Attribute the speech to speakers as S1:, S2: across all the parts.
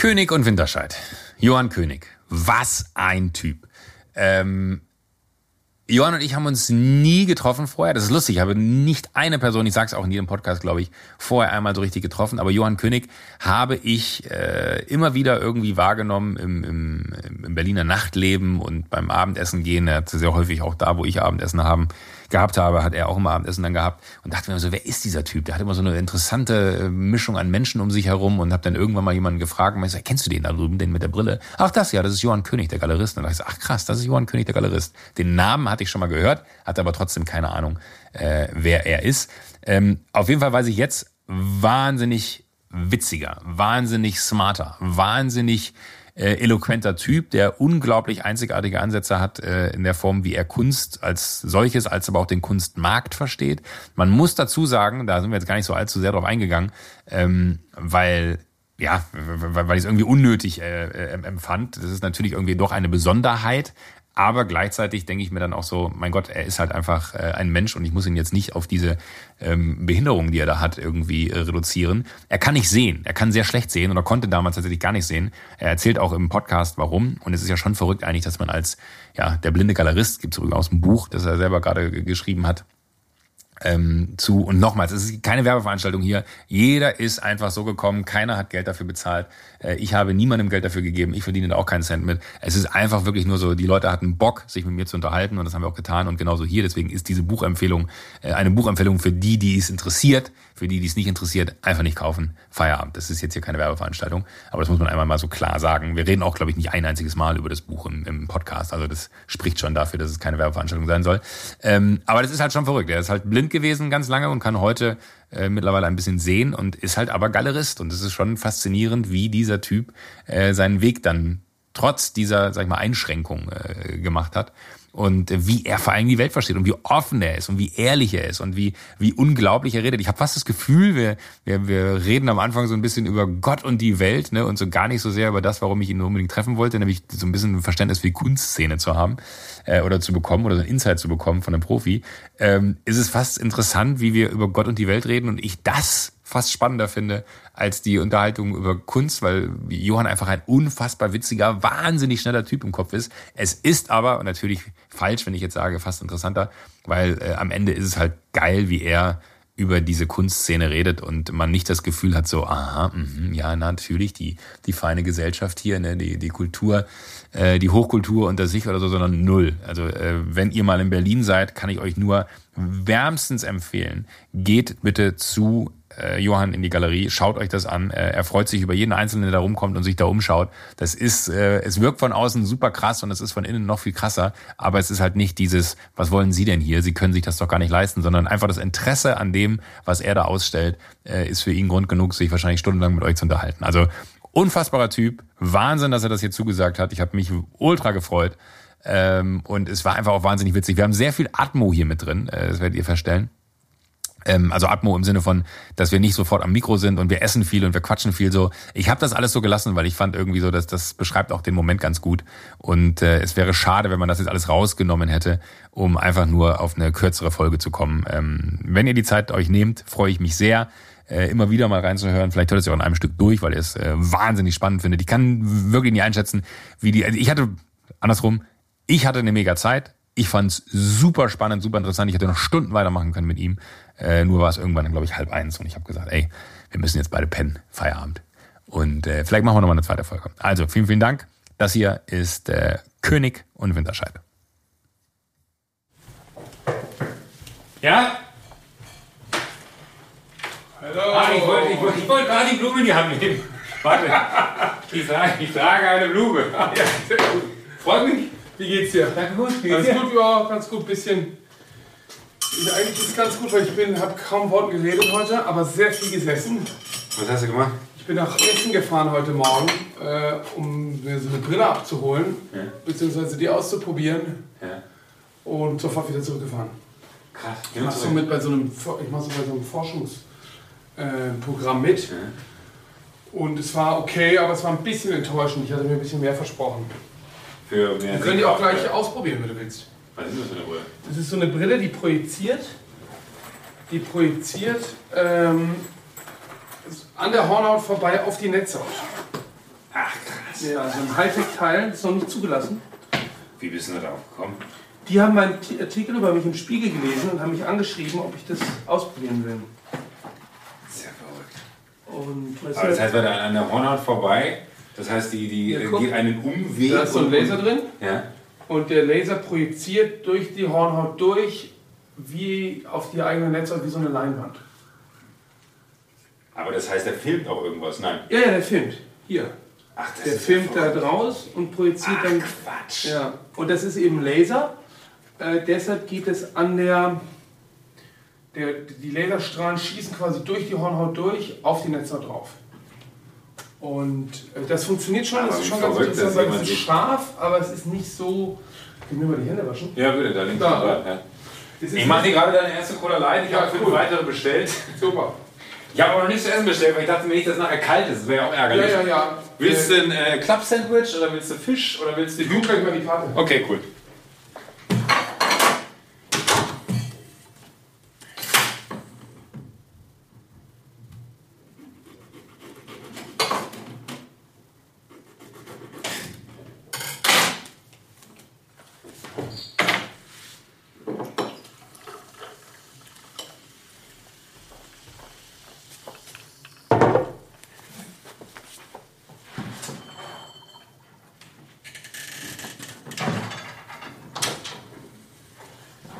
S1: König und Winterscheid. Johann König. Was ein Typ. Ähm, Johann und ich haben uns nie getroffen vorher. Das ist lustig. Ich habe nicht eine Person, ich sage es auch in jedem Podcast, glaube ich, vorher einmal so richtig getroffen. Aber Johann König habe ich äh, immer wieder irgendwie wahrgenommen im, im, im Berliner Nachtleben und beim Abendessen gehen. Er hat sehr häufig auch da, wo ich Abendessen haben, gehabt habe, hat er auch immer Abendessen dann gehabt und dachte mir so, wer ist dieser Typ? Der hat immer so eine interessante äh, Mischung an Menschen um sich herum und habe dann irgendwann mal jemanden gefragt und ich so, kennst du den da drüben, den mit der Brille? Ach das, ja, das ist Johann König, der Galerist. Und dann dachte ich so, ach krass, das ist Johann König, der Galerist. Den Namen hatte ich schon mal gehört, hatte aber trotzdem keine Ahnung, äh, wer er ist. Ähm, auf jeden Fall weiß ich jetzt wahnsinnig witziger, wahnsinnig smarter, wahnsinnig äh, eloquenter Typ, der unglaublich einzigartige Ansätze hat äh, in der Form, wie er Kunst als solches, als aber auch den Kunstmarkt versteht. Man muss dazu sagen, da sind wir jetzt gar nicht so allzu sehr drauf eingegangen, ähm, weil ja, weil, ich es irgendwie unnötig äh, äh, empfand. Das ist natürlich irgendwie doch eine Besonderheit, aber gleichzeitig denke ich mir dann auch so, mein Gott, er ist halt einfach äh, ein Mensch und ich muss ihn jetzt nicht auf diese ähm, Behinderung, die er da hat, irgendwie äh, reduzieren. Er kann nicht sehen, er kann sehr schlecht sehen oder konnte damals tatsächlich gar nicht sehen. Er erzählt auch im Podcast, warum. Und es ist ja schon verrückt eigentlich, dass man als ja der blinde Galerist, gibt es übrigens aus dem Buch, das er selber gerade geschrieben hat, ähm, zu. Und nochmals, es ist keine Werbeveranstaltung hier. Jeder ist einfach so gekommen, keiner hat Geld dafür bezahlt. Äh, ich habe niemandem Geld dafür gegeben, ich verdiene da auch keinen Cent mit. Es ist einfach wirklich nur so, die Leute hatten Bock, sich mit mir zu unterhalten und das haben wir auch getan und genauso hier. Deswegen ist diese Buchempfehlung äh, eine Buchempfehlung für die, die es interessiert. Für die, die es nicht interessiert, einfach nicht kaufen. Feierabend. Das ist jetzt hier keine Werbeveranstaltung, aber das muss man einmal mal so klar sagen. Wir reden auch, glaube ich, nicht ein einziges Mal über das Buch im, im Podcast. Also das spricht schon dafür, dass es keine Werbeveranstaltung sein soll. Ähm, aber das ist halt schon verrückt. Er ist halt blind gewesen ganz lange und kann heute äh, mittlerweile ein bisschen sehen und ist halt aber Galerist. Und es ist schon faszinierend, wie dieser Typ äh, seinen Weg dann trotz dieser, sag ich mal, Einschränkung äh, gemacht hat und wie er vor allem die Welt versteht und wie offen er ist und wie ehrlich er ist und wie, wie unglaublich er redet. Ich habe fast das Gefühl, wir, wir, wir reden am Anfang so ein bisschen über Gott und die Welt ne, und so gar nicht so sehr über das, warum ich ihn unbedingt treffen wollte, nämlich so ein bisschen ein Verständnis für die Kunstszene zu haben äh, oder zu bekommen oder so ein Insight zu bekommen von einem Profi. Ähm, ist es fast interessant, wie wir über Gott und die Welt reden und ich das fast spannender finde als die Unterhaltung über Kunst, weil Johann einfach ein unfassbar witziger, wahnsinnig schneller Typ im Kopf ist. Es ist aber, natürlich falsch, wenn ich jetzt sage, fast interessanter, weil äh, am Ende ist es halt geil, wie er über diese Kunstszene redet und man nicht das Gefühl hat, so, aha, mh, ja, natürlich, die, die feine Gesellschaft hier, ne, die, die Kultur, äh, die Hochkultur unter sich oder so, sondern null. Also äh, wenn ihr mal in Berlin seid, kann ich euch nur wärmstens empfehlen, geht bitte zu äh, Johann in die Galerie, schaut euch das an. Äh, er freut sich über jeden Einzelnen, der da rumkommt und sich da umschaut. Das ist, äh, es wirkt von außen super krass und es ist von innen noch viel krasser, aber es ist halt nicht dieses, was wollen Sie denn hier? Sie können sich das doch gar nicht leisten, sondern einfach das Interesse an dem, was er da ausstellt, äh, ist für ihn Grund genug, sich wahrscheinlich stundenlang mit euch zu unterhalten. Also unfassbarer Typ, Wahnsinn, dass er das hier zugesagt hat. Ich habe mich ultra gefreut. Ähm, und es war einfach auch wahnsinnig witzig. Wir haben sehr viel Atmo hier mit drin, äh, das werdet ihr feststellen. Ähm, also Atmo im Sinne von, dass wir nicht sofort am Mikro sind und wir essen viel und wir quatschen viel so. Ich habe das alles so gelassen, weil ich fand irgendwie so, dass das beschreibt auch den Moment ganz gut. Und äh, es wäre schade, wenn man das jetzt alles rausgenommen hätte, um einfach nur auf eine kürzere Folge zu kommen. Ähm, wenn ihr die Zeit euch nehmt, freue ich mich sehr äh, immer wieder mal reinzuhören. Vielleicht hört es ja auch in einem Stück durch, weil ihr es äh, wahnsinnig spannend findet. Ich kann wirklich nicht einschätzen, wie die. Also ich hatte andersrum, ich hatte eine mega Zeit. Ich fand's super spannend, super interessant. Ich hätte noch Stunden weitermachen können mit ihm. Äh, nur war es irgendwann, glaube ich, halb eins und ich habe gesagt, ey, wir müssen jetzt beide pennen, Feierabend. Und äh, vielleicht machen wir nochmal eine zweite Folge. Also, vielen, vielen Dank. Das hier ist äh, König und Winterscheid. Ja?
S2: Hallo.
S1: Ah, ich wollte ich wollt, ich wollt gerade die Blume in die Hand nehmen. Warte, ich trage, ich trage eine Blume.
S2: Ja.
S1: Freut mich.
S2: Wie geht's dir?
S1: Danke gut. Wie
S2: Ganz
S1: geht's dir?
S2: gut, ja, ganz gut. Bisschen. Ich, eigentlich ist es ganz gut, weil ich bin, habe kaum Worten geredet heute, aber sehr viel gesessen.
S1: Was hast du gemacht?
S2: Ich bin nach Essen gefahren heute Morgen, äh, um mir so eine Brille abzuholen,
S1: Ja.
S2: beziehungsweise die auszuprobieren
S1: Ja.
S2: und sofort wieder zurückgefahren.
S1: Krass.
S2: Ich mache so mit bei so einem, ich mach so bei so einem Forschungsprogramm äh, mit.
S1: Ja.
S2: Und es war okay, aber es war ein bisschen enttäuschend. Ich hatte mir ein bisschen mehr versprochen.
S1: Für mehr
S2: Wir können die auch gleich ausprobieren, wenn du willst.
S1: Was ist das für eine Brille?
S2: Das ist so eine Brille, die projiziert, die projiziert ähm, an der Hornhaut vorbei auf die Netzhaut.
S1: Ah,
S2: Ja, also ein Hightech-Teil, ist noch nicht zugelassen.
S1: Wie bist du da drauf gekommen?
S2: Die haben meinen Artikel über mich im Spiegel gelesen und haben mich angeschrieben, ob ich das ausprobieren will.
S1: Sehr verrückt.
S2: Und weißt
S1: Aber
S2: du,
S1: das heißt, wenn er an der Hornhaut vorbei, das heißt, die, die äh, geht einen Umweg.
S2: da ist so ein Laser drin
S1: Ja.
S2: und der Laser projiziert durch die Hornhaut durch, wie auf die eigene Netzhaut, wie so eine Leinwand.
S1: Aber das heißt, er filmt auch irgendwas. Nein.
S2: Ja, ja, der filmt. Hier.
S1: Ach, das
S2: Der
S1: ist
S2: filmt da draus und projiziert
S1: Ach,
S2: dann.
S1: Quatsch.
S2: Ja. Und das ist eben Laser. Äh, deshalb geht es an der, der. Die Laserstrahlen schießen quasi durch die Hornhaut durch auf die Netzhaut drauf. Und äh, das funktioniert schon, das ist schon ganz interessant, weil es ist scharf, aber es ist nicht so. Ich will mir mal die Hände waschen.
S1: Ja, bitte, da links.
S2: Da.
S1: dran, ja.
S2: Das
S1: Ich mache dir gerade deine erste Cola Light. Ich
S2: Ja,
S1: habe fünf
S2: cool.
S1: weitere bestellt.
S2: super.
S1: Ich habe aber noch nichts zu essen bestellt, weil ich dachte mir nicht, dass es nachher kalt ist. Das wäre ja auch
S2: Ja,
S1: ärgerlich.
S2: ja, ja.
S1: Willst
S2: äh,
S1: du ein äh, Club-Sandwich oder willst du Fisch oder willst du
S2: ich guck gleich mal die Karte.
S1: Okay, cool.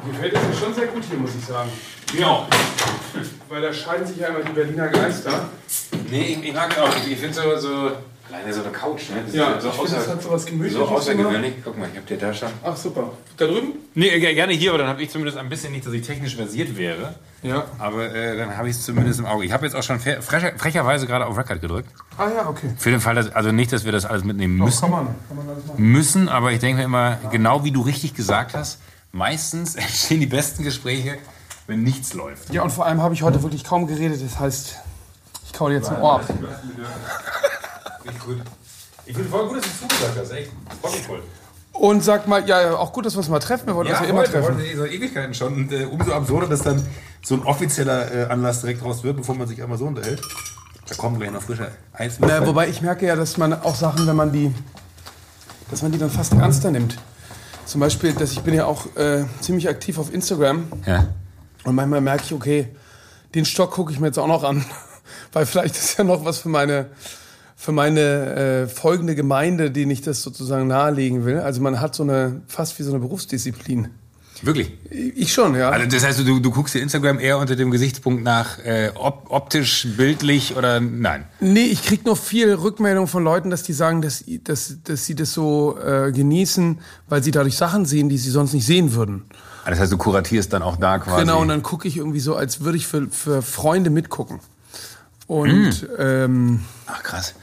S2: Mir gefällt es ja schon sehr gut hier, muss ich sagen.
S1: Ja.
S2: Weil da scheiden sich ja immer die Berliner Geister.
S1: Nee, ich, ich mag es auch. Ich, ich finde so, so. Alleine so eine Couch, ne? Das
S2: Ja,
S1: ist so,
S2: ich finde, das
S1: außer,
S2: hat so was Gemütliches.
S1: so außergewöhnlich. Guck mal, ich hab dir da schon.
S2: Ach, super. Da drüben?
S1: Nee, ge- gerne hier, aber dann habe ich zumindest ein bisschen nicht, dass ich technisch versiert wäre.
S2: Ja.
S1: Aber äh, dann habe ich es zumindest im Auge. Ich habe jetzt auch schon fre- frecher, frecherweise gerade auf Record gedrückt.
S2: Ah ja, okay.
S1: Für den Fall, dass, also nicht, dass wir das alles mitnehmen
S2: Doch,
S1: müssen.
S2: kann man. Kann man alles machen.
S1: Müssen, aber ich denke mir immer, genau wie du richtig gesagt hast, meistens entstehen die besten Gespräche, wenn nichts läuft.
S2: Ja, und vor allem habe ich heute wirklich kaum geredet. Das heißt, ich kaue dir jetzt ein Ohr ab.
S1: Richtig gut. Ich finde voll gut, dass du zugesagt hast. Echt, voll.
S2: Und sag mal, ja, auch gut, dass wir uns mal treffen. Wir wollten uns ja immer
S3: voll, wir
S2: treffen.
S3: wollten eh so Ewigkeiten schon. Und äh, umso absurder, dass dann so ein offizieller äh, Anlass direkt draus wird, bevor man sich einmal so unterhält. Da kommen gleich noch frische Eis.
S2: Na, wobei ich merke ja, dass man auch Sachen, wenn man die, dass man die dann fast ernster nimmt. Zum Beispiel, dass ich bin ja auch äh, ziemlich aktiv auf Instagram
S1: Ja.
S2: Und manchmal merke ich, okay, den Stock gucke ich mir jetzt auch noch an, weil vielleicht ist ja noch was für meine für meine äh, folgende Gemeinde, denen ich das sozusagen nahelegen will. Also man hat so eine fast wie so eine Berufsdisziplin.
S1: Wirklich.
S2: Ich schon, ja.
S1: Also das heißt, du, du guckst dir Instagram eher unter dem Gesichtspunkt nach äh, op optisch, bildlich oder nein?
S2: Nee, ich krieg nur viel Rückmeldung von Leuten, dass die sagen, dass, dass, dass sie das so äh, genießen, weil sie dadurch Sachen sehen, die sie sonst nicht sehen würden.
S1: Ah, Das heißt, du kuratierst dann auch da quasi.
S2: Genau, und dann gucke ich irgendwie so, als würde ich für, für Freunde mitgucken. Und ähm,
S1: Ach krass.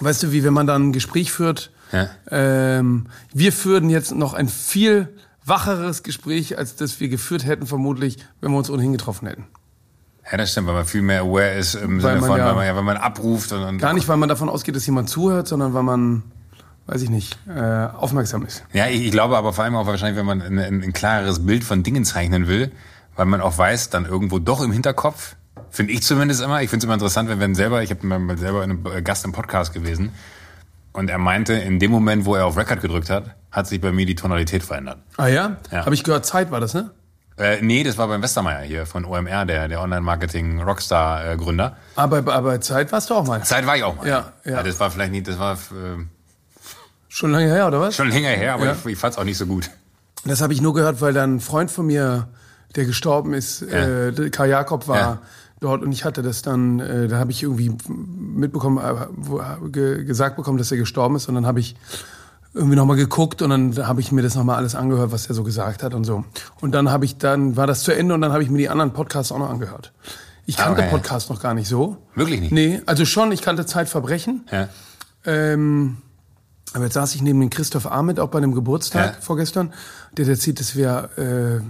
S2: weißt du, wie wenn man dann ein Gespräch führt,
S1: Ja.
S2: ähm, wir führen jetzt noch ein viel wacheres Gespräch, als das wir geführt hätten, vermutlich, wenn wir uns ohnehin getroffen hätten.
S1: Ja, das stimmt, weil man viel mehr aware ist im
S2: Weil
S1: Sinne
S2: man
S1: von,
S2: ja-
S1: weil man ja, wenn man abruft und, und
S2: Gar nicht, weil man davon ausgeht, dass jemand zuhört, sondern weil man, weiß ich nicht, äh, aufmerksam ist.
S1: Ja, ich, ich glaube aber vor allem auch wahrscheinlich, wenn man ein, ein, ein klareres Bild von Dingen zeichnen will, weil man auch weiß, dann irgendwo doch im Hinterkopf, finde ich zumindest immer, ich finde es immer interessant, wenn wir selber, ich habe mal selber einen äh, Gast im Podcast gewesen und er meinte, in dem Moment, wo er auf Record gedrückt hat, hat sich bei mir die Tonalität verändert.
S2: Ah ja?
S1: Ja.
S2: Habe ich gehört, Zeit war das, ne?
S1: Äh, nee, das war beim Westermeier hier von OMR, der, der Online-Marketing-Rockstar-Gründer.
S2: Aber bei, bei Zeit warst du auch mal.
S1: Zeit war ich auch mal.
S2: Ja, ja.
S1: Das war vielleicht nicht, das war äh,
S2: Schon lange her, oder was?
S1: schon länger her, aber
S2: Ja.
S1: ich, ich fand es auch nicht so gut.
S2: Das habe ich nur gehört, weil dann ein Freund von mir, der gestorben ist, äh, der Karl Jakob war
S1: Ja.
S2: dort und ich hatte das dann, äh, da habe ich irgendwie mitbekommen, äh, ge, gesagt bekommen, dass er gestorben ist und dann habe ich irgendwie nochmal geguckt und dann habe ich mir das nochmal alles angehört, was er so gesagt hat und so. Und dann habe ich dann, war das zu Ende und dann habe ich mir die anderen Podcasts auch noch angehört. Ich kannte
S1: Okay.
S2: Podcasts noch gar nicht so.
S1: Wirklich nicht?
S2: Nee, also schon, ich kannte Zeitverbrechen.
S1: Ja.
S2: Ähm, aber jetzt saß ich neben dem Christoph Ahmed auch bei einem Geburtstag
S1: Ja.
S2: vorgestern. Der erzählt, dass wir, äh,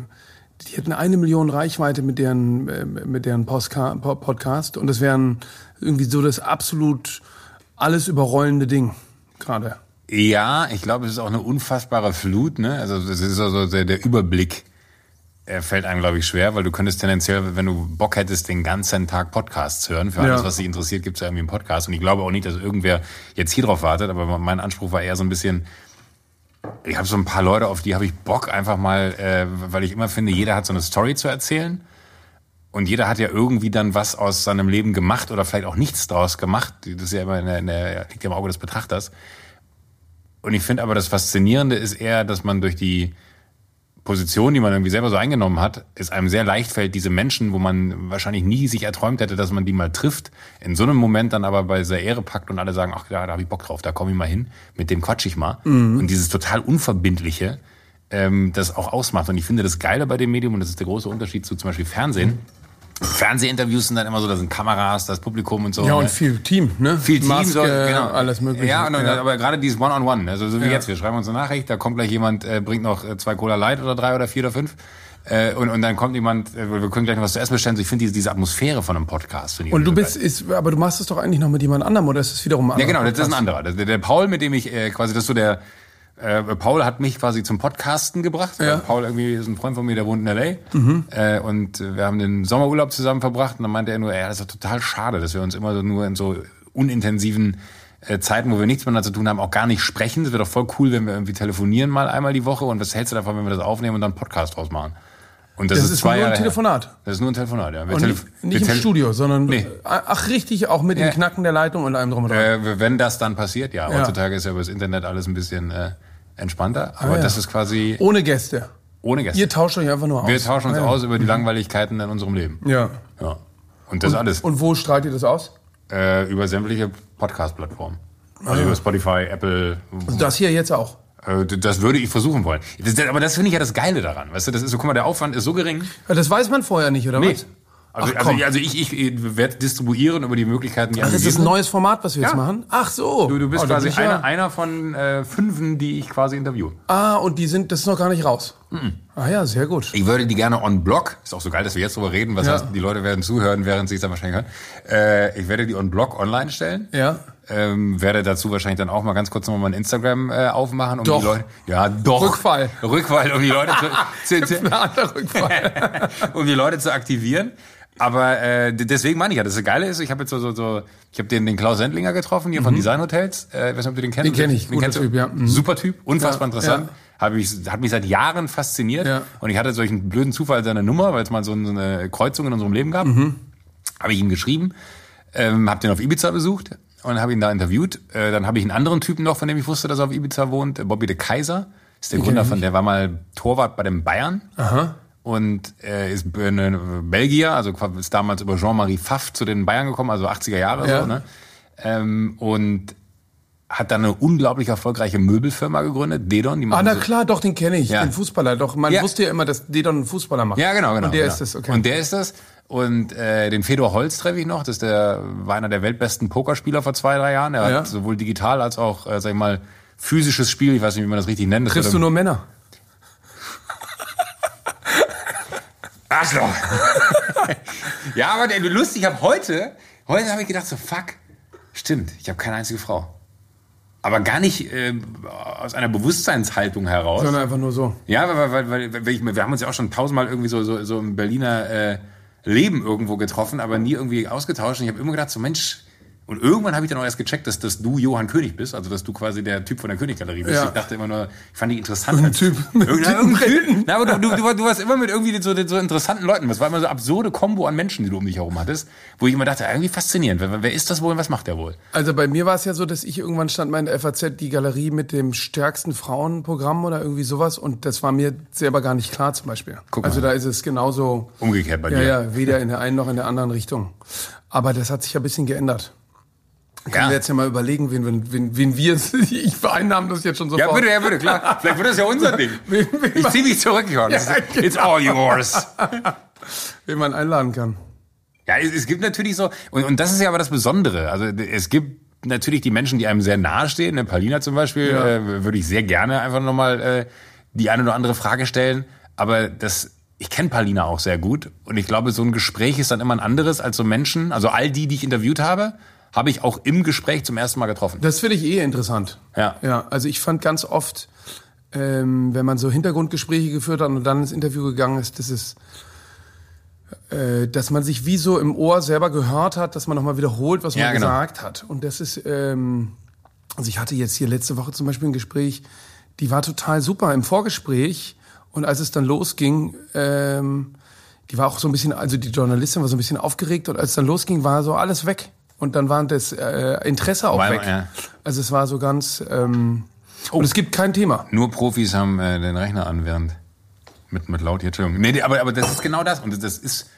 S2: die hätten eine Million Reichweite mit deren, äh, mit deren Postka Po- Podcast und das wären irgendwie so das absolut alles überrollende Ding gerade.
S1: Ja, ich glaube, es ist auch eine unfassbare Flut, ne? Also das ist also der, der Überblick äh, fällt einem, glaube ich, schwer, weil du könntest tendenziell, wenn du Bock hättest, den ganzen Tag Podcasts hören. Für alles,
S2: Ja.
S1: was dich interessiert, gibt es ja irgendwie einen Podcast. Und ich glaube auch nicht, dass irgendwer jetzt hier drauf wartet, aber mein Anspruch war eher so ein bisschen, ich habe so ein paar Leute, auf die habe ich Bock, einfach mal, äh, weil ich immer finde, jeder hat so eine Story zu erzählen. Und jeder hat ja irgendwie dann was aus seinem Leben gemacht oder vielleicht auch nichts draus gemacht. Das ist ja immer in der, in der, liegt ja im Auge des Betrachters. Und ich finde aber das Faszinierende ist eher, dass man durch die Position, die man irgendwie selber so eingenommen hat, es einem sehr leicht fällt, diese Menschen, wo man wahrscheinlich nie sich erträumt hätte, dass man die mal trifft, in so einem Moment dann aber bei dieser Ehre packt und alle sagen, ach ja, da habe ich Bock drauf, da komme ich mal hin, mit dem quatsch ich mal. Und dieses total Unverbindliche, ähm, das auch ausmacht. Und ich finde das Geile bei dem Medium, und das ist der große Unterschied zu zum Beispiel Fernsehen, Fernsehinterviews sind dann immer so, da sind Kameras, das Publikum und so.
S2: Ja,
S1: ne?
S2: und viel Team, ne?
S1: viel Team,
S2: Maske,
S1: so, genau.
S2: alles mögliche.
S1: Ja, und,
S2: ja.
S1: aber gerade dieses One-on-One, also so wie
S2: Ja.
S1: jetzt, wir schreiben uns eine Nachricht, da kommt gleich jemand, äh, bringt noch äh, zwei Cola Light oder drei oder vier oder fünf. Äh, und, und dann kommt jemand, äh, wir können gleich noch was zu essen bestellen. So, ich finde diese, diese Atmosphäre von einem Podcast. ich
S2: Und du bist, ist, aber du machst es doch eigentlich noch mit jemand anderem, oder ist es wiederum ein
S1: Ja,
S2: anderer
S1: genau, das ist ein anderer. Der, der Paul, mit dem ich äh, quasi, das ist so der, äh, Paul hat mich quasi zum Podcasten gebracht.
S2: Ja. Mhm.
S1: Paul irgendwie ist ein Freund von mir, der wohnt in L.A. Äh, und wir haben den Sommerurlaub zusammen verbracht und dann meinte er nur, ey, das ist doch total schade, dass wir uns immer so nur in so unintensiven äh, Zeiten, wo wir nichts miteinander zu tun haben, auch gar nicht sprechen. Es wäre doch voll cool, wenn wir irgendwie telefonieren mal einmal die Woche und was hältst du davon, wenn wir das aufnehmen und dann einen Podcast draus machen? Und das,
S2: Das
S1: ist
S2: ist nur ein
S1: Jahre her.
S2: Telefonat.
S1: Das ist nur ein Telefonat, ja. Wir
S2: Und
S1: telef-
S2: nicht, nicht im Studio, sondern
S1: Nee.
S2: ach richtig, auch mit
S1: Ja.
S2: dem Knacken der Leitung und allem drum und dran.
S1: Äh, wenn das dann passiert, ja.
S2: Ja.
S1: Heutzutage ist ja über das Internet alles ein bisschen äh, entspannter. Aber
S2: Ah, ja.
S1: das ist quasi
S2: Ohne Gäste.
S1: ohne Gäste.
S2: Ihr tauscht euch einfach nur aus.
S1: Wir tauschen uns
S2: Ah, ja.
S1: aus über die Langweiligkeiten in unserem Leben.
S2: Ja.
S1: Ja. Und das alles.
S2: Und wo strahlt ihr das aus?
S1: äh, über sämtliche Podcast-Plattformen.
S2: Ah,
S1: Also über Spotify, Apple.
S2: Also das hier jetzt auch.
S1: Äh, das würde ich versuchen wollen. Das, aber das finde ich ja das Geile daran. Weißt du, das ist so, guck mal, der Aufwand ist so gering.
S2: Ja, das weiß man vorher nicht, oder was?
S1: Also,
S2: Ach, komm.
S1: also, also ich, ich werde distribuieren über die Möglichkeiten, die
S2: Ach, ist das ein neues Format, was wir jetzt
S1: Ja.
S2: machen? Ach so.
S1: Du, du bist
S2: Oh,
S1: quasi
S2: ja-
S1: einer, einer von äh, fünfen, die ich quasi interviewe.
S2: Ah, und die sind, das ist noch gar nicht raus. Ah ja, sehr gut.
S1: Ich würde die gerne on Block, ist auch so geil, dass wir jetzt drüber reden, was
S2: Ja.
S1: heißt, die Leute werden zuhören, während sie es dann wahrscheinlich hören. Äh, ich werde die on Block online stellen.
S2: Ja.
S1: Ähm, werde dazu wahrscheinlich dann auch mal ganz kurz nochmal mein Instagram äh, aufmachen, um
S2: Doch.
S1: die Leute. Ja, doch.
S2: Rückfall.
S1: Rückfall, um die Leute zu, zu, zu, um die Leute zu aktivieren. Aber äh, deswegen meine ich ja, das Geile ist, ich habe jetzt so, so, so ich habe den, den Klaus Sendlinger getroffen hier von Design Hotels. Äh, ich weiß nicht, ob du den kennst.
S2: Mhm. Den kenn ich. Guter
S1: kennst du?
S2: Typ, ja. Mhm.
S1: Super Typ, unfassbar
S2: Ja,
S1: interessant. Hab ich, hat mich seit Jahren fasziniert.
S2: Ja.
S1: Und ich hatte solchen blöden Zufall seine Nummer, weil es mal so eine Kreuzung in unserem Leben gab.
S2: Mhm.
S1: Habe ich ihm geschrieben, ähm, habe den auf Ibiza besucht und habe ihn da interviewt. Äh, dann habe ich einen anderen Typen noch, von dem ich wusste, dass er auf Ibiza wohnt, Bobby de Kaiser. Ist der Gründer von, der war mal Torwart bei den Bayern.
S2: Aha.
S1: Und äh, ist Belgier, also ist damals über Jean-Marie Pfaff zu den Bayern gekommen, also 80er Jahre
S2: Ja.
S1: so, ne? Ähm, und hat dann eine unglaublich erfolgreiche Möbelfirma gegründet, Dedon. Die
S2: Ah,
S1: machen
S2: na
S1: so-
S2: klar, doch, den kenne ich,
S1: Ja.
S2: den Fußballer. Doch, man
S1: Ja.
S2: wusste ja immer, dass Dedon einen Fußballer macht.
S1: Ja, genau, genau.
S2: Und der
S1: genau.
S2: ist es, okay.
S1: Und der ist das. Und äh, den Fedor Holz treffe ich noch. Das ist der, war einer der weltbesten Pokerspieler vor zwei, drei Jahren. Er
S2: Ja.
S1: hat sowohl digital als auch, äh, sag ich mal, physisches Spiel, ich weiß nicht, wie man das richtig nennt. Das
S2: Triffst du nur Männer?
S1: Arschloch. ja, aber der, lustig, ich habe heute, heute habe ich gedacht so, fuck, stimmt, ich habe keine einzige Frau. Aber gar nicht äh, aus einer Bewusstseinshaltung heraus.
S2: Sondern einfach nur so.
S1: Ja, weil, weil, weil, weil ich, wir haben uns ja auch schon tausendmal irgendwie so, so, so im Berliner äh, Leben irgendwo getroffen, aber nie irgendwie ausgetauscht. Und ich habe immer gedacht, so Mensch, und irgendwann habe ich dann auch erst gecheckt, dass, dass du Johann König bist, also dass du quasi der Typ von der Königgalerie bist.
S2: Ja.
S1: Ich dachte immer nur, ich fand die interessant.
S2: Ein Typ
S1: Irgendein, Typ. Na, aber du, du, du, warst immer mit irgendwie so, so interessanten Leuten. Das war immer so eine absurde Kombo an Menschen, die du um dich herum hattest, wo ich immer dachte, irgendwie faszinierend. Wer, wer ist das wohl und was macht der wohl?
S2: Also bei mir war es ja so, dass ich irgendwann stand mal in der FAZ die Galerie mit dem stärksten Frauenprogramm oder irgendwie sowas und das war mir selber gar nicht klar zum Beispiel.
S1: Guck
S2: also
S1: mal.
S2: da ist es genauso,
S1: Umgekehrt bei
S2: ja,
S1: dir.
S2: ja, weder in der einen noch in der anderen Richtung. Aber das hat sich ja ein bisschen geändert. Können
S1: Ja.
S2: wir jetzt ja mal überlegen, wen, wen, wen, wen wir, ich vereinnahmen das jetzt schon sofort.
S1: Ja, bitte, ja, bitte, klar. Vielleicht wird das ja unser Ding. Ich
S2: man,
S1: zieh mich zurück. Das
S2: Ja,
S1: ist- It's all yours.
S2: wen man einladen kann.
S1: Ja, es, es gibt natürlich so, und, und das ist ja aber das Besondere. Also es gibt natürlich die Menschen, die einem sehr nahe stehen. Ne, Palina zum Beispiel
S2: Ja.
S1: äh, würde ich sehr gerne einfach nochmal äh, die eine oder andere Frage stellen. Aber das, ich kenne Palina auch sehr gut. Und ich glaube, so ein Gespräch ist dann immer ein anderes als so Menschen. Also all die, die ich interviewt habe, habe ich auch im Gespräch zum ersten Mal getroffen.
S2: Das finde ich eh interessant.
S1: Ja.
S2: Ja, also ich fand ganz oft, ähm, wenn man so Hintergrundgespräche geführt hat und dann ins Interview gegangen ist, das ist, äh, dass man sich wie so im Ohr selber gehört hat, dass man nochmal wiederholt, was man
S1: Ja, genau.
S2: gesagt hat. Und das ist, ähm, also ich hatte jetzt hier letzte Woche zum Beispiel ein Gespräch, die war total super im Vorgespräch und als es dann losging, ähm, die war auch so ein bisschen, also die Journalistin war so ein bisschen aufgeregt und als es dann losging, war so alles weg. Und dann war das äh, Interesse auch
S1: Weil-
S2: weg.
S1: ja.
S2: Also es war so ganz, ähm, und es gibt kein Thema.
S1: Nur Profis haben äh, den Rechner an, während mit, mit laut hier, Entschuldigung. Nee, nee, aber, aber das ist genau das. Und das ist.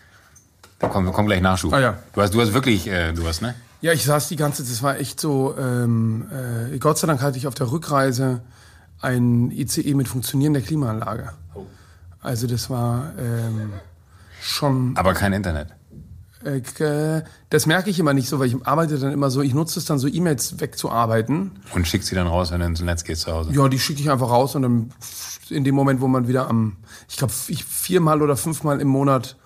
S1: Da kommen wir kommen gleich Nachschub.
S2: Ah, ja.
S1: Du hast, du hast wirklich, äh, du hast, ne?
S2: Ja, ich saß die ganze Zeit, das war echt so, ähm, äh, Gott sei Dank hatte ich auf der Rückreise ein ICE mit funktionierender Klimaanlage. Also das war ähm, schon,
S1: Aber kein Internet.
S2: Äh, das merke ich immer nicht so, weil ich arbeite dann immer so, ich nutze es dann so E-Mails wegzuarbeiten.
S1: Und schickst sie dann raus, wenn du ins Netz gehst zu Hause.
S2: Ja, die schicke ich einfach raus und dann in dem Moment, wo man wieder am, ich glaube, viermal oder fünfmal im Monat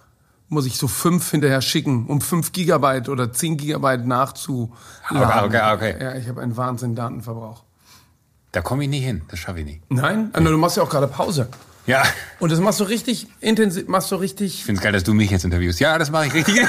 S2: muss ich so fünf hinterher schicken, um fünf Gigabyte oder zehn Gigabyte nachzuladen.
S1: Okay, okay, okay.
S2: Ja, ich habe einen Wahnsinn Datenverbrauch.
S1: Da komme ich nicht hin. Das schaffe ich nicht.
S2: Nein? Also, du machst ja auch gerade Pause.
S1: Ja.
S2: Und das machst du richtig intensiv, machst du richtig.
S1: Ich finde es geil, dass du mich jetzt interviewst. Ja, das mache ich richtig.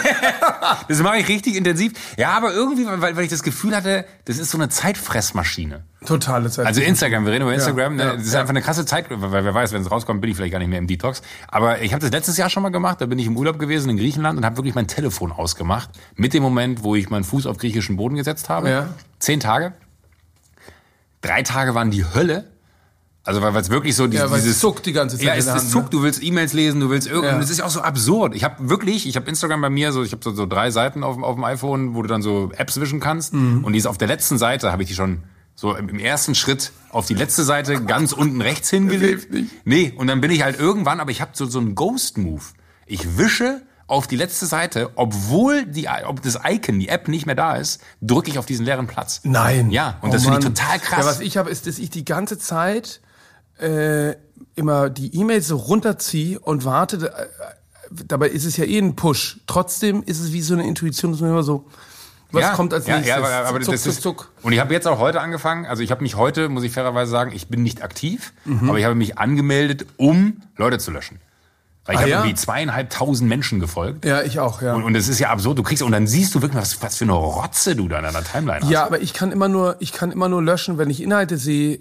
S1: das mache ich richtig intensiv. Ja, aber irgendwie, weil, weil ich das Gefühl hatte, das ist so eine Zeitfressmaschine.
S2: Totale Zeit.
S1: Also Instagram, wir reden über Instagram.
S2: ja,
S1: ne? das ist
S2: ja.
S1: einfach eine krasse Zeit, weil wer weiß, wenn es rauskommt, bin ich vielleicht gar nicht mehr im Detox. Aber ich habe das letztes Jahr schon mal gemacht. Da bin ich im Urlaub gewesen in Griechenland und habe wirklich mein Telefon ausgemacht. Mit dem Moment, wo ich meinen Fuß auf griechischen Boden gesetzt habe.
S2: Ja.
S1: Zehn Tage. Drei Tage waren die Hölle. Also weil es wirklich so
S2: Ja, weil es
S1: dieses
S2: zuckt die ganze Zeit
S1: Ja, es, es zuckt.
S2: ne?
S1: Du willst E-Mails lesen, du willst irgendwie.
S2: Ja.
S1: Es ist ja auch so absurd. Ich habe wirklich, ich habe Instagram bei mir so, ich habe so, so drei Seiten auf, dem- auf dem iPhone, wo du dann so Apps wischen kannst.
S2: Mhm.
S1: Und die ist auf der letzten Seite, habe ich die schon so im ersten Schritt auf die letzte Seite ganz unten rechts hingelegt.
S2: hilft nicht.
S1: Nee, und dann bin ich halt irgendwann, aber ich habe so so einen Ghost-Move. Ich wische auf die letzte Seite, obwohl die, ob das Icon, die App nicht mehr da ist, drücke ich auf diesen leeren Platz.
S2: Nein.
S1: Ja, und
S2: Oh
S1: das finde ich total krass.
S2: Ja, was ich habe, ist, dass ich die ganze Zeit äh, immer die E-Mails so runterziehe und warte. Äh, dabei ist es ja eh ein Push. Trotzdem ist es wie so eine Intuition, dass man immer so, was kommt als
S1: ja,
S2: nächstes?
S1: Ja, aber, aber
S2: zuck,
S1: das
S2: zuck,
S1: ist,
S2: zuck.
S1: Und ich habe jetzt auch heute angefangen, also ich habe mich heute, muss ich fairerweise sagen, ich bin nicht aktiv,
S2: Mhm.
S1: aber ich habe mich angemeldet, um Leute zu löschen. Weil ich
S2: Ah,
S1: habe
S2: ja?
S1: irgendwie zweieinhalbtausend Menschen gefolgt.
S2: Ja, ich auch, ja.
S1: Und, und das ist ja absurd. Du kriegst, und dann siehst du wirklich, was, was für eine Rotze du da in deiner Timeline hast.
S2: Ja, aber ich kann immer nur, ich kann immer nur löschen, wenn ich Inhalte sehe.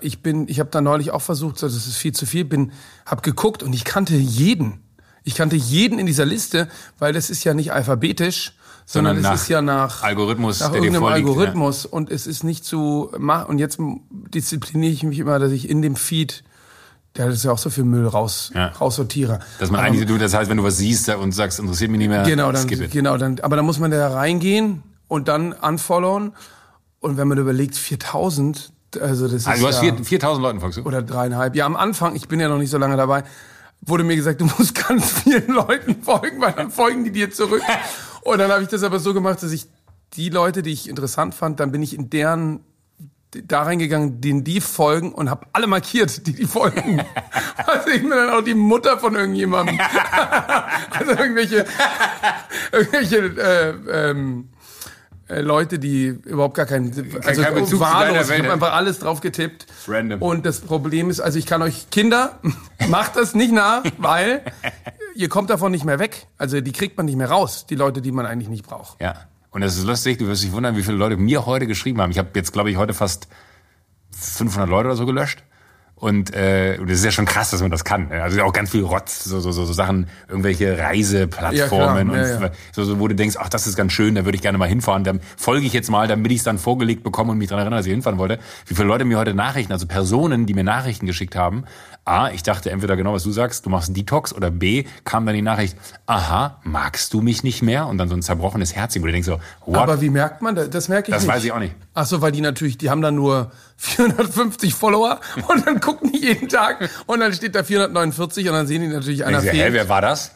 S2: Ich bin, ich habe da neulich auch versucht, das ist viel zu viel, bin, habe geguckt und ich kannte jeden. Ich kannte jeden in dieser Liste, weil das ist ja nicht alphabetisch, sondern,
S1: Sondern
S2: es ist ja nach
S1: Algorithmus,
S2: nach
S1: der
S2: irgendeinem Algorithmus und es ist nicht zu machen. Und jetzt diszipliniere ich mich immer, dass ich in dem Feed, da ist ja auch so viel Müll raus,
S1: Ja.
S2: raussortiere.
S1: Dass man
S2: Aber-
S1: eigentlich, du, das heißt, wenn du was siehst und sagst, interessiert mich nicht mehr,
S2: Genau, dann, genau, dann, aber dann muss man da reingehen und dann unfollowen. Und wenn man überlegt, 4000, also das ist
S1: Also du hast
S2: ja,
S1: vier- 4000 Leuten folgst du?
S2: oder dreieinhalb. Ja, am Anfang, ich bin ja noch nicht so lange dabei, wurde mir gesagt, du musst ganz vielen Leuten folgen, weil dann folgen die dir zurück. Und dann habe ich das aber so gemacht, dass ich die Leute, die ich interessant fand, dann bin ich in deren da reingegangen, denen die folgen und habe alle markiert, die die folgen. Also ich bin dann auch die Mutter von irgendjemandem. also irgendwelche, irgendwelche äh, ähm, äh, Leute, die überhaupt gar keinen, also
S1: keinen Bezug zu
S2: wahllos. Ich habe einfach alles drauf getippt.
S1: Random.
S2: Und das Problem ist, also ich kann euch Kinder, macht das nicht nach, weil ihr kommt davon nicht mehr weg. Also die kriegt man nicht mehr raus, die Leute, die man eigentlich nicht braucht.
S1: Ja. Und das ist lustig, du wirst dich wundern, wie viele Leute mir heute geschrieben haben. Ich habe jetzt, glaube ich, heute fast 500 Leute oder so gelöscht. Und äh, das ist ja schon krass, dass man das kann. Also auch ganz viel Rotz, so, so, so, so Sachen, irgendwelche Reiseplattformen
S2: Ja,
S1: und
S2: ja.
S1: So, so, wo du denkst, ach, das ist ganz schön, da würde ich gerne mal hinfahren. Dann folge ich jetzt mal, damit ich es dann vorgelegt bekomme und mich daran erinnere, dass ich hinfahren wollte. Wie viele Leute mir heute Nachrichten, also Personen, die mir Nachrichten geschickt haben. A, ich dachte entweder genau, was du sagst, du machst einen Detox, oder B, kam dann die Nachricht, aha, magst du mich nicht mehr? Und dann so ein zerbrochenes Herzchen, wo du denkst so, what?
S2: Aber wie merkt man das? Das merke ich
S1: Das
S2: nicht.
S1: weiß ich auch nicht.
S2: Ach so, weil die natürlich, die haben dann nur 450 Follower und dann gucken die jeden Tag und dann steht da 449 und dann sehen die natürlich einer
S1: hä,
S2: fehlt.
S1: wer war das?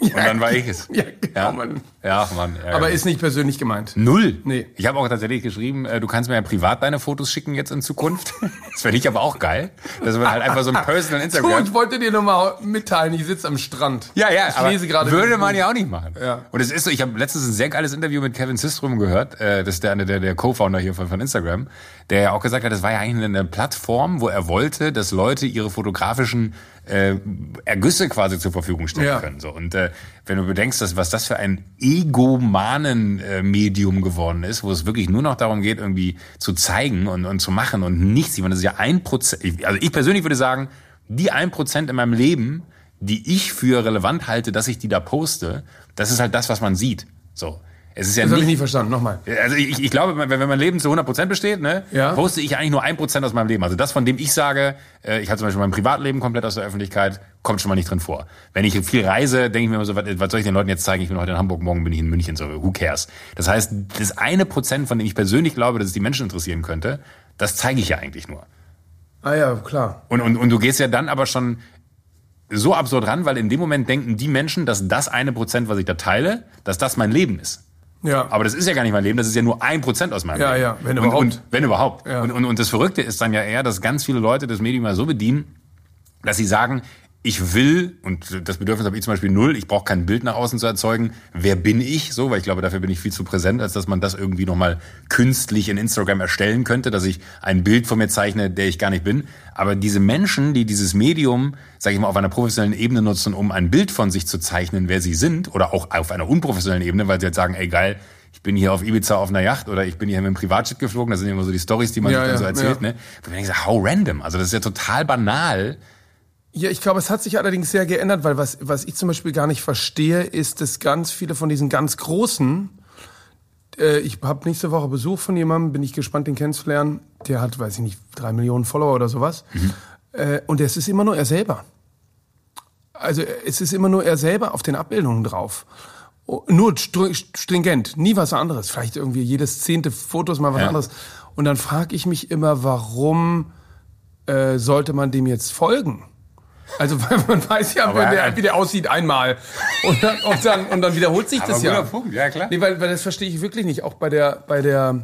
S1: Und dann war ich es.
S2: Ja, genau,
S1: Ja.
S2: Mann.
S1: Ja, Mann. ärgerlich.
S2: Aber ist nicht persönlich gemeint.
S1: Null.
S2: Nee.
S1: Ich habe auch tatsächlich geschrieben, äh, du kannst mir ja privat deine Fotos schicken jetzt in Zukunft. Das fände ich aber auch geil. Das wird halt einfach so ein Personal
S2: Du,
S1: Instagram.
S2: ich wollte dir nur mal mitteilen, ich sitze am Strand.
S1: Ja, ja,
S2: ich lese gerade
S1: würde man ja auch nicht machen.
S2: Ja.
S1: Und es ist so, ich habe letztens ein sehr geiles Interview mit Kevin Systrom gehört, äh, das ist der, der, der Co-Founder hier von, von Instagram, der ja auch gesagt hat, das war ja eigentlich eine Plattform, wo er wollte, dass Leute ihre fotografischen äh, Ergüsse quasi zur Verfügung stellen
S2: Ja.
S1: können. So. Und äh, wenn du bedenkst, dass, was das für ein egomanen äh, Medium geworden ist, wo es wirklich nur noch darum geht, irgendwie zu zeigen und, und zu machen und nichts. Ich meine, das ist ja ein Prozent. Also ich persönlich würde sagen, die ein Prozent in meinem Leben, die ich für relevant halte, dass ich die da poste, das ist halt das, was man sieht. So. Es ist ja
S2: Das habe ich
S1: nicht
S2: verstanden. Nochmal.
S1: also ich, ich glaube, wenn, wenn mein Leben zu 100% besteht, ne,
S2: Ja.
S1: poste ich eigentlich nur 1% aus meinem Leben. Also das, von dem ich sage, äh, ich habe zum Beispiel mein Privatleben komplett aus der Öffentlichkeit, kommt schon mal nicht drin vor. Wenn ich viel reise, denke ich mir immer so, was, was soll ich den Leuten jetzt zeigen? Ich bin heute in Hamburg, morgen bin ich in München, so, who cares? Das heißt, das eine Prozent, von dem ich persönlich glaube, dass es die Menschen interessieren könnte, das zeige ich ja eigentlich nur.
S2: Ah ja, klar.
S1: Und, und, und du gehst ja dann aber schon so absurd ran, weil in dem Moment denken die Menschen, dass das eine Prozent, was ich da teile, dass das mein Leben ist.
S2: Ja.
S1: Aber das ist ja gar nicht mein Leben, das ist ja nur ein Prozent aus meinem
S2: Ja,
S1: Leben.
S2: ja, wenn
S1: und,
S2: überhaupt.
S1: Und, wenn überhaupt.
S2: Ja.
S1: Und, und, und das Verrückte ist dann ja eher, dass ganz viele Leute das Medium mal so bedienen, dass sie sagen, ich will, und das Bedürfnis habe ich zum Beispiel null, ich brauche kein Bild nach außen zu erzeugen, wer bin ich so, weil ich glaube, dafür bin ich viel zu präsent, als dass man das irgendwie nochmal künstlich in Instagram erstellen könnte, dass ich ein Bild von mir zeichne, der ich gar nicht bin. Aber diese Menschen, die dieses Medium, sage ich mal, auf einer professionellen Ebene nutzen, um ein Bild von sich zu zeichnen, wer sie sind, oder auch auf einer unprofessionellen Ebene, weil sie jetzt sagen, ey geil, ich bin hier auf Ibiza auf einer Yacht oder ich bin hier mit einem Privatjet geflogen, das sind immer so die Stories, die man
S2: Ja,
S1: sich dann
S2: ja,
S1: so erzählt,
S2: ja.
S1: ne? Und ich denke, how random. Also das ist ja total banal.
S2: Ja, ich glaube, es hat sich allerdings sehr geändert, weil was, was ich zum Beispiel gar nicht verstehe, ist, dass ganz viele von diesen ganz Großen, äh, ich habe nächste Woche Besuch von jemandem, bin ich gespannt, den kennenzulernen, der hat, weiß ich nicht, drei Millionen Follower oder sowas. Äh, und es ist immer nur er selber. Also es ist immer nur er selber auf den Abbildungen drauf. Oh, Nur str- stringent, nie was anderes. Vielleicht irgendwie jedes zehnte Foto ist mal was
S1: Ja.
S2: anderes. Und dann frage ich mich immer, warum äh, sollte man dem jetzt folgen? Also weil man weiß ja, wie der,
S1: er-
S2: wie der aussieht einmal und dann, und dann, und dann wiederholt sich das ja.
S1: guter Punkt, ja, klar.
S2: Nee, weil, weil das verstehe ich wirklich nicht. Auch bei der bei der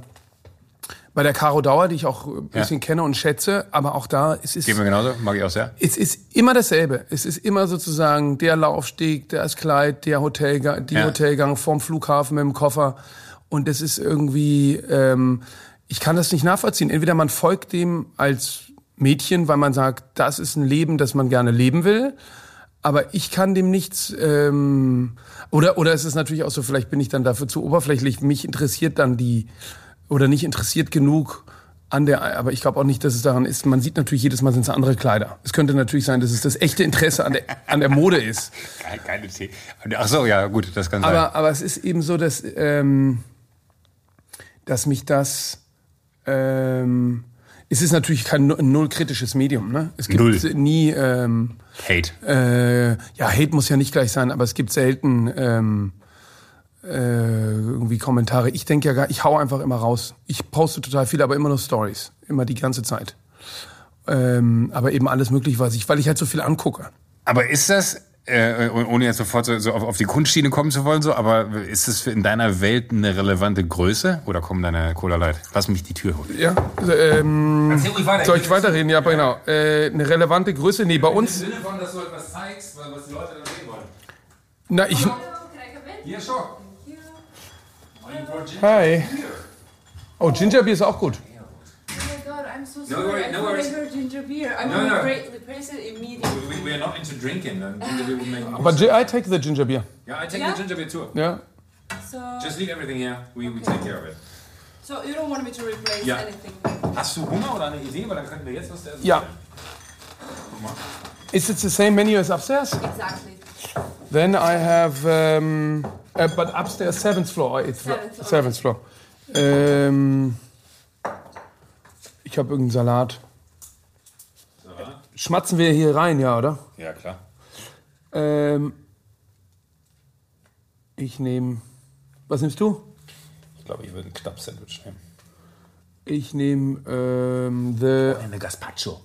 S2: bei der Caro Dauer, die ich auch ein bisschen kenne und schätze, aber auch da es ist
S1: Geht mir genauso, mag ich auch sehr.
S2: es ist immer dasselbe. Es ist immer sozusagen der Laufsteg, das Kleid, der Hotelgang, die
S1: Ja.
S2: Hotelgang vorm Flughafen mit dem Koffer. Und das ist irgendwie, ähm, ich kann das nicht nachvollziehen. Entweder man folgt dem als Mädchen, weil man sagt, das ist ein Leben, das man gerne leben will. Aber ich kann dem nichts, ähm, oder, oder es ist natürlich auch so, vielleicht bin ich dann dafür zu oberflächlich. Mich interessiert dann die, oder nicht interessiert genug an der, aber ich glaube auch nicht, dass es daran ist. Man sieht natürlich jedes Mal sind es andere Kleider. Es könnte natürlich sein, dass es das echte Interesse an der, an der Mode ist.
S1: Keine, Tee. Ach so, ja, gut, das kann sein.
S2: Aber, aber es ist eben so, dass, ähm, dass mich das, ähm, es ist natürlich kein nu- null kritisches Medium. Ne? Es gibt
S1: Null.
S2: nie, ähm,
S1: Hate.
S2: äh, ja, Hate muss ja nicht gleich sein, aber es gibt selten ähm, äh, irgendwie Kommentare. Ich denke ja gar, ich hau einfach immer raus. Ich poste total viel, aber immer nur Stories, immer die ganze Zeit. Ähm, aber eben alles mögliche, was ich, weil ich halt so viel angucke.
S1: Aber ist das, äh, ohne jetzt sofort so, so auf, auf die Kunstschiene kommen zu wollen, so, aber ist das für in deiner Welt eine relevante Größe? Oder kommen deine Cola Light? Lass mich die Tür holen.
S2: Ja, ähm,
S1: Erzähl ruhig weiter.
S2: soll ich weiterreden? Ja, genau. Äh, eine relevante Größe? Nee, bei uns.
S1: Sinne von, dass du etwas zeigst, was die Leute dann sehen wollen.
S2: Na, ich.
S1: Ja, schon.
S2: Hi. Oh, Gingerbeer ist auch gut.
S4: God, I'm so
S1: No
S4: sorry.
S1: worry-
S4: I
S1: no
S4: thought
S1: worries.
S4: I heard ginger beer. I'm
S1: No,
S4: gonna
S1: no.
S4: repra- replace it immediately.
S1: We, we are not into drinking. Then we will make more
S2: I take the ginger beer.
S1: Yeah, I take
S4: Yeah?
S1: the ginger beer too.
S2: Yeah.
S4: So,
S1: Just leave everything here. We, we take care of it.
S4: so you don't want me to replace
S1: Yeah.
S4: anything?
S1: Hast du Hunger oder eine Idee? Weil dann könnten wir jetzt was essen.
S2: Ja. Is it the same menu as upstairs?
S4: Exactly.
S2: Then I have, um, uh, but upstairs, seventh floor. It's
S4: Seventh floor.
S2: seventh floor. Ähm, ich habe irgendeinen Salat. Schmatzen wir hier rein, ja, oder?
S1: Ja, klar.
S2: Ähm, ich nehme. Was nimmst du?
S1: Ich glaube, ich würde ein Knapp-Sandwich nehmen.
S2: Ich nehme ähm, the.
S1: Eine Gazpacho.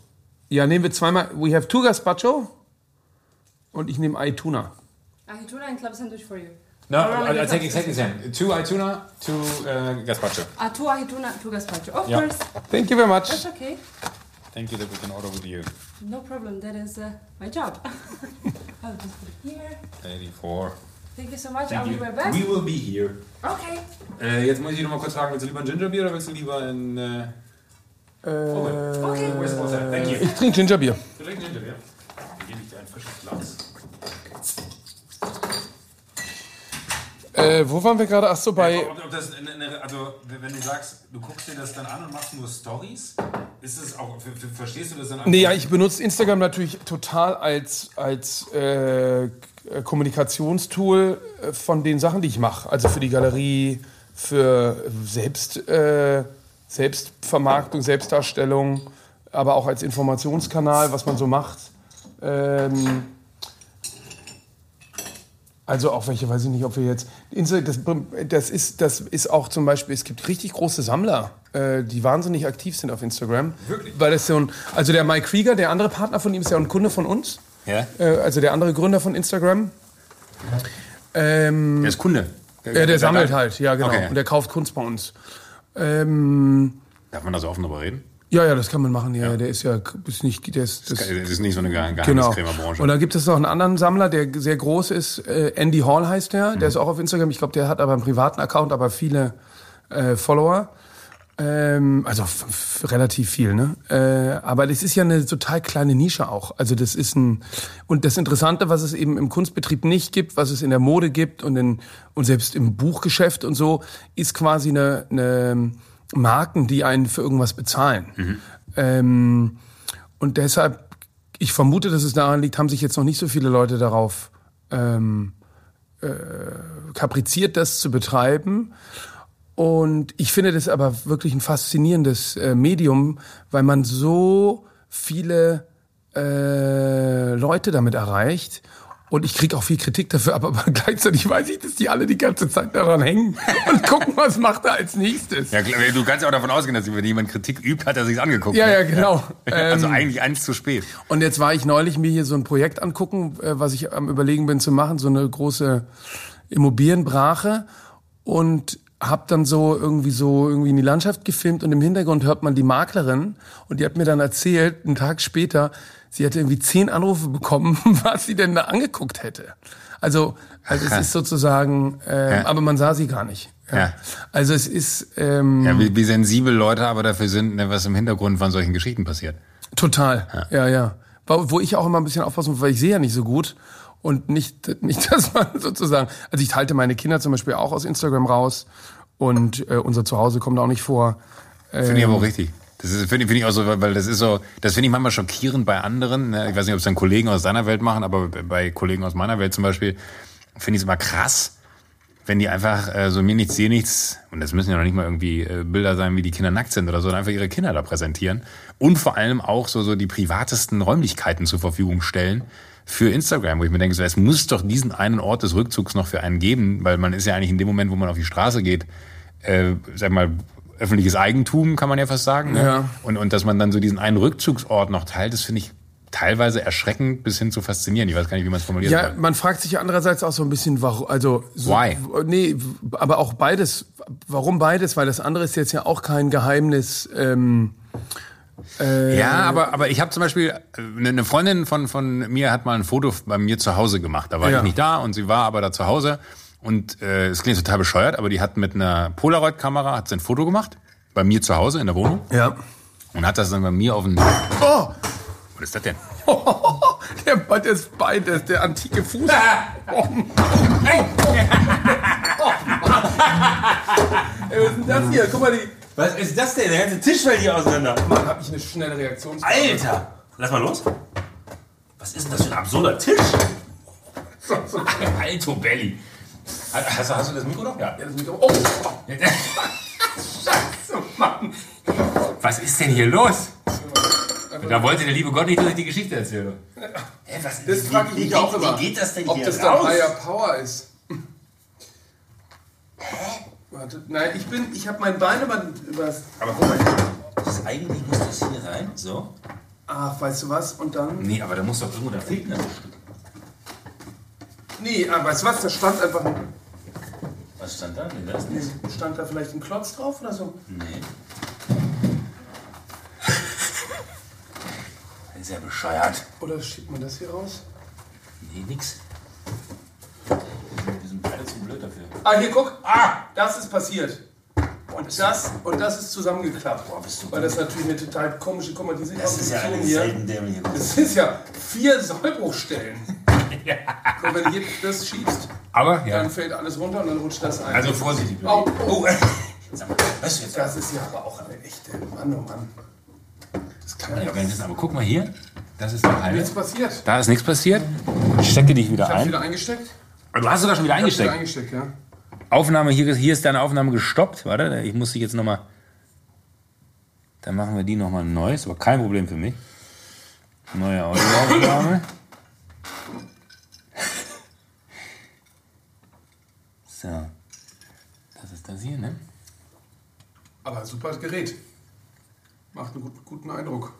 S2: Ja, nehmen wir zweimal. We have two gazpacho. Und ich nehme Ai Tuna.
S4: I tuna and club sandwich for you.
S1: No,
S4: I'll
S1: I'll, I'll take exactly the same. Two Ituna, two uh, gazpacho.
S4: Uh, two ahituna, two gazpacho. Of
S1: Yeah.
S4: course,
S2: Thank you very much.
S4: that's okay.
S1: Thank you that we can order with you.
S4: No problem. That is uh, my job. I'll just put it here.
S1: 84.
S4: Thank you so much.
S1: Thank
S4: I'll
S1: you.
S4: do my best.
S1: We will be here.
S4: Okay.
S1: Äh, jetzt muss ich noch mal kurz fragen, willst du lieber ein Gingerbier oder willst du lieber ein... Äh,
S4: Okay.
S1: Where's water? Thank you.
S2: Ich trinke Gingerbier.
S1: Du trinkst Gingerbier?
S2: Äh, wo waren wir gerade? Ach so, bei.
S3: Ob, ob das also, wenn du sagst, du guckst dir das dann an und machst nur Stories, ist es auch, verstehst du das dann?
S2: Nee, ja, ich benutze Instagram natürlich total als, als äh, Kommunikationstool äh, von den Sachen, die ich mache. Also für die Galerie, für Selbst, äh, Selbstvermarktung, Selbstdarstellung, aber auch als Informationskanal, was man so macht. Ähm, also auch welche, weiß ich nicht, ob wir jetzt. Das, das, ist, das ist auch zum Beispiel, es gibt richtig große Sammler, äh, die wahnsinnig aktiv sind auf Instagram. Wirklich? Weil das so ein, also der Mike Krieger, der andere Partner von ihm, ist ja ein Kunde von uns.
S1: Ja?
S2: Äh, also der andere Gründer von Instagram. Ähm,
S1: Der ist Kunde.
S2: ja, der sammelt halt, ja genau.
S1: Okay.
S2: Und der kauft Kunst bei uns. Ähm,
S1: Darf man da so offen drüber reden?
S2: Ja, ja, das kann man machen. Ja, der ist ja ist nicht, der ist, das,
S1: Das ist nicht so eine Ge-
S2: Genau.
S1: Geheimniskrämerbranche.
S2: Und da gibt es noch einen anderen Sammler, der sehr groß ist. Äh, Andy Hall heißt der. Der ist auch auf Instagram. Ich glaube, der hat aber einen privaten Account, aber viele äh, Follower. Ähm, also relativ viel, ne? Äh, aber das ist ja eine total kleine Nische auch. Also das ist ein und das Interessante, was es eben im Kunstbetrieb nicht gibt, was es in der Mode gibt und in und selbst im Buchgeschäft und so, ist quasi eine, eine Marken, die einen für irgendwas bezahlen. Ähm, und deshalb, ich vermute, dass es daran liegt, haben sich jetzt noch nicht so viele Leute darauf ähm, äh, kapriziert, das zu betreiben. Und ich finde das aber wirklich ein faszinierendes äh, Medium, weil man so viele äh, Leute damit erreicht. Und ich kriege auch viel Kritik dafür, aber, aber gleichzeitig weiß ich, dass die alle die ganze Zeit daran hängen und gucken, was macht er als nächstes.
S1: ja, klar, du kannst ja auch davon ausgehen, dass wenn jemand Kritik übt, hat er sich angeguckt.
S2: Ja,
S1: ne?
S2: ja, genau.
S1: Also
S2: Ähm,
S1: eigentlich eins zu spät.
S2: Und jetzt war ich neulich mir hier so ein Projekt angucken, äh, was ich am überlegen bin zu machen, so eine große Immobilienbrache und hab dann so irgendwie so irgendwie in die Landschaft gefilmt und im Hintergrund hört man die Maklerin und die hat mir dann erzählt, einen Tag später, sie hätte irgendwie zehn Anrufe bekommen, was sie denn da angeguckt hätte. Also, also es ist sozusagen, ähm,
S1: Ja.
S2: aber man sah sie gar nicht.
S1: Ja.
S2: Also es ist ähm,
S1: Ja, wie, wie sensibel Leute aber dafür sind, ne, was im Hintergrund von solchen Geschichten passiert.
S2: Total, ja, ja. Wo wo ich auch immer ein bisschen aufpassen muss, weil ich sehe ja nicht so gut. Und nicht, nicht, dass man sozusagen, also ich halte meine Kinder zum Beispiel auch aus Instagram raus und äh, unser Zuhause kommt auch nicht vor.
S1: Finde ich aber auch richtig. Das finde ich, finde ich auch so, weil das ist so, das finde ich manchmal schockierend bei anderen. ne? Ich weiß nicht, ob es dann Kollegen aus deiner Welt machen, aber bei Kollegen aus meiner Welt zum Beispiel finde ich es immer krass, wenn die einfach äh, so mir nichts, dir nichts, und das müssen ja noch nicht mal irgendwie äh, Bilder sein, wie die Kinder nackt sind oder so, einfach ihre Kinder da präsentieren und vor allem auch so, so die privatesten Räumlichkeiten zur Verfügung stellen für Instagram, wo ich mir denke, so, es muss doch diesen einen Ort des Rückzugs noch für einen geben, weil man ist ja eigentlich in dem Moment, wo man auf die Straße geht, äh, sag mal, öffentliches Eigentum, kann man ja fast sagen. Ne?
S2: Ja.
S1: Und, und dass man dann so diesen einen Rückzugsort noch teilt, das finde ich teilweise erschreckend bis hin zu faszinierend. Ich weiß gar nicht, wie man es formuliert.
S2: Ja, man fragt sich andererseits auch so ein bisschen, warum, also, so,
S1: Why?
S2: Nee, aber auch beides. Warum beides? Weil das andere ist jetzt ja auch kein Geheimnis. Ähm,
S1: Ja, aber, aber ich habe zum Beispiel, äh, eine Freundin von, von mir hat mal ein Foto bei mir zu Hause gemacht. Da war
S2: Ja.
S1: ich nicht da und sie war aber da zu Hause. Und äh, es klingt total bescheuert, aber die hat mit einer Polaroid-Kamera hat sie ein Foto gemacht. Bei mir zu Hause in der Wohnung.
S2: ja.
S1: Und hat das dann bei mir auf den...
S2: Oh!
S1: Was ist das denn?
S2: Der, das Bein, das, der antike Fuß. Oh, Ey, was ist denn das hier? Guck mal, die.
S3: Was ist das denn? Der ganze Tisch fällt hier auseinander.
S2: Mann, hab ich eine schnelle Reaktion.
S3: Alter! Lass mal los. Was ist denn das für ein absurder Tisch?
S1: Alto Belly. Hast, du- hast du das Mikro noch? Ja.
S2: Ja, das Mikro- Oh!
S1: Scheiße, Mann. Was ist denn hier los? Da wollte der liebe Gott nicht, dass ich die Geschichte erzähle.
S3: Hä, was,
S2: Das frage ich mich auch immer.
S3: Wie geht das denn
S2: Ob
S3: hier
S2: das
S3: raus?
S2: dann Higher Power ist. Warte, nein, ich bin, ich habe mein Bein über, über.
S3: Aber guck mal, das, eigentlich muss das hier rein. So.
S2: Ach, weißt du was? Und dann.
S3: Nee, aber da muss doch irgendwo, da fehlt ein Stück.
S2: Nee, aber weißt du was? Da stand einfach. ein-
S1: Was stand da? Nee, das nicht.
S2: Stand da vielleicht ein Klotz drauf oder so?
S1: Nee. Sehr bescheuert.
S2: Oder schiebt man das hier raus?
S1: Nee, nix. Wir sind beide zu blöd dafür.
S2: Ah, hier guck. Ah, das ist passiert. Und das, und das ist zusammengeklappt.
S1: Boah, bist du
S2: Weil das natürlich eine total komische, guck mal, diese
S1: Das ist ja
S2: hier.
S1: selten dämliche
S2: Das ist ja vier Sollbruchstellen. Und wenn du hier das schiebst,
S1: Aber, ja.
S2: dann fällt alles runter und dann rutscht das ein.
S1: Also vorsichtig.
S2: Oh, oh.
S1: Sag mal, du jetzt?
S2: Das ist ja aber auch eine echte Mann, oh Mann.
S1: Das kann man ja nicht wissen. Aber guck mal hier. Das ist halbe.
S2: Nichts passiert.
S1: Da ist nichts passiert. Ich stecke dich wieder
S2: Ich
S1: ein.
S2: wieder eingesteckt.
S1: Du hast sogar schon wieder
S2: Ich hab's wieder
S1: eingesteckt.
S2: eingesteckt, ja.
S1: Aufnahme, hier, hier ist deine Aufnahme gestoppt. Warte, ich muss dich jetzt nochmal. Dann machen wir die nochmal neu. Ist aber kein Problem für mich. Neue Audioaufnahme. So. Das ist das hier, ne?
S2: Aber super Gerät. Macht einen gut, guten Eindruck.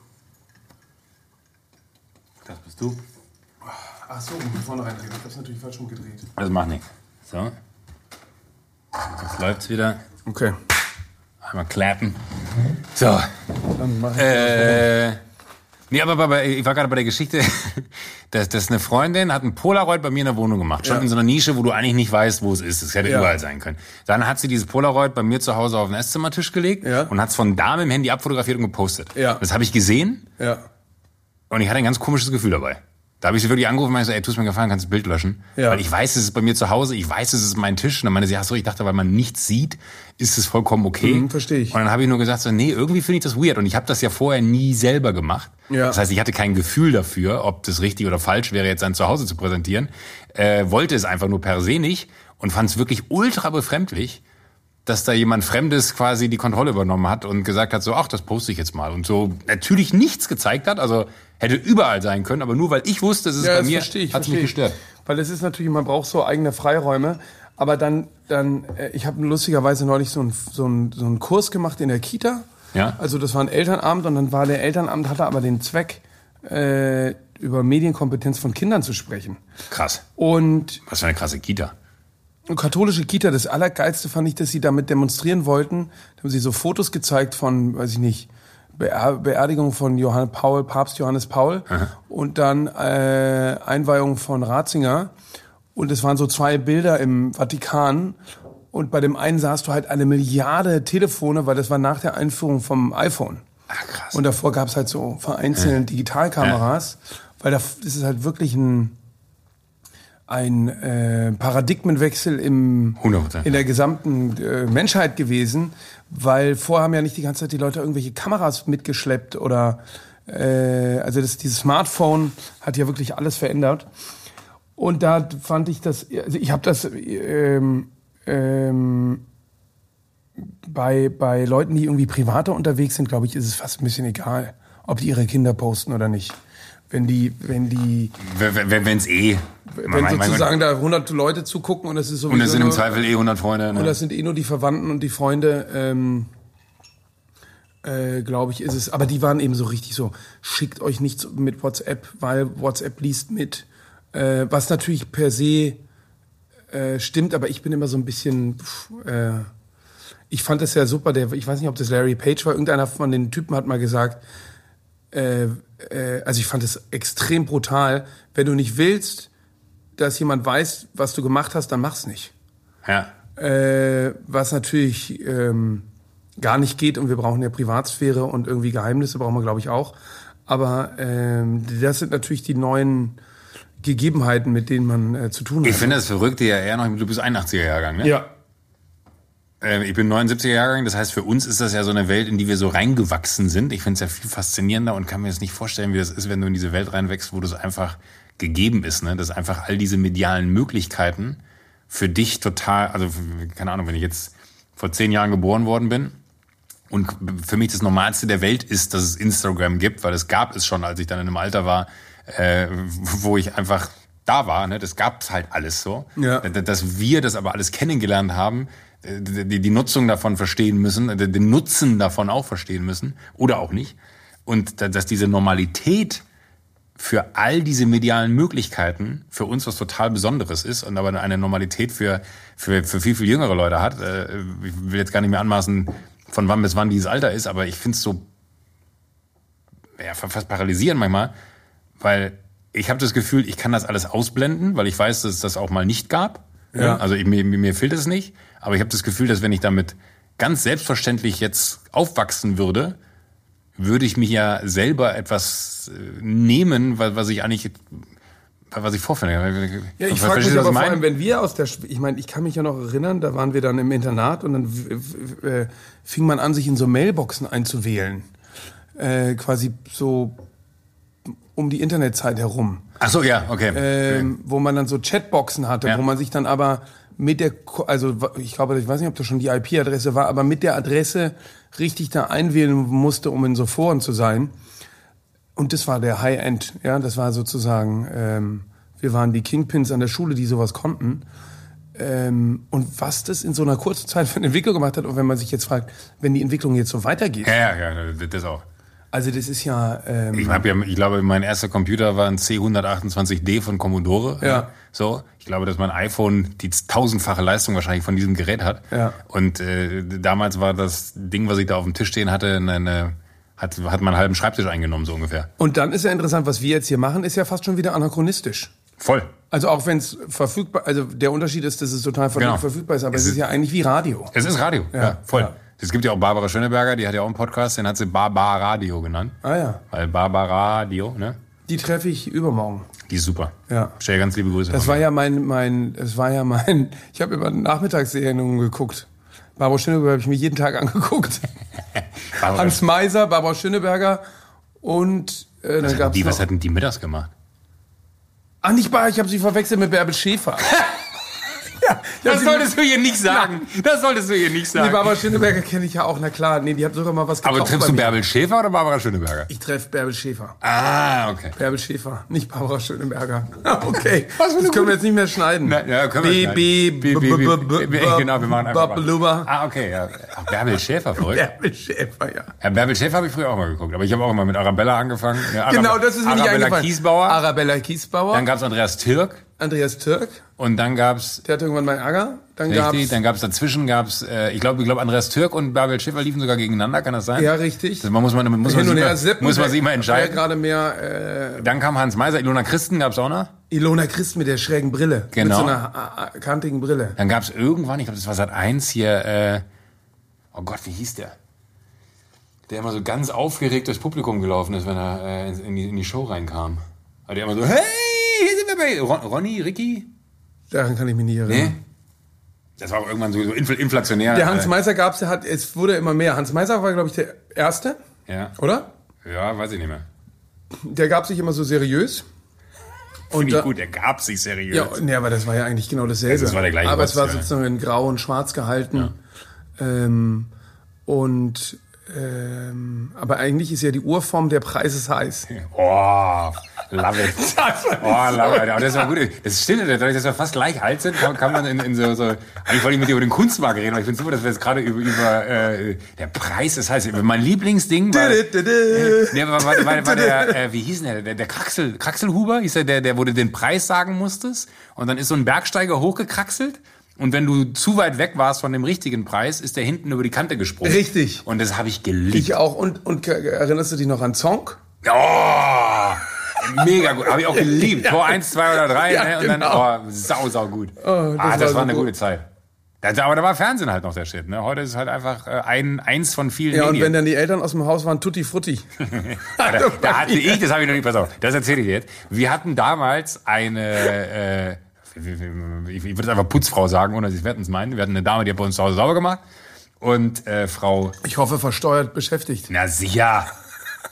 S1: Das bist du.
S2: Ach so, von vornherein. Ich hab's natürlich falsch rumgedreht.
S1: Das macht nichts. So. Jetzt läuft's wieder.
S2: Okay.
S1: Einmal klappen. So.
S2: Dann mach ich
S1: Äh, nee, aber, aber ich war gerade bei der Geschichte, dass, dass eine Freundin hat ein Polaroid bei mir in der Wohnung gemacht. Schon
S2: Ja.
S1: in so einer Nische, wo du eigentlich nicht weißt, wo es ist. Es hätte
S2: Ja.
S1: überall sein können. Dann hat sie dieses Polaroid bei mir zu Hause auf den Esszimmertisch gelegt
S2: Ja.
S1: und hat es von da mit dem Handy abfotografiert und gepostet.
S2: Ja.
S1: Das habe ich gesehen
S2: Ja.
S1: und ich hatte ein ganz komisches Gefühl dabei. Da habe ich sie wirklich angerufen und meinte so, ey, tust mir gefallen, kannst du das Bild löschen.
S2: Ja.
S1: Weil ich weiß, es ist bei mir zu Hause, ich weiß, es ist mein Tisch. Und dann meinte sie, ach so, ich dachte, weil man nichts sieht, ist es vollkommen okay.
S2: Mhm, verstehe ich.
S1: Und dann habe ich nur gesagt, so, nee, irgendwie finde ich das weird. Und ich habe das ja vorher nie selber gemacht.
S2: Ja.
S1: Das heißt, ich hatte kein Gefühl dafür, ob das richtig oder falsch wäre, jetzt sein Zuhause zu präsentieren. Äh, wollte es einfach nur per se nicht und fand es wirklich ultra befremdlich, dass da jemand Fremdes quasi die Kontrolle übernommen hat und gesagt hat, so, ach, das poste ich jetzt mal. Und so natürlich nichts gezeigt hat, also hätte überall sein können, aber nur weil ich wusste, es ist
S2: Ja,
S1: bei mir, hat mich
S2: ich.
S1: gestört.
S2: Weil es ist natürlich, man braucht so eigene Freiräume. Aber dann, dann äh, ich habe lustigerweise neulich so einen so einen- so einen Kurs gemacht in der Kita.
S1: Ja.
S2: Also das war ein Elternabend und dann war der Elternabend, hatte aber den Zweck, äh, über Medienkompetenz von Kindern zu sprechen.
S1: Krass.
S2: Und
S1: Was für eine krasse Kita.
S2: Katholische Kita, das Allergeilste fand ich, dass sie damit demonstrieren wollten. Da haben sie so Fotos gezeigt von, weiß ich nicht, Beer Beerdigung von Johann Paul, Papst Johannes Paul und dann äh, Einweihung von Ratzinger. Und es waren so zwei Bilder im Vatikan. Und bei dem einen sahst du halt eine Milliarde Telefone, weil das war nach der Einführung vom iPhone.
S1: Ach, krass.
S2: Und davor gab es halt so vereinzelte Digitalkameras, weil das ist halt wirklich ein, ein äh, Paradigmenwechsel im,
S1: 100%.
S2: in der gesamten äh, Menschheit gewesen, weil vorher haben ja nicht die ganze Zeit die Leute irgendwelche Kameras mitgeschleppt oder äh, also das, dieses Smartphone hat ja wirklich alles verändert. Und da fand ich das, also ich habe das ähm, ähm, bei, bei Leuten, die irgendwie privater unterwegs sind, glaube ich, ist es fast ein bisschen egal, ob die ihre Kinder posten oder nicht. Wenn die, wenn die,
S1: Wenn es eh.
S2: wenn
S1: mein-
S2: sozusagen da hunderte Leute zugucken und es ist sowieso
S1: Und es sind im Zweifel eh 100 Freunde.
S2: und
S1: Ne?
S2: das sind eh nur die Verwandten und die Freunde, ähm, äh, glaube ich, ist es. Aber die waren eben so richtig so, schickt euch nichts mit WhatsApp, weil WhatsApp liest mit. Äh, was natürlich per se äh, stimmt, aber ich bin immer so ein bisschen. Pff, äh, ich fand das ja super. Der, ich weiß nicht, ob das Larry Page war. Irgendeiner von den Typen hat mal gesagt, äh, also ich fand es extrem brutal. Wenn du nicht willst, dass jemand weiß, was du gemacht hast, dann mach's nicht.
S1: Ja.
S2: Äh, was natürlich ähm, gar nicht geht und wir brauchen ja Privatsphäre und irgendwie Geheimnisse brauchen wir, glaube ich, auch. Aber ähm, das sind natürlich die neuen Gegebenheiten, mit denen man äh, zu tun hat.
S1: Ich finde das Verrückte ja eher noch, du bist 81er Jahrgang, ne?
S2: ja.
S1: Äh, Ich bin 79er Jahrgang, das heißt für uns ist das ja so eine Welt, in die wir so reingewachsen sind. Ich finde es ja viel faszinierender und kann mir jetzt nicht vorstellen, wie das ist, wenn du in diese Welt reinwächst, wo das einfach gegeben ist, ne? Dass einfach all diese medialen Möglichkeiten für dich total, also keine Ahnung, wenn ich jetzt vor zehn Jahren geboren worden bin und für mich das Normalste der Welt ist, dass es Instagram gibt, weil es gab es schon, als ich dann in einem Alter war, äh, wo ich einfach da war. Ne? Das gab es halt alles so.
S2: Ja.
S1: Dass wir das aber alles kennengelernt haben, die, die Nutzung davon verstehen müssen, äh, den Nutzen davon auch verstehen müssen oder auch nicht. Und da- dass diese Normalität für all diese medialen Möglichkeiten für uns was total Besonderes ist und aber eine Normalität für, für, für viel, viel jüngere Leute hat. Äh, Ich will jetzt gar nicht mehr anmaßen, von wann bis wann dieses Alter ist, aber ich finde es so ja, fa- fast paralysierend manchmal, weil ich habe das Gefühl, ich kann das alles ausblenden, weil ich weiß, dass es das auch mal nicht gab. Ja. Also ich, mir, mir fehlt es nicht, aber ich habe das Gefühl, dass wenn ich damit ganz selbstverständlich jetzt aufwachsen würde, würde ich mich ja selber etwas äh, nehmen, was, was ich eigentlich, was ich vorfinde.
S2: Ja, ich frage mich aber vor allem, wenn wir aus der, ich meine, ich kann mich ja noch erinnern, da waren wir dann im Internat und dann äh, fing man an, sich in so Mailboxen einzuwählen. Äh, quasi so um die Internetzeit herum.
S1: Ach so, ja, okay.
S2: Ähm, wo man dann so Chatboxen hatte,
S1: Ja.
S2: wo man sich dann aber mit der, also ich glaube, ich weiß nicht, ob das schon die IP-Adresse war, aber mit der Adresse richtig da einwählen musste, um in so Foren zu sein. Und das war der High-End, ja, das war sozusagen, ähm, wir waren die Kingpins an der Schule, die sowas konnten. Ähm, und was das in so einer kurzen Zeit für eine Entwicklung gemacht hat, und wenn man sich jetzt fragt, wenn die Entwicklung jetzt so weitergeht,
S1: ja, ja, ja, das auch.
S2: Also das ist ja, ähm,
S1: Ich, ja, ich glaube, mein erster Computer war ein C128D von Commodore.
S2: Ja.
S1: So, ich glaube, dass mein iPhone die tausendfache Leistung wahrscheinlich von diesem Gerät hat.
S2: Ja.
S1: Und äh, damals war das Ding, was ich da auf dem Tisch stehen hatte, eine, hat, hat man einen halben Schreibtisch eingenommen, so ungefähr.
S2: und dann ist ja interessant, was wir jetzt hier machen, ist ja fast schon wieder anachronistisch.
S1: Voll.
S2: Also auch wenn es verfügbar, also der Unterschied ist, dass es total
S1: Genau.
S2: verfügbar ist, aber es
S1: Es
S2: ist,
S1: ist-
S2: ja eigentlich wie Radio.
S1: Es ist Radio. Ja,
S2: Ja,
S1: voll.
S2: ja.
S1: Es gibt ja auch Barbara Schöneberger, die hat ja auch einen Podcast, den hat sie Barbara Radio genannt.
S2: Ah ja,
S1: Weil Barbara Radio, ne?
S2: die treffe ich übermorgen.
S1: Die ist super.
S2: Ja.
S1: Stell ganz liebe Grüße.
S2: Das war
S1: mir.
S2: ja mein, mein, das war ja mein, ich habe immer Nachmittagssendungen geguckt. Barbara Schöneberger habe ich mir jeden Tag angeguckt.
S1: Barbara,
S2: Hans Meiser, Barbara Schöneberger und äh, dann gab's
S1: die, was hatten die mittags gemacht?
S2: Ah, nicht Bar, ich habe sie verwechselt mit Bärbel Schäfer. ja, sie mit-
S1: du hier nicht sagen. Das solltest du hier nicht
S2: Nee, Barbara Schöneberger kenne ich ja auch, na klar. Nee, die hat sogar mal was gekauft
S1: Aber triffst du. Bärbel Schäfer oder Barbara Schöneberger?
S2: Ich treffe Bärbel Schäfer.
S1: Ah, okay.
S2: Bärbel Schäfer, nicht Barbara Schöneberger. Okay,
S1: Was für
S2: das können wir jetzt nicht mehr schneiden.
S1: Na, ja, können wir
S2: B. B,
S1: B, B, B, B, Genau, wir machen einfach
S2: Babbeluba.
S1: Ah, okay, ja. Bärbel Schäfer, verrückt.
S2: Bärbel Schäfer, ja.
S1: Ja, Bärbel Schäfer habe ich früher auch mal geguckt, aber ich habe auch immer mit Arabella angefangen. Ja, Arab-
S2: Genau, das ist mir nicht
S1: Arabella
S2: eingefallen.
S1: Kiesbauer,
S2: Arabella Kiesbauer.
S1: dann gab's Andreas Türk
S2: Andreas Türk,
S1: und dann gab's
S2: der hat irgendwann mal Ärger. Dann
S1: Richtig,
S2: gab's,
S1: dann gab's dazwischen gab's, äh, ich glaube, ich glaube Andreas Türk und Bärbel Schäfer liefen sogar gegeneinander, kann das sein?
S2: ja richtig.
S1: Das man muss man muss man sich mal, muss man sich mal entscheiden.
S2: gerade mehr äh,
S1: Dann kam Hans Meiser, Ilona Christen gab's auch noch.
S2: Ilona Christ mit der schrägen Brille.
S1: Genau.
S2: Mit so einer äh, äh, kantigen Brille.
S1: Dann gab's irgendwann, ich glaube, das war seit eins hier, äh, oh Gott, wie hieß der? Der immer so ganz aufgeregt durchs Publikum gelaufen ist, wenn er äh, in, die, in die Show reinkam. Also der immer so, hey, bei Ron, Ronny, Ricky?
S2: Daran kann ich mich nicht erinnern.
S1: Nee. Das war auch irgendwann so, so infl inflationär.
S2: Der Hans
S1: äh,
S2: Meiser der hat, es wurde immer mehr. Hans Meiser war, glaube ich, der Erste,
S1: Ja.
S2: oder?
S1: ja, weiß ich nicht mehr.
S2: Der gab sich immer so seriös.
S1: Finde ich
S2: da-
S1: gut, der gab sich seriös.
S2: Ja, nee, aber das war ja eigentlich genau dasselbe.
S1: Das war der gleiche
S2: aber es war
S1: ja.
S2: sozusagen in grau und schwarz gehalten. Ähm, und ähm, aber eigentlich ist ja die Urform der Preis ist heiß.
S1: Oh, love it. Oh, love it. Aber das war gut. Das stimmt, dadurch, dass wir fast gleich alt sind, kann, kann man in, in so, so. Eigentlich wollte ich mit dir über den Kunstmarkt reden, aber ich finde super, dass wir jetzt gerade über, über äh, der Preis ist heiß. Mein Lieblingsding war, der war, war, war, war der, äh, wie hieß denn der, der, der Kraxel, Kraxelhuber, hieß der, der, der, wo du den Preis sagen musstest. Und dann ist so ein Bergsteiger hochgekraxelt. Und wenn du zu weit weg warst von dem richtigen Preis, ist der hinten über die Kante gesprungen.
S2: Richtig.
S1: Und das habe ich geliebt.
S2: Ich auch. Und, und erinnerst du dich noch an Song?
S1: Oh, mega gut. Habe ich auch geliebt. Tor 1, 2 oder 3.
S2: Ja,
S1: ne? Und dann,
S2: genau.
S1: oh, sau, sau gut.
S2: das
S1: ah,
S2: war
S1: das
S2: so
S1: war eine
S2: gut.
S1: gute Zeit. Das, aber da war Fernsehen halt noch der Shit. Ne? Heute ist es halt einfach äh, ein, eins von vielen
S2: Ja, und wenn
S1: Medien.
S2: dann die Eltern aus dem Haus waren, Tutti Frutti.
S1: da, da hatte ich, das habe ich noch nicht, pass auf, das erzähle ich dir jetzt. Wir hatten damals eine, äh, ich würde es einfach Putzfrau sagen, ohne dass ich es meinen. Wir hatten eine Dame, die hat bei uns zu Hause sauber gemacht. Und äh, Frau
S2: Ich hoffe, versteuert beschäftigt.
S1: Na sicher.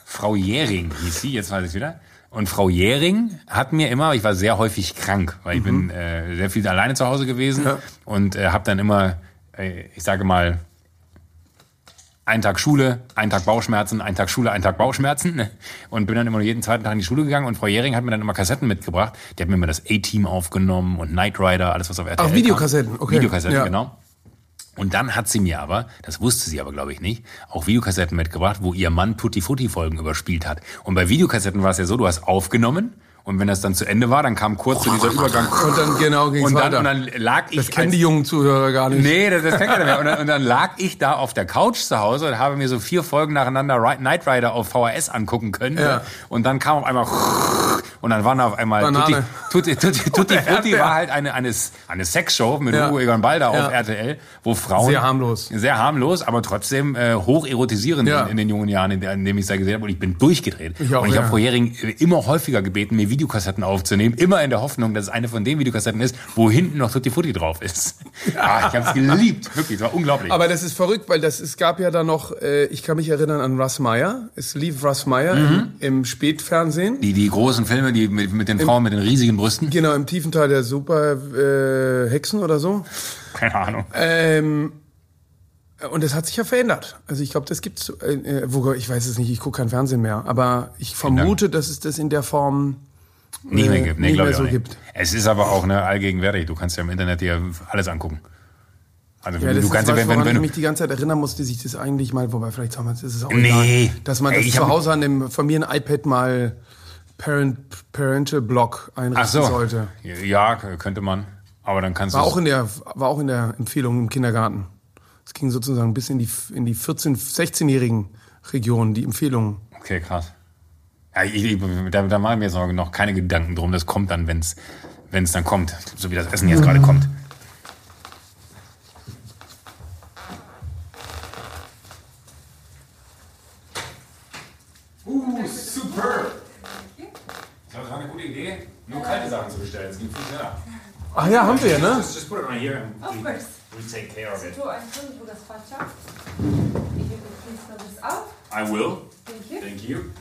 S1: Frau Jähring hieß sie, jetzt weiß ich wieder. Und Frau Jähring hat mir immer, ich war sehr häufig krank, weil ich bin äh, sehr viel alleine zu Hause gewesen
S2: Ja.
S1: und äh, habe dann immer, äh, ich sage mal, einen Tag Schule, einen Tag Bauchschmerzen, einen Tag Schule, einen Tag Bauchschmerzen ne? und bin dann immer jeden zweiten Tag in die Schule gegangen und Frau Jähring hat mir dann immer Kassetten mitgebracht. Die hat mir immer das A-Team aufgenommen und Knight Rider, alles was auf RTL
S2: Ach, Videokassetten,
S1: kam.
S2: okay.
S1: Videokassetten,
S2: Ja.
S1: genau. Und dann hat sie mir aber, das wusste sie aber glaube ich nicht, auch Videokassetten mitgebracht, wo ihr Mann Tutti Frutti Folgen überspielt hat. Und bei Videokassetten war es ja so, du hast aufgenommen und wenn das dann zu Ende war, dann kam kurz so dieser Übergang.
S2: Und dann genau ging's
S1: Und dann,
S2: weiter.
S1: und dann lag ich
S2: das kennen
S1: als-
S2: die jungen Zuhörer gar nicht.
S1: Nee, das, das kennt keiner mehr. Und dann, und dann lag ich da auf der Couch zu Hause und habe mir so vier Folgen nacheinander Knight Rider auf VHS angucken können.
S2: Ja.
S1: Und dann kam auf einmal und dann waren auf einmal
S2: Banane.
S1: Tutti, Tutti, Tutti, Tutti Frutti war halt eine, eine, eine Sexshow mit
S2: Ja.
S1: Hugo Egon Balder
S2: Ja.
S1: auf RTL, wo Frauen...
S2: Sehr harmlos.
S1: Sehr harmlos, aber trotzdem äh, hoch erotisierend
S2: Ja.
S1: in, in den jungen Jahren, in, in dem ich es da gesehen habe. Und ich bin durchgedreht.
S2: Ich auch,
S1: und ich
S2: ja.
S1: habe vorherigen immer häufiger gebeten, mir Videokassetten aufzunehmen. Immer in der Hoffnung, dass es eine von den Videokassetten ist, wo hinten noch Tutti Frutti drauf ist. ah, ich habe es geliebt. Wirklich, es war unglaublich.
S2: Aber das ist verrückt, weil das, es gab ja da noch, äh, ich kann mich erinnern an Russ Meyer. Es lief Russ Meyer im, im Spätfernsehen.
S1: Die, die großen Filme, die mit, mit den Frauen mit den riesigen Brüsten.
S2: Genau, im tiefen Teil der Super äh, Hexen oder so.
S1: Keine Ahnung.
S2: Ähm, und das hat sich ja verändert. Also ich glaube, das gibt's, äh, äh, wo, ich weiß es nicht, ich gucke kein Fernsehen mehr, aber ich vermute, dass es das in der Form
S1: Nicht mehr gibt. Nee,
S2: nicht mehr
S1: ich
S2: so
S1: nicht.
S2: gibt.
S1: Es ist aber auch ne, allgegenwärtig. Du kannst ja im Internet dir alles angucken. Also
S2: Ja, das
S1: du
S2: ist
S1: kannst
S2: was,
S1: ja, wenn, wenn,
S2: ich mich die ganze Zeit erinnern musste, sich das eigentlich mal, wobei vielleicht sagen wir, das ist es auch
S1: Nee.
S2: egal, dass man
S1: Ey,
S2: das
S1: ich
S2: zu Hause an dem Familien-iPad mal Parent, Parental Block
S1: Ach
S2: einrichten
S1: so.
S2: sollte.
S1: Ja, könnte man. Aber dann kannst
S2: War
S1: du
S2: auch in der, war auch in der Empfehlung im Kindergarten. Es ging sozusagen bis in die, in die 14-, 16-jährigen Region, die Empfehlung.
S1: Okay, krass. Ja, ich, ich, da, da mache ich mir jetzt noch, noch keine Gedanken drum. Das kommt dann, wenn es dann kommt. So wie das Essen jetzt gerade kommt. Uh, super! Das war eine gute Idee, nur kalte Sachen zu bestellen. Es ging viel schneller.
S2: Ach ja, haben wir ja, ne?
S1: Just, just put it right here and
S4: Of
S1: we,
S4: course.
S1: we take care of it.
S4: Du, ein Stunden, wo das Fatscha. Ich will please fill this out.
S1: I will.
S4: Thank you.
S1: Thank you.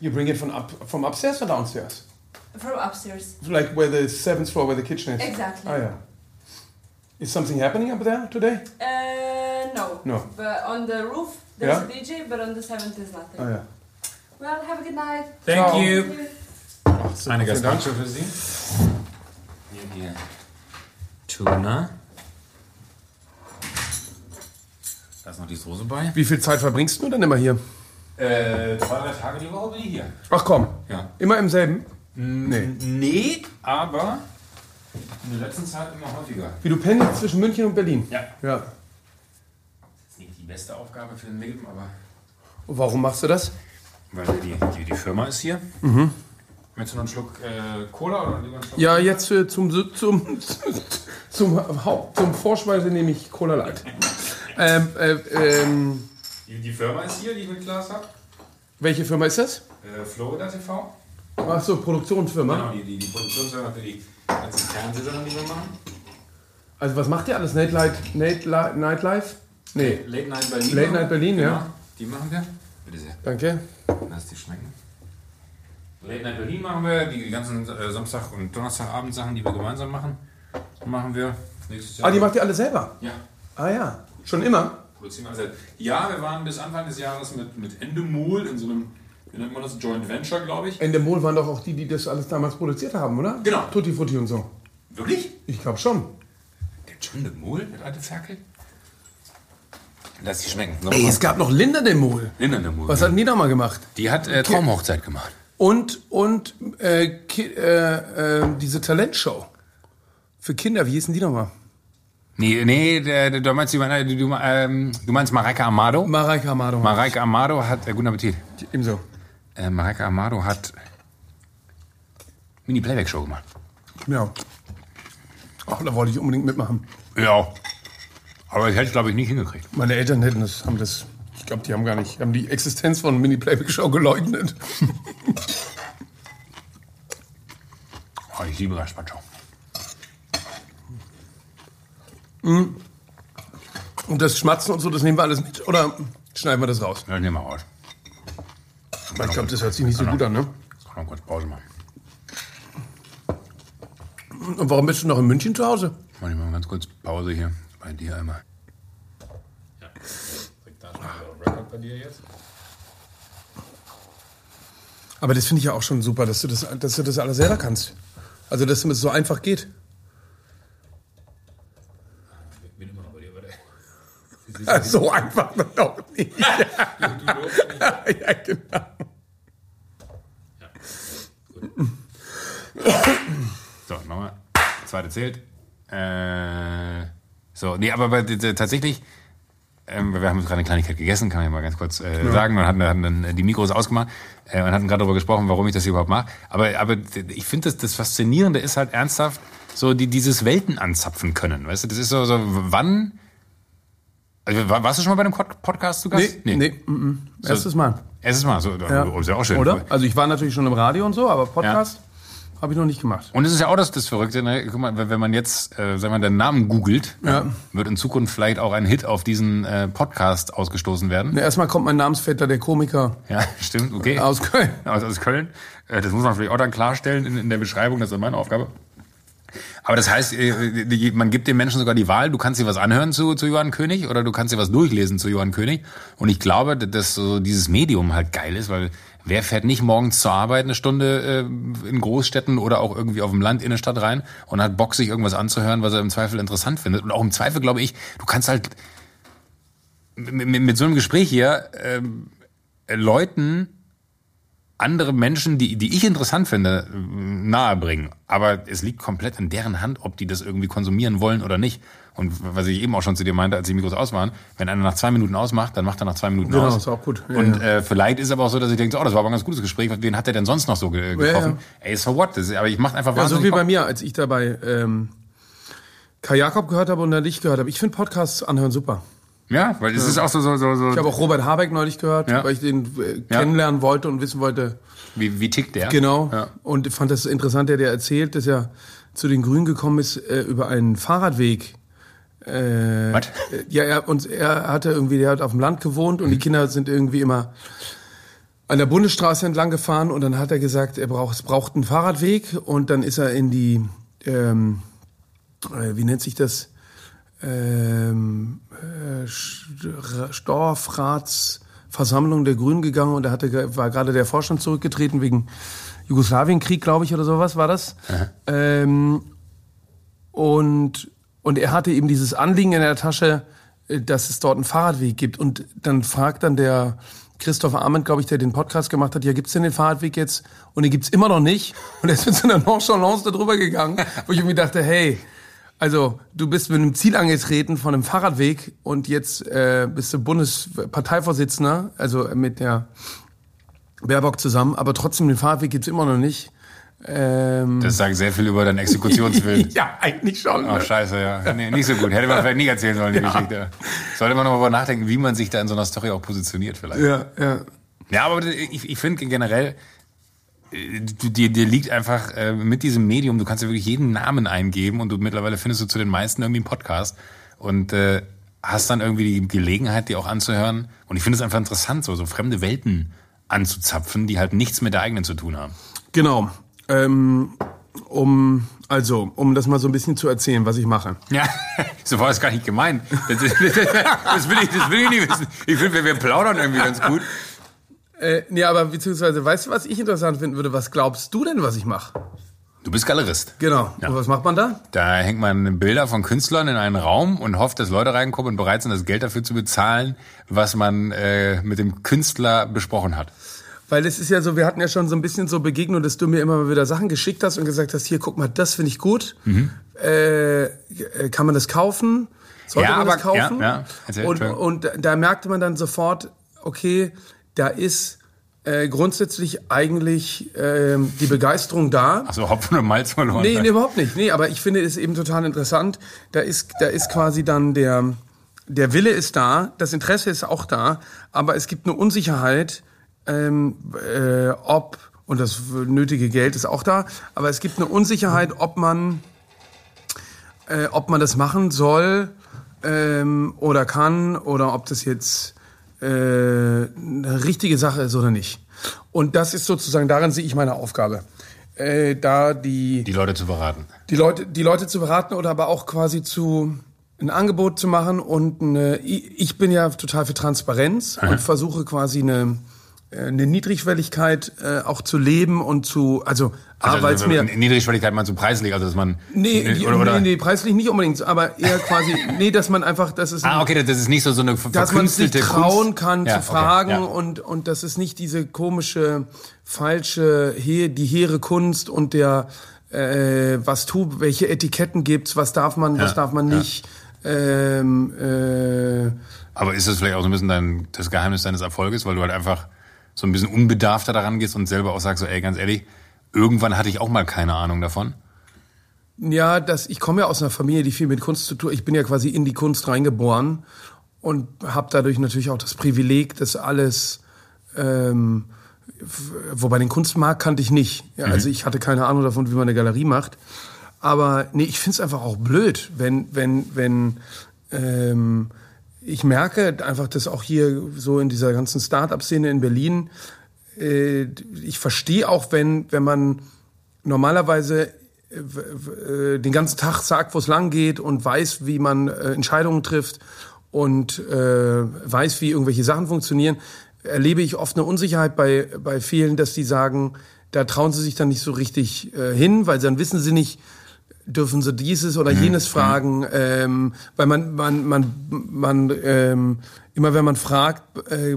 S2: You bring it from up from upstairs or downstairs?
S4: From upstairs.
S2: Like where the seventh floor, where the kitchen is.
S4: Exactly.
S2: Oh yeah. Is something happening up there today?
S4: Uh, no.
S2: No.
S4: But on the roof, there's
S2: Yeah?
S4: a DJ, but on the seventh is nothing.
S2: Oh ja.
S4: Well, have a good night.
S1: Thank
S2: Ciao.
S1: you.
S4: Thank you.
S1: Eine. Gazpacho für Sie. Hier, hier. Tuna. Da ist noch die Soße bei.
S2: Wie viel Zeit verbringst du denn immer hier?
S1: Äh, zwei, drei Tage die Woche bin ich hier.
S2: Ach komm.
S1: Ja.
S2: Immer im selben? Nee.
S1: Nee, aber in der letzten Zeit immer häufiger.
S2: Wie du pendelst zwischen München und Berlin?
S1: Ja.
S2: Ja.
S1: Das ist nicht die beste Aufgabe für den Milben, aber.
S2: Und warum machst du das?
S1: Weil die, die, die Firma ist hier. Mhm. Möchtest du noch einen Schluck äh, Cola oder lieber einen Schluck?
S2: Ja, jetzt äh, zum, zum, zum, Haupt, zum Vorspeise nehme ich Cola Light. ähm, äh, ähm,
S1: Die, die Firma ist hier, die ich mit Glas habe.
S2: welche Firma ist das?
S1: Äh, Florida TV.
S2: Ach so, Produktionsfirma.
S1: Genau, die, die, die Produktionsfirma für die ganzen Fernsehsachen, die wir machen.
S2: Also was macht ihr alles? Night Light, Night Li- Nightlife? Nee.
S1: Late Night Berlin.
S2: Late Night Berlin, ja.
S1: Genau, Die machen wir. Bitte sehr.
S2: Danke.
S1: Lass die schmecken. Late Night Berlin machen wir. Die ganzen äh, Samstag- und Donnerstagabend-Sachen, die wir gemeinsam machen, machen wir nächstes Jahr.
S2: Ah, die macht ihr alle selber?
S1: Ja.
S2: Ah ja. Schon immer?
S1: Produzieren wir alles. Ja, wir waren bis Anfang des Jahres mit, mit Endemol in so einem, wie nennt man das, Joint Venture, glaube ich.
S2: Endemol waren doch auch die, die das alles damals produziert haben, oder?
S1: Genau.
S2: Tutti Frutti und so.
S1: Wirklich?
S2: Ich glaube schon.
S1: Der John de Mol, der alte Ferkel? Lass die schmecken. So,
S2: Ey, es gab noch Linda de Mol.
S1: Linda de Mol.
S2: Was hat denn die nochmal gemacht?
S1: Die hat äh, Traumhochzeit gemacht.
S2: Und, und äh, äh, äh, diese Talentshow. Für Kinder, wie hießen die nochmal?
S1: Nee, nee, der, der, du meinst, du, du, ähm, du meinst Mareike Amado?
S2: Mareike Amado.
S1: Mareike Amado hat, äh, guten Appetit.
S2: Ebenso.
S1: Äh, Mareike Amado hat Mini-Playback-Show gemacht.
S2: Ja. Ach, da wollte ich unbedingt mitmachen.
S1: Ja. Aber das hätte ich, glaube ich, nicht hingekriegt.
S2: Meine Eltern hätten das, haben das, ich glaube, die haben gar nicht, haben die Existenz von Mini-Playback-Show geleugnet.
S1: Oh, ich liebe Gazpacho.
S2: Und das Schmatzen und so, das nehmen wir alles mit? Oder schneiden wir das raus?
S1: Ja, nehmen wir raus.
S2: Ich glaube, das hört sich nicht so gut an, ne?
S1: Jetzt kann man kurz Pause machen.
S2: Und warum bist du noch in München zu Hause?
S1: Mach ich mal ganz kurz Pause hier. Bei dir einmal.
S2: Aber das finde ich ja auch schon super, dass du das, dass du das alles selber kannst. Also, dass es so einfach geht.
S1: Ich bin immer noch bei dir, warte.
S2: So einfach doch nicht. ja, genau.
S1: So, nochmal. Zweite zählt. Äh, so, nee, aber bei, tatsächlich, ähm, wir haben gerade eine Kleinigkeit gegessen, kann ich mal ganz kurz äh, sagen. Wir hatten, hatten dann die Mikros ausgemacht äh, und hatten gerade darüber gesprochen, warum ich das hier überhaupt mache. Aber, aber ich finde, das, das Faszinierende ist halt ernsthaft, so die, dieses Welten anzapfen können. Weißt du, das ist so, so wann. Also, war- warst du schon mal bei einem Pod- Podcast zu Gast?
S2: Nee, nee, mm, mm. erstes Mal.
S1: Erstes Mal, so,
S2: Ja.
S1: oh, ist ja auch schön.
S2: Oder? Also ich war natürlich schon im Radio und so, aber Podcast habe ich noch nicht gemacht.
S1: Und es ist ja auch das, das Verrückte, ne? guck mal, wenn man jetzt, äh, sagen wir, den Namen googelt,
S2: Ja.
S1: wird in Zukunft vielleicht auch ein Hit auf diesen äh, Podcast ausgestoßen werden.
S2: Ne, Erstmal kommt mein Namensvetter, der Komiker
S1: Ja, stimmt, okay.
S2: aus Köln.
S1: aus, aus Köln. Äh, Das muss man vielleicht auch dann klarstellen in, in der Beschreibung, das ist meine Aufgabe. Aber das heißt, äh, man gibt den Menschen sogar die Wahl, du kannst dir was anhören zu, zu Johann König oder du kannst dir was durchlesen zu Johann König. Und ich glaube, dass so dieses Medium halt geil ist, weil wer fährt nicht morgens zur Arbeit eine Stunde äh, in Großstädten oder auch irgendwie auf dem Land in eine Stadt rein und hat Bock, sich irgendwas anzuhören, was er im Zweifel interessant findet. Und auch im Zweifel, glaube ich, du kannst halt mit, mit, mit so einem Gespräch hier äh, Leuten andere Menschen, die, die ich interessant finde, nahebringen. Aber es liegt komplett in deren Hand, ob die das irgendwie konsumieren wollen oder nicht. Und was ich eben auch schon zu dir meinte, als die Mikros aus waren, wenn einer nach zwei Minuten ausmacht, dann macht er nach zwei Minuten
S2: Genau,
S1: aus.
S2: ist auch gut. Ja,
S1: und
S2: ja.
S1: Äh, vielleicht ist aber auch so, dass ich denke, oh, das war aber ein ganz gutes Gespräch. Wen hat der denn sonst noch so ge getroffen?
S2: ja.
S1: Ey, so what? Das, aber ich mache einfach
S2: Ja,
S1: wahnsinnig
S2: so wie bei mir, als ich dabei ähm, Kai Jakob gehört habe und dann dich gehört habe. Ich finde Podcasts anhören super.
S1: Ja, weil es ist auch so, so, so, so
S2: Ich habe auch Robert Habeck neulich gehört,
S1: Ja.
S2: weil ich den äh,
S1: Ja.
S2: kennenlernen wollte und wissen wollte,
S1: wie, wie tickt der?
S2: genau.
S1: Ja.
S2: Und fand das interessant, der, der erzählt, dass er zu den Grünen gekommen ist äh, über einen Fahrradweg. Äh,
S1: Was?
S2: Ja, er, und er hatte irgendwie, der hat auf dem Land gewohnt und die Kinder sind irgendwie immer an der Bundesstraße entlang gefahren und dann hat er gesagt, er braucht, es braucht einen Fahrradweg und dann ist er in die, ähm, äh, wie nennt sich das, ähm, äh, Dorfratsversammlung der Grünen gegangen und da hatte, war gerade der Vorstand zurückgetreten wegen Jugoslawienkrieg, glaube ich, oder sowas war das. Ähm, und, und er hatte eben dieses Anliegen in der Tasche, äh, dass es dort einen Fahrradweg gibt. Und dann fragt dann der Christopher Arment, glaube ich, der den Podcast gemacht hat, ja, gibt's denn den Fahrradweg jetzt? Und den gibt's immer noch nicht. Und er ist mit so einer Nonchalance da drüber gegangen, wo ich irgendwie dachte, hey, also du bist mit einem Ziel angetreten von einem Fahrradweg und jetzt äh, bist du Bundesparteivorsitzender, also mit der Baerbock zusammen, aber trotzdem den Fahrradweg gibt's immer noch nicht. Ähm,
S1: Das sagt sehr viel über deinen Exekutionswillen.
S2: ja, eigentlich schon.
S1: Ach,
S2: ne?
S1: scheiße, ja. Nee, nicht so gut. Hätte man vielleicht nicht erzählen sollen, die Geschichte. Sollte man noch mal darüber nachdenken, wie man sich da in so einer Story auch positioniert vielleicht.
S2: Ja, ja.
S1: Ja, aber ich, ich finde generell, dir, dir liegt einfach äh, mit diesem Medium, du kannst ja wirklich jeden Namen eingeben und du mittlerweile findest du zu den meisten irgendwie einen Podcast und äh, hast dann irgendwie die Gelegenheit, die auch anzuhören. Und ich finde es einfach interessant, so, so fremde Welten anzuzapfen, die halt nichts mit der eigenen zu tun haben.
S2: Genau. Ähm, um, also, um das mal so ein bisschen zu erzählen, was ich mache.
S1: Ja, so war es gar nicht gemeint. Das, das, das, will ich, das will ich nicht wissen. Ich finde, wir, wir plaudern irgendwie ganz gut.
S2: Äh, nee, aber beziehungsweise, weißt du, was ich interessant finden würde? Was glaubst du denn, was ich mache?
S1: Du bist Galerist.
S2: Genau.
S1: Ja.
S2: Und was macht man da?
S1: Da hängt man Bilder von Künstlern in einen Raum und hofft, dass Leute reinkommen und bereit sind, das Geld dafür zu bezahlen, was man äh, mit dem Künstler besprochen hat.
S2: Weil es ist ja so, wir hatten ja schon so ein bisschen so Begegnung, dass du mir immer mal wieder Sachen geschickt hast und gesagt hast, hier, guck mal, das finde ich gut. Äh, äh, kann man das kaufen? Sollte
S1: Ja,
S2: man das
S1: aber- ja,
S2: kaufen?
S1: ja, erzähl,
S2: und, und da merkte man dann sofort, okay, da ist äh, grundsätzlich eigentlich ähm, die Begeisterung da.
S1: Achso, Hopfen und Malz verloren.
S2: Nee, nee, überhaupt nicht. Nee, aber ich finde es eben total interessant. Da ist, da ist quasi dann der, der Wille ist da, das Interesse ist auch da, aber es gibt eine Unsicherheit, ähm, äh, ob, und das nötige Geld ist auch da, aber es gibt eine Unsicherheit, ob man, äh, ob man das machen soll ähm, oder kann oder ob das jetzt äh, eine richtige Sache ist oder nicht. Und das ist sozusagen, darin sehe ich meine Aufgabe. Äh, da die,
S1: Die Leute zu beraten.
S2: die Leute, die Leute zu beraten oder aber auch quasi zu ein Angebot zu machen und eine, ich bin ja total für Transparenz und versuche quasi eine eine Niedrigschwelligkeit äh, auch zu leben und zu, also, A,
S1: Also,
S2: weil es mir...
S1: Niedrigschwelligkeit meinst du preislich, also dass man
S2: Nee, die,
S1: oder, oder,
S2: nee, nee, preislich nicht unbedingt, aber eher quasi, nee, dass man einfach, dass es
S1: Ah, okay, das ist nicht so so eine
S2: dass man sich trauen kann
S1: Ja,
S2: zu
S1: okay,
S2: fragen
S1: ja.
S2: und und das ist nicht diese komische falsche he, die hehre Kunst und der äh, was tu welche Etiketten gibt's was darf man was
S1: Ja,
S2: darf man nicht ähm, äh,
S1: Aber ist das vielleicht auch so ein bisschen dein, das Geheimnis deines Erfolges, weil du halt einfach so ein bisschen unbedarfter daran gehst und selber auch sagst, so, ey, ganz ehrlich, irgendwann hatte ich auch mal keine Ahnung davon.
S2: Ja, das, ich komme ja aus einer Familie, die viel mit Kunst zu tun. Ich bin ja quasi in die Kunst reingeboren und habe dadurch natürlich auch das Privileg, dass alles, ähm, wobei den Kunstmarkt kannte ich nicht. Ja, Also ich hatte keine Ahnung davon, wie man eine Galerie macht. Aber nee, ich find's einfach auch blöd, wenn, wenn, wenn ähm, ich merke einfach, dass auch hier so in dieser ganzen Start-up-Szene in Berlin, äh, ich verstehe auch, wenn, wenn man normalerweise äh, äh, den ganzen Tag sagt, wo es lang geht und weiß, wie man äh, Entscheidungen trifft und äh, weiß, wie irgendwelche Sachen funktionieren, erlebe ich oft eine Unsicherheit bei, bei vielen, dass die sagen, da trauen sie sich dann nicht so richtig äh, hin, weil dann wissen sie nicht, dürfen sie dieses oder jenes fragen, ähm, weil man man man man ähm, immer wenn man fragt, äh,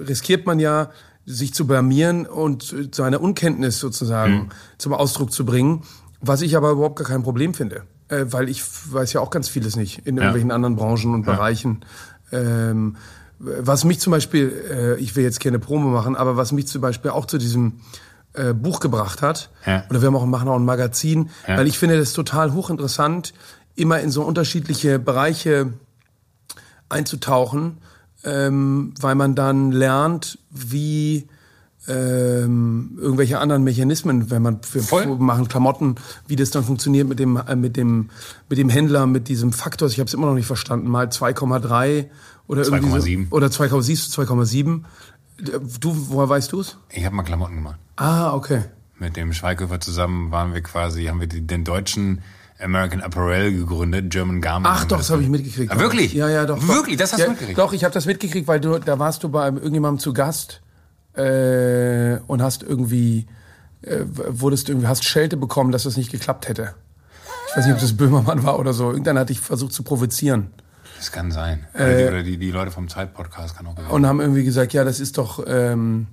S2: riskiert man ja sich zu blamieren und seine Unkenntnis sozusagen zum Ausdruck zu bringen, was ich aber überhaupt gar kein Problem finde, äh, weil ich weiß ja auch ganz vieles nicht in irgendwelchen anderen Branchen und Bereichen. Ähm, was mich zum Beispiel, äh, ich will jetzt keine Promo machen, aber was mich zum Beispiel auch zu diesem äh, Buch gebracht hat,
S1: Ja.
S2: oder wir haben auch, machen auch ein Magazin,
S1: Ja.
S2: weil ich finde das total hochinteressant, immer in so unterschiedliche Bereiche einzutauchen, ähm, weil man dann lernt, wie ähm, irgendwelche anderen Mechanismen, wenn man wir
S1: Voll.
S2: machen Klamotten, wie das dann funktioniert mit dem äh, mit dem mit dem Händler, mit diesem Faktor. Ich habe es immer noch nicht verstanden. Mal 2,3 oder irgendwie
S1: 2,7.
S2: so, oder 2,7 2,7. Du, woher weißt du es?
S1: Ich habe mal Klamotten gemacht.
S2: Ah, okay.
S1: Mit dem Schweighöfer zusammen waren wir quasi, haben wir den deutschen American Apparel gegründet, German Garment.
S2: Ach doch, das habe ich mitgekriegt.
S1: Ah, wirklich?
S2: Ja, ja, doch.
S1: Wirklich? Das hast du
S2: ja,
S1: mitgekriegt?
S2: Doch, ich habe das mitgekriegt, weil du, da warst du bei irgendjemandem zu Gast äh, und hast irgendwie, äh, wurdest irgendwie, hast Schelte bekommen, dass das nicht geklappt hätte. Ich weiß nicht, ob das Böhmermann war oder so. Irgendwann hatte ich versucht zu provozieren.
S1: Das kann sein. Oder, die, oder die, die Leute vom Zeit-Podcast kann auch sein.
S2: Und haben irgendwie gesagt, ja, das ist doch, ähm,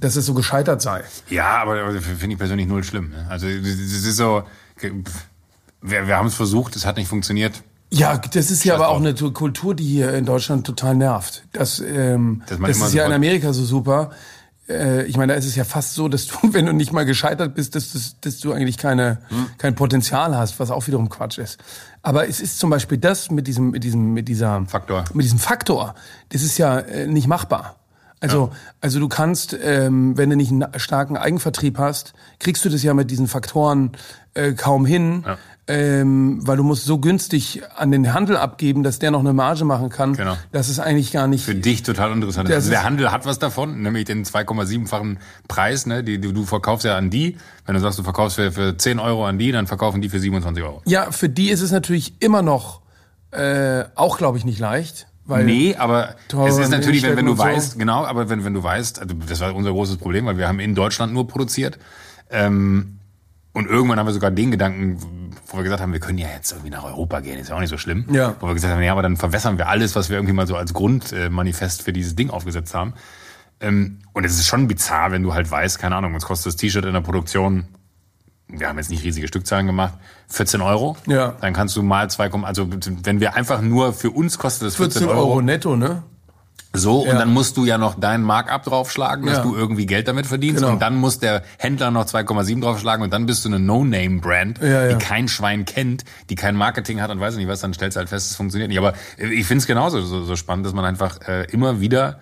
S2: dass es so gescheitert sei.
S1: Ja, aber, aber finde ich persönlich null schlimm. Ne? Also es ist so, wir, wir haben es versucht, es hat nicht funktioniert.
S2: Ja, das ist ja aber auch eine Kultur, die hier in Deutschland total nervt. Das, ähm, das,
S1: man
S2: ist ja in Amerika so super. Äh, ich meine, da ist es ja fast so, dass du, wenn du nicht mal gescheitert bist, dass, dass, dass du eigentlich keine,
S1: Hm.
S2: kein Potenzial hast, was auch wiederum Quatsch ist. Aber es ist zum Beispiel das mit diesem, mit diesem, mit dieser
S1: Faktor.
S2: mit diesem Faktor, das ist ja äh, nicht machbar. Also, also du kannst, ähm, wenn du nicht einen starken Eigenvertrieb hast, kriegst du das ja mit diesen Faktoren äh, kaum hin,
S1: Ja.
S2: Ähm, weil du musst so günstig an den Handel abgeben, dass der noch eine Marge machen kann.
S1: Genau.
S2: Das ist eigentlich gar nicht.
S1: Für dich total interessant. Also der Handel hat was davon, nämlich den 2,7-fachen Preis. Ne? Die, du, du verkaufst ja an die. Wenn du sagst, du verkaufst für, für 10 Euro an die, dann verkaufen die für 27 Euro.
S2: Ja, für die ist es natürlich immer noch äh, auch, glaube ich, nicht leicht. Weil
S1: Nee, aber es ist natürlich, wenn, wenn du
S2: so.
S1: weißt, genau, aber wenn, wenn du weißt, also das war unser großes Problem, weil wir haben in Deutschland nur produziert. Ähm, und irgendwann haben wir sogar den Gedanken, wo wir gesagt haben, wir können ja jetzt irgendwie nach Europa gehen, ist ja auch nicht so schlimm.
S2: Ja.
S1: Wo wir gesagt haben, ja, aber dann verwässern wir alles, was wir irgendwie mal so als Grundmanifest für dieses Ding aufgesetzt haben. Ähm, und es ist schon bizarr, wenn du halt weißt, keine Ahnung, uns kostet das T-Shirt in der Produktion, wir haben jetzt nicht riesige Stückzahlen gemacht, 14 Euro.
S2: Ja.
S1: Dann kannst du mal 2, also wenn wir einfach nur für uns kostet das 14,
S2: 14 Euro netto, ne?
S1: So,
S2: Ja.
S1: und dann musst du ja noch deinen Markup draufschlagen, dass
S2: Ja.
S1: du irgendwie Geld damit verdienst.
S2: Genau.
S1: Und dann muss der Händler noch 2,7 draufschlagen und dann bist du eine No-Name-Brand,
S2: Ja,
S1: die kein Schwein kennt, die kein Marketing hat und weiß nicht was, dann stellst du halt fest, es funktioniert nicht. Aber äh, ich finde es genauso so, so spannend, dass man einfach äh, immer wieder,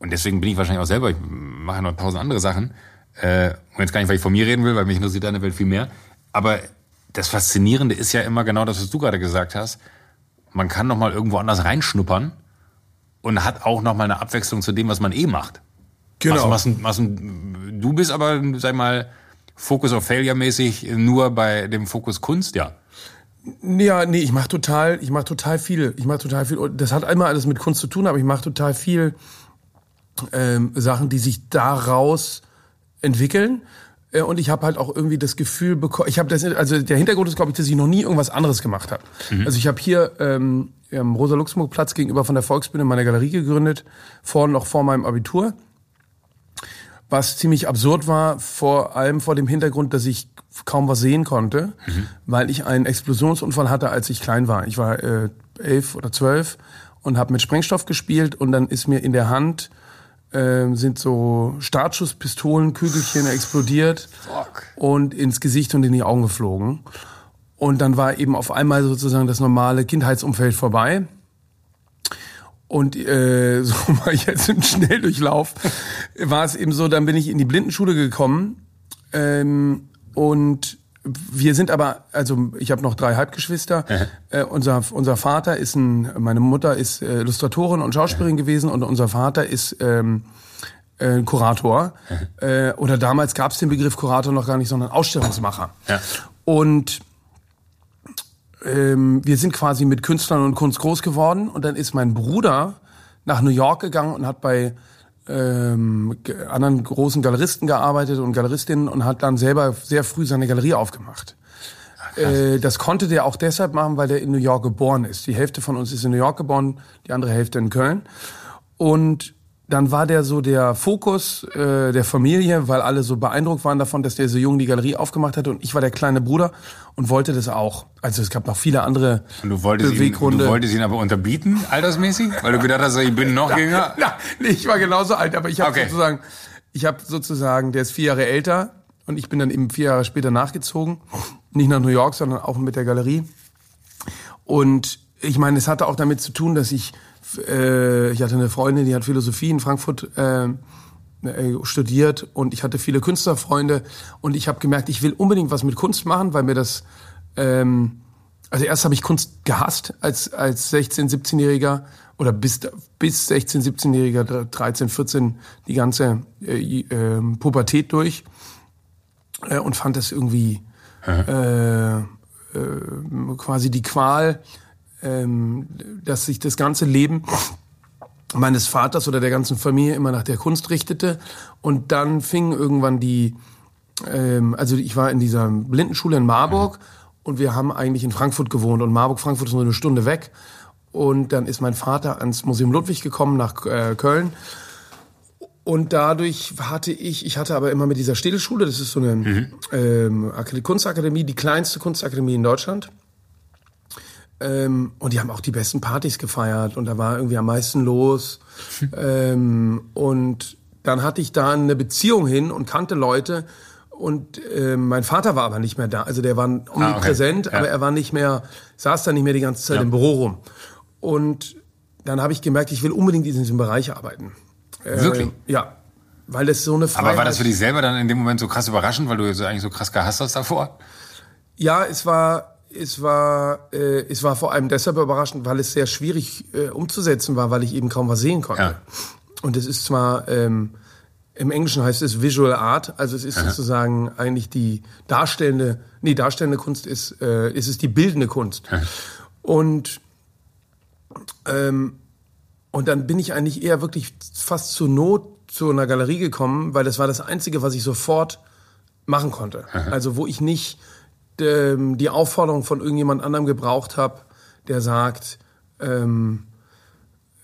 S1: und deswegen bin ich wahrscheinlich auch selber, ich mache ja noch tausend andere Sachen, äh, und jetzt gar nicht, weil ich von mir reden will, weil mich interessiert deine Welt viel mehr. Aber das Faszinierende ist ja immer genau das, was du gerade gesagt hast. Man kann noch mal irgendwo anders reinschnuppern und hat auch noch mal eine Abwechslung zu dem, was man eh macht.
S2: Genau.
S1: Was, was, was, du bist aber, sag mal, Focus of Failure mäßig nur bei dem Fokus Kunst, ja.
S2: Ja, nee, ich mache total, ich mache total viel. Ich mache total viel. Und Das hat immer alles mit Kunst zu tun, aber ich mache total viel ähm, Sachen, die sich daraus entwickeln. Äh, Und ich habe halt auch irgendwie das Gefühl bekommen, ich habe das, also der Hintergrund ist, glaube ich, dass ich noch nie irgendwas anderes gemacht habe. Also ich habe hier ähm, am Rosa-Luxemburg-Platz gegenüber von der Volksbühne meine Galerie gegründet, vor, noch vor meinem Abitur. Was ziemlich absurd war, vor allem vor dem Hintergrund, dass ich kaum was sehen konnte, weil ich einen Explosionsunfall hatte, als ich klein war. Ich war äh, elf oder zwölf und habe mit Sprengstoff gespielt und dann ist mir in der Hand ähm, sind so Startschusspistolen, Kügelchen explodiert und ins Gesicht und in die Augen geflogen. Und dann war eben auf einmal sozusagen das normale Kindheitsumfeld vorbei. Und äh, so mal jetzt im Schnelldurchlauf war es eben so, dann bin ich in die Blindenschule gekommen ähm, und wir sind aber, also ich habe noch drei Halbgeschwister. Äh, unser, unser Vater ist ein, meine Mutter ist äh, Illustratorin und Schauspielerin gewesen und unser Vater ist ähm, äh, Kurator. Äh, oder damals gab es den Begriff Kurator noch gar nicht, sondern Ausstellungsmacher.
S1: Ja.
S2: Und ähm, wir sind quasi mit Künstlern und Kunst groß geworden. Und dann ist mein Bruder nach New York gegangen und hat bei ähm, anderen großen Galeristen gearbeitet und Galeristinnen und hat dann selber sehr früh seine Galerie aufgemacht. Äh, das konnte der auch deshalb machen, weil der in New York geboren ist. Die Hälfte von uns ist in New York geboren, die andere Hälfte in Köln. Und dann war der so der Fokus äh, der Familie, weil alle so beeindruckt waren davon, dass der so jung die Galerie aufgemacht hatte. Und ich war der kleine Bruder und wollte das auch. Also es gab noch viele andere
S1: Und du wolltest, ihn,
S2: Beweggründe.
S1: du wolltest ihn aber unterbieten, altersmäßig? Weil du gedacht hast, ich bin noch jünger?
S2: Ja, nee, ich war genauso alt, aber ich habe
S1: Okay.
S2: sozusagen, ich habe sozusagen, der ist vier Jahre älter und ich bin dann eben vier Jahre später nachgezogen, nicht nach New York, sondern auch mit der Galerie. Und ich meine, es hatte auch damit zu tun, dass ich, äh, ich hatte eine Freundin, die hat Philosophie in Frankfurt äh, äh, studiert und ich hatte viele Künstlerfreunde und ich habe gemerkt, ich will unbedingt was mit Kunst machen, weil mir das ähm, also erst habe ich Kunst gehasst als als 16, 17-Jähriger oder bis bis 16, 17-Jähriger, 13, 14 die ganze äh, äh, Pubertät durch äh, und fand das irgendwie äh, äh, quasi die Qual, ähm, dass sich das ganze Leben meines Vaters oder der ganzen Familie immer nach der Kunst richtete. Und dann fing irgendwann die, ähm, also ich war in dieser Blindenschule in Marburg und wir haben eigentlich in Frankfurt gewohnt und Marburg, Frankfurt ist nur eine Stunde weg. Und dann ist mein Vater ans Museum Ludwig gekommen nach äh, Köln. Und dadurch hatte ich, ich hatte aber immer mit dieser Städelschule, das ist so eine ähm, Ak- Kunstakademie, die kleinste Kunstakademie in Deutschland. Ähm, und die haben auch die besten Partys gefeiert und da war irgendwie am meisten los. ähm, und dann hatte ich da eine Beziehung hin und kannte Leute. Und ähm, mein Vater war aber nicht mehr da. Also der war omnipräsent,
S1: Ah, Ja.
S2: aber er war nicht mehr, saß da nicht mehr die ganze Zeit
S1: Ja.
S2: im Büro rum. Und dann habe ich gemerkt, ich will unbedingt in diesem Bereich arbeiten. Äh,
S1: Wirklich?
S2: Ja. Weil das so eine Freiheit...
S1: Aber war das für dich selber dann in dem Moment so krass überraschend, weil du jetzt eigentlich so krass gehasst hast davor?
S2: Ja, es war, es war, äh, es war vor allem deshalb überraschend, weil es sehr schwierig äh, umzusetzen war, weil ich eben kaum was sehen konnte.
S1: Ja.
S2: Und es ist zwar ähm, im Englischen heißt es Visual Art, also es ist sozusagen eigentlich die darstellende, nee, darstellende Kunst ist, äh, ist es die bildende Kunst. Und ähm, und dann bin ich eigentlich eher wirklich fast zur Not zu einer Galerie gekommen, weil das war das Einzige, was ich sofort machen konnte. Also wo ich nicht ähm, die Aufforderung von irgendjemand anderem gebraucht habe, der sagt, ähm,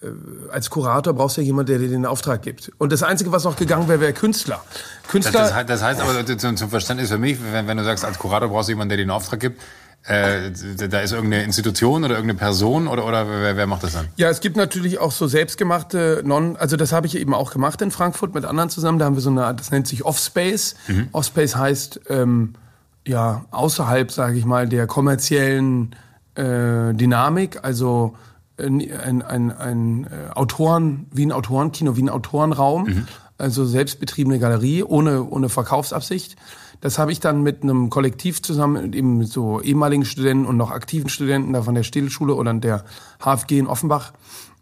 S2: äh, als Kurator brauchst du ja jemanden, der dir den Auftrag gibt. Und das Einzige, was noch gegangen wäre, wäre Künstler.
S1: Das,
S2: Künstler,
S1: das, heißt- das heißt aber zum, zum Verständnis für mich, wenn, wenn du sagst, als Kurator brauchst du jemanden, der dir den Auftrag gibt, äh, da ist irgendeine Institution oder irgendeine Person oder, oder wer, wer macht das dann?
S2: Ja, es gibt natürlich auch so selbstgemachte Non, also das habe ich eben auch gemacht in Frankfurt mit anderen zusammen. Da haben wir so eine, Art, das nennt sich Offspace. Offspace heißt ähm, ja außerhalb, sage ich mal, der kommerziellen äh, Dynamik. Also äh, ein, ein, ein äh, Autoren, wie ein Autorenkino, wie ein Autorenraum. Also selbstbetriebene Galerie ohne, ohne Verkaufsabsicht. Das habe ich dann mit einem Kollektiv zusammen, mit eben so ehemaligen Studenten und noch aktiven Studenten da von der Städelschule oder der HFG in Offenbach,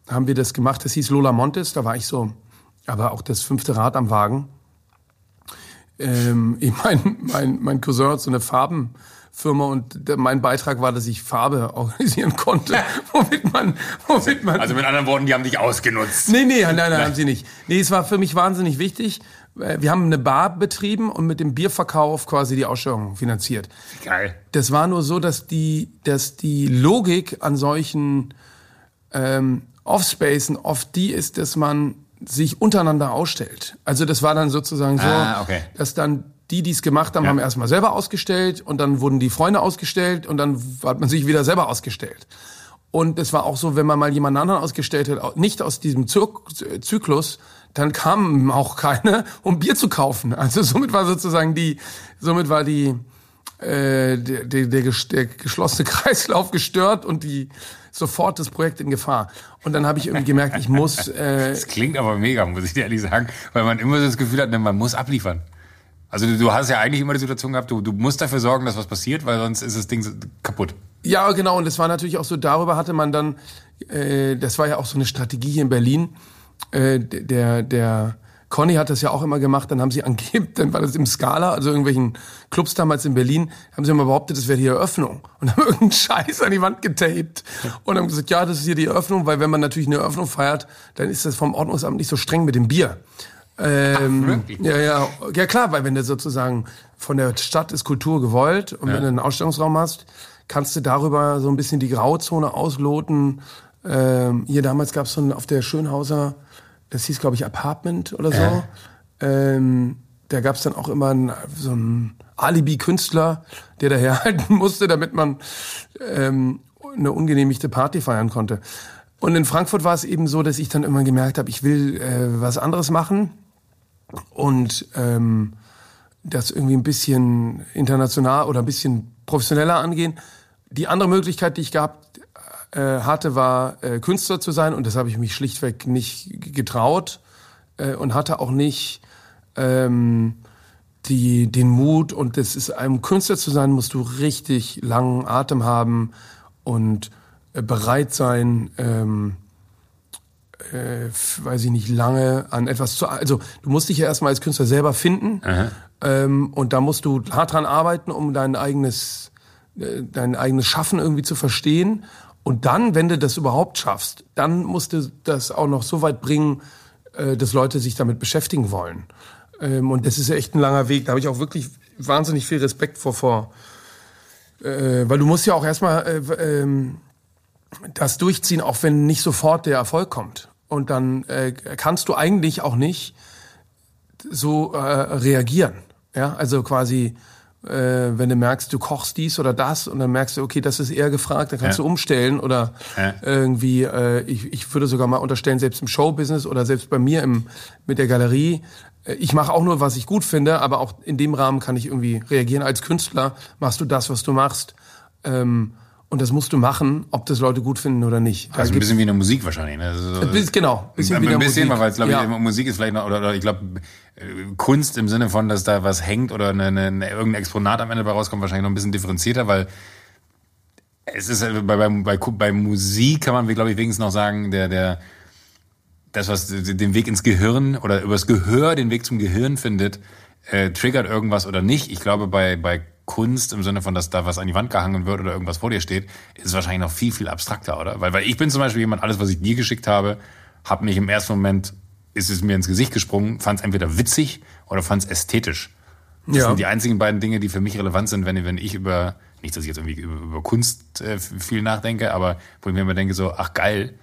S2: haben wir das gemacht. Das hieß Lola Montes, da war ich so, aber auch das fünfte Rad am Wagen. Ähm, ich mein, mein, mein Cousin hat so eine Farben, Firma und der- mein Beitrag war, dass ich Farbe organisieren konnte, womit man, womit man
S1: Also mit anderen Worten, die haben dich ausgenutzt.
S2: Nee, nee, nein, nein, haben sie nicht. Nee, es war für mich wahnsinnig wichtig. Äh, Wir haben eine Bar betrieben und mit dem Bierverkauf quasi die Ausstellung finanziert.
S1: Geil.
S2: Das war nur so, dass die, dass die Logik an solchen ähm, Offspacen oft die ist, dass man sich untereinander ausstellt. Also das war dann sozusagen so,
S1: Ah, okay.
S2: dass dann die, die es gemacht haben, haben erstmal selber ausgestellt und dann wurden die Freunde ausgestellt und dann hat man sich wieder selber ausgestellt. Und es war auch so, wenn man mal jemand anderen ausgestellt hat, nicht aus diesem Zyk Zyklus, dann kamen auch keine, um Bier zu kaufen. Also somit war sozusagen die, somit war die, äh, der, der, der, ges- der geschlossene Kreislauf gestört und die sofort das Projekt in Gefahr. Und dann habe ich irgendwie gemerkt, ich muss, äh,
S1: Das klingt aber mega, muss ich dir ehrlich sagen, weil man immer so das Gefühl hat, ne, man muss abliefern. Also du, du hast ja eigentlich immer die Situation gehabt, du, du musst dafür sorgen, dass was passiert, weil sonst ist das Ding kaputt.
S2: Ja, genau. Und das war natürlich auch so, darüber hatte man dann, äh, das war ja auch so eine Strategie hier in Berlin. Äh, der, der Conny hat das ja auch immer gemacht, dann haben sie angeblich, dann war das im Scala, also irgendwelchen Clubs damals in Berlin, haben sie immer behauptet, das wäre die Eröffnung. Und haben irgendeinen Scheiß an die Wand getaped. Und haben gesagt, ja, das ist hier die Eröffnung, weil wenn man natürlich eine Eröffnung feiert, dann ist das vom Ordnungsamt nicht so streng mit dem Bier. Ähm,
S1: wirklich?
S2: ja, ja, ja klar, weil wenn du sozusagen von der Stadt ist Kultur gewollt und wenn du einen Ausstellungsraum hast, kannst du darüber so ein bisschen die Grauzone ausloten. Ähm, hier damals gab es so ein, auf der Schönhauser, das hieß glaube ich Apartment oder so. Ähm, da gab es dann auch immer einen, so einen Alibi-Künstler, der daherhalten musste, damit man ähm, eine ungenehmigte Party feiern konnte. Und in Frankfurt war es eben so, dass ich dann immer gemerkt habe, ich will äh, was anderes machen und ähm, das irgendwie ein bisschen international oder ein bisschen professioneller angehen. Die andere Möglichkeit, die ich gehabt äh, hatte, war äh, Künstler zu sein und das habe ich mich schlichtweg nicht getraut äh, und hatte auch nicht ähm, die, den Mut und das ist einem Künstler zu sein, musst du richtig langen Atem haben und äh, bereit sein, ähm, äh, weiß ich nicht, lange an etwas zu, also du musst dich ja erstmal als Künstler selber finden ähm, und da musst du hart dran arbeiten, um dein eigenes, äh, dein eigenes Schaffen irgendwie zu verstehen und dann, wenn du das überhaupt schaffst, dann musst du das auch noch so weit bringen, äh, dass Leute sich damit beschäftigen wollen. Ähm, und das ist ja echt ein langer Weg. Da habe ich auch wirklich wahnsinnig viel Respekt vor, vor äh, weil du musst ja auch erstmal äh, ähm, das durchziehen, auch wenn nicht sofort der Erfolg kommt. Und dann kannst du eigentlich auch nicht so reagieren. Ja, also quasi, äh, wenn du merkst, du kochst dies oder das und dann merkst du, okay, das ist eher gefragt, dann kannst
S1: Ja.
S2: du umstellen oder
S1: Ja.
S2: irgendwie, äh, ich, ich würde sogar mal unterstellen, selbst im Showbusiness oder selbst bei mir im, mit der Galerie, äh, ich mache auch nur, was ich gut finde, aber auch in dem Rahmen kann ich irgendwie reagieren. Als Künstler machst du das, was du machst. Ähm, und das musst du machen, ob das Leute gut finden oder nicht. Da
S1: Also ein bisschen wie eine Musik wahrscheinlich. Ne? Also, so-
S2: Bis- genau, bisschen
S1: ein
S2: der
S1: bisschen, weil es glaube ich
S2: Ja.
S1: Musik ist vielleicht noch oder, oder ich glaube Kunst im Sinne von, dass da was hängt oder eine, eine, irgendein Exponat am Ende dabei rauskommt, wahrscheinlich noch ein bisschen differenzierter, weil es ist äh, bei, bei, bei, bei Musik kann man glaube ich wenigstens noch sagen, der der das was den Weg ins Gehirn oder übers Gehör den Weg zum Gehirn findet, äh, triggert irgendwas oder nicht. Ich glaube bei bei Kunst im Sinne von, dass da was an die Wand gehangen wird oder irgendwas vor dir steht, ist wahrscheinlich noch viel, viel abstrakter, oder? Weil, weil ich bin zum Beispiel jemand, alles, was ich dir geschickt habe, hat mich im ersten Moment, ist es mir ins Gesicht gesprungen, fand es entweder witzig oder fand es ästhetisch. Das
S2: Ja.
S1: sind die einzigen beiden Dinge, die für mich relevant sind, wenn, wenn ich über, nicht, dass ich jetzt irgendwie über, über Kunst äh, viel nachdenke, aber wo ich mir immer denke, so, ach geil,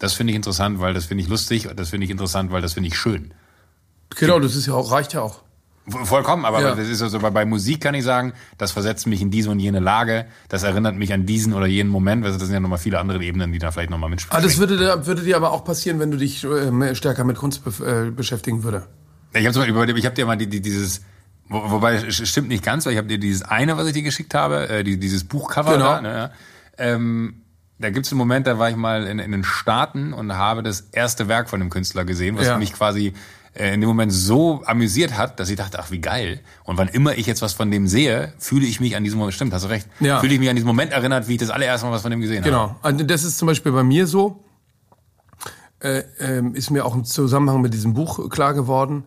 S1: das finde ich interessant, weil das finde ich lustig, das finde ich interessant, weil das finde ich schön.
S2: Genau, das ist ja auch, reicht ja auch.
S1: Vollkommen, aber
S2: Ja.
S1: das ist also bei, Musik kann ich sagen, das versetzt mich in diese und jene Lage, das erinnert mich an diesen oder jenen Moment, also das sind ja nochmal viele andere Ebenen, die da vielleicht nochmal mitspielen.
S2: Ah, das würde, dir- würde dir aber auch passieren, wenn du dich äh, stärker mit Kunst bef- äh, beschäftigen würde.
S1: Ich habe habe dir mal die, die, dieses, wo, wobei es stimmt nicht ganz, weil ich habe dir dieses eine, was ich dir geschickt habe, äh, die, dieses Buchcover
S2: Genau.
S1: da, ne, ähm, da gibt's einen Moment, da war ich mal in, in den Staaten und habe das erste Werk von dem Künstler gesehen, was
S2: Ja.
S1: mich quasi in dem Moment so amüsiert hat, dass ich dachte, ach wie geil. Und wann immer ich jetzt was von dem sehe, fühle ich mich an diesem Moment, stimmt, hast du recht,
S2: Ja.
S1: fühle ich mich an diesen Moment erinnert, wie ich das allererste Mal was von dem gesehen habe.
S2: Genau. Also das ist zum Beispiel bei mir so. Äh, ähm, ist mir auch im Zusammenhang mit diesem Buch klar geworden.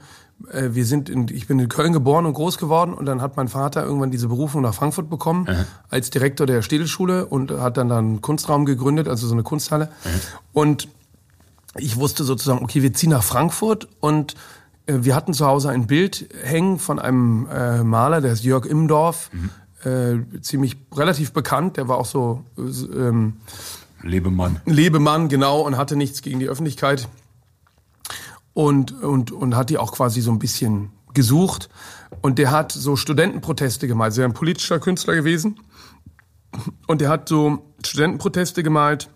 S2: äh, wir sind in, ich bin in Köln geboren und groß geworden und dann hat mein Vater irgendwann diese Berufung nach Frankfurt bekommen als Direktor der Städelschule und hat dann dann einen Kunstraum gegründet, also so eine Kunsthalle. Und ich wusste sozusagen, okay, wir ziehen nach Frankfurt und äh, wir hatten zu Hause ein Bild hängen von einem äh, Maler, der ist Jörg Immendorf, äh, ziemlich relativ bekannt, der war auch so äh, ähm,
S1: Lebemann.
S2: Lebemann, genau, und hatte nichts gegen die Öffentlichkeit. Und, und, und hat die auch quasi so ein bisschen gesucht. Und der hat so Studentenproteste gemalt. Sehr ein politischer Künstler gewesen. Und der hat so Studentenproteste gemalt.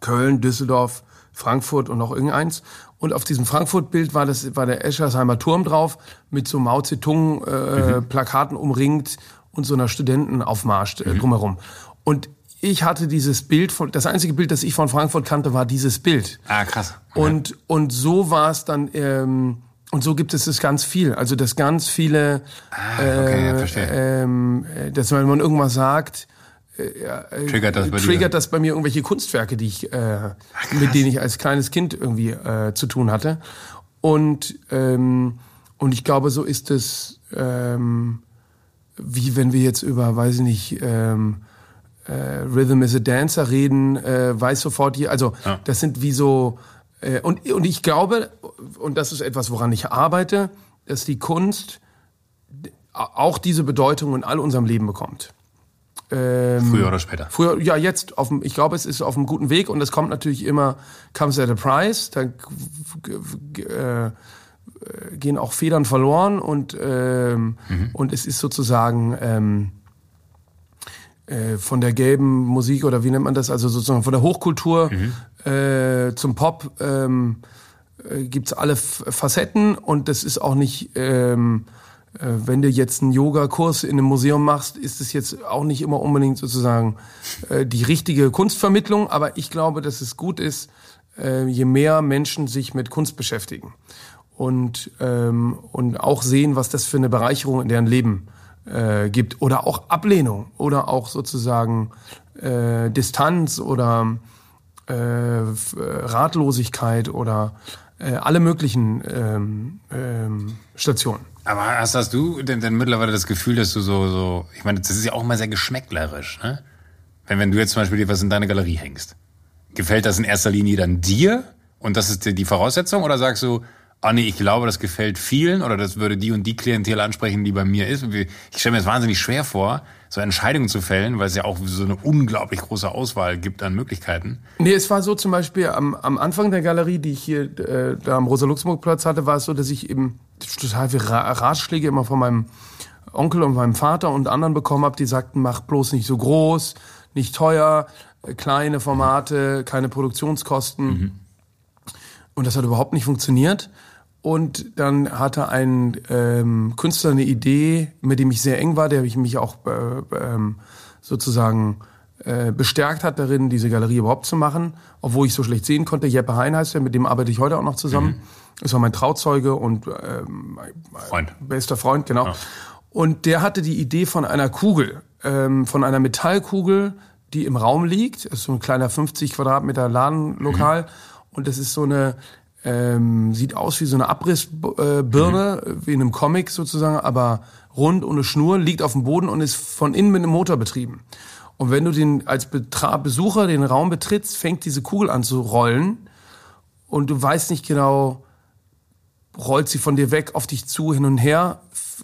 S2: Köln, Düsseldorf, Frankfurt und noch irgendeins. Und auf diesem Frankfurt-Bild war, das, war der Eschersheimer Turm drauf, mit so Mao Zedong-Plakaten umringt und so einer Studentenaufmarsch äh, drumherum. Und ich hatte dieses Bild, von, das einzige Bild, das ich von Frankfurt kannte, war dieses Bild.
S1: Ah, krass.
S2: Und, und so war es dann, ähm, und so gibt es das ganz viel. Also, dass ganz viele,
S1: Ah, okay, ja,
S2: äh,
S1: verstehe.
S2: ähm, äh, dass wenn man irgendwas sagt, äh, äh,
S1: Triggert das bei
S2: triggert das bei mir irgendwelche Kunstwerke, die ich, äh, mit denen ich als kleines Kind irgendwie äh, zu tun hatte. Und, ähm, und ich glaube, so ist es, ähm, wie wenn wir jetzt über, weiß ich nicht, ähm, äh, Rhythm is a Dancer reden, äh, weiß sofort hier, also
S1: Ja.
S2: das sind wie so, äh, und, und ich glaube, und das ist etwas, woran ich arbeite, dass die Kunst auch diese Bedeutung in all unserem Leben bekommt. Ähm,
S1: Früher oder später.
S2: Früher, ja, jetzt, auf dem, ich glaube, es ist auf einem guten Weg und es kommt natürlich immer, comes at a price, da g- g- äh, gehen auch Federn verloren und, ähm, und es ist sozusagen ähm, äh, von der gelben Musik oder wie nennt man das, also sozusagen von der Hochkultur äh, zum Pop ähm, äh, gibt's alle Facetten und das ist auch nicht, ähm, äh, wenn du jetzt einen Yoga-Kurs in einem Museum machst, ist es jetzt auch nicht immer unbedingt sozusagen äh, die richtige Kunstvermittlung, aber ich glaube, dass es gut ist, äh, je mehr Menschen sich mit Kunst beschäftigen und, ähm, und auch sehen, was das für eine Bereicherung in deren Leben äh, gibt oder auch Ablehnung oder auch sozusagen äh, Distanz oder äh, äh, Ratlosigkeit oder äh, alle möglichen ähm, ähm, Stationen.
S1: Aber hast, hast du denn, denn mittlerweile das Gefühl, dass du so, so, ich meine, das ist ja auch immer sehr geschmäcklerisch, ne? Wenn, wenn du jetzt zum Beispiel dir was in deine Galerie hängst, gefällt das in erster Linie dann dir und das ist die- die Voraussetzung oder sagst du, ah nee, ich glaube, das gefällt vielen oder das würde die und die Klientel ansprechen, die bei mir ist. Ich stelle mir das wahnsinnig schwer vor, so Entscheidungen zu fällen, weil es ja auch so eine unglaublich große Auswahl gibt an Möglichkeiten.
S2: Nee, es war so zum Beispiel am, am Anfang der Galerie, die ich hier äh, da am Rosa-Luxemburg-Platz hatte, war es so, dass ich eben total viele Ra Ratschläge immer von meinem Onkel und meinem Vater und anderen bekommen habe, die sagten, mach bloß nicht so groß, nicht teuer, äh, kleine Formate, keine Produktionskosten. Und das hat überhaupt nicht funktioniert. Und dann hatte ein ähm, Künstler eine Idee, mit dem ich sehr eng war, der mich auch äh, ähm, sozusagen äh, bestärkt hat darin, diese Galerie überhaupt zu machen, obwohl ich so schlecht sehen konnte. Jeppe Hein heißt er, mit dem arbeite ich heute auch noch zusammen. Das war mein Trauzeuge und ähm, mein, mein
S1: Freund.
S2: bester Freund, genau. Und der hatte die Idee von einer Kugel, ähm, von einer Metallkugel, die im Raum liegt. Das ist so ein kleiner 50 Quadratmeter Ladenlokal. Und das ist so eine, ähm, sieht aus wie so eine Abrissbirne, äh, wie in einem Comic sozusagen, aber rund ohne Schnur, liegt auf dem Boden und ist von innen mit einem Motor betrieben. Und wenn du den als Betra Besucher den Raum betrittst, fängt diese Kugel an zu rollen und du weißt nicht genau, rollt sie von dir weg auf dich zu, hin und her.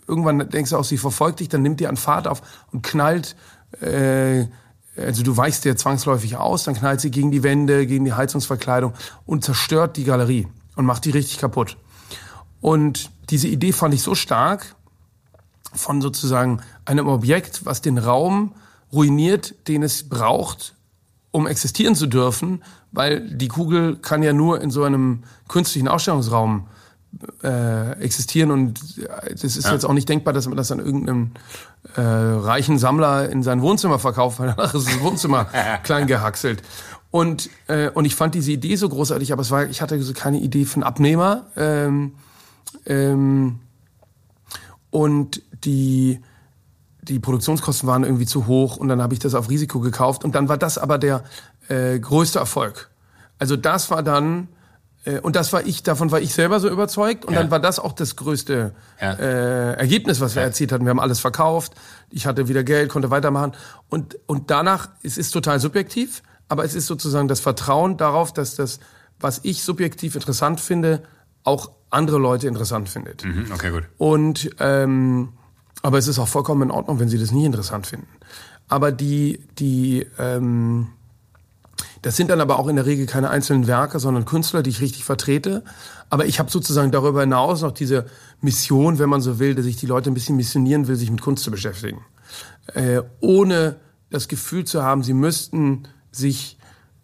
S2: Irgendwann denkst du auch, sie verfolgt dich, dann nimmt die an Fahrt auf und knallt, äh, also du weichst dir zwangsläufig aus, dann knallt sie gegen die Wände, gegen die Heizungsverkleidung und zerstört die Galerie und macht die richtig kaputt. Und diese Idee fand ich so stark von sozusagen einem Objekt, was den Raum ruiniert, den es braucht, um existieren zu dürfen, weil die Kugel kann ja nur in so einem künstlichen Ausstellungsraum äh, existieren und es ist jetzt auch nicht denkbar, dass man das an irgendeinem äh, reichen Sammler in sein Wohnzimmer verkauft, weil danach ist das Wohnzimmer klein gehackselt. Und, äh, und ich fand diese Idee so großartig, aber es war, ich hatte so keine Idee für einen Abnehmer. Ähm, ähm, und die, die Produktionskosten waren irgendwie zu hoch und dann habe ich das auf Risiko gekauft und dann war das aber der äh, größte Erfolg. Also das war dann Äh, und das war ich, davon war ich selber so überzeugt. Und
S1: Ja.
S2: dann war das auch das größte
S1: Ja.
S2: äh, Ergebnis, was wir erzielt hatten. Wir haben alles verkauft. Ich hatte wieder Geld, konnte weitermachen. Und, und danach, es ist total subjektiv, aber es ist sozusagen das Vertrauen darauf, dass das, was ich subjektiv interessant finde, auch andere Leute interessant findet.
S1: Mhm, okay, gut.
S2: Und ähm, aber es ist auch vollkommen in Ordnung, wenn sie das nicht interessant finden. Aber die, die, ähm, das sind dann aber auch in der Regel keine einzelnen Werke, sondern Künstler, die ich richtig vertrete. Aber ich habe sozusagen darüber hinaus noch diese Mission, wenn man so will, dass ich die Leute ein bisschen missionieren will, sich mit Kunst zu beschäftigen. Äh, ohne das Gefühl zu haben, sie müssten sich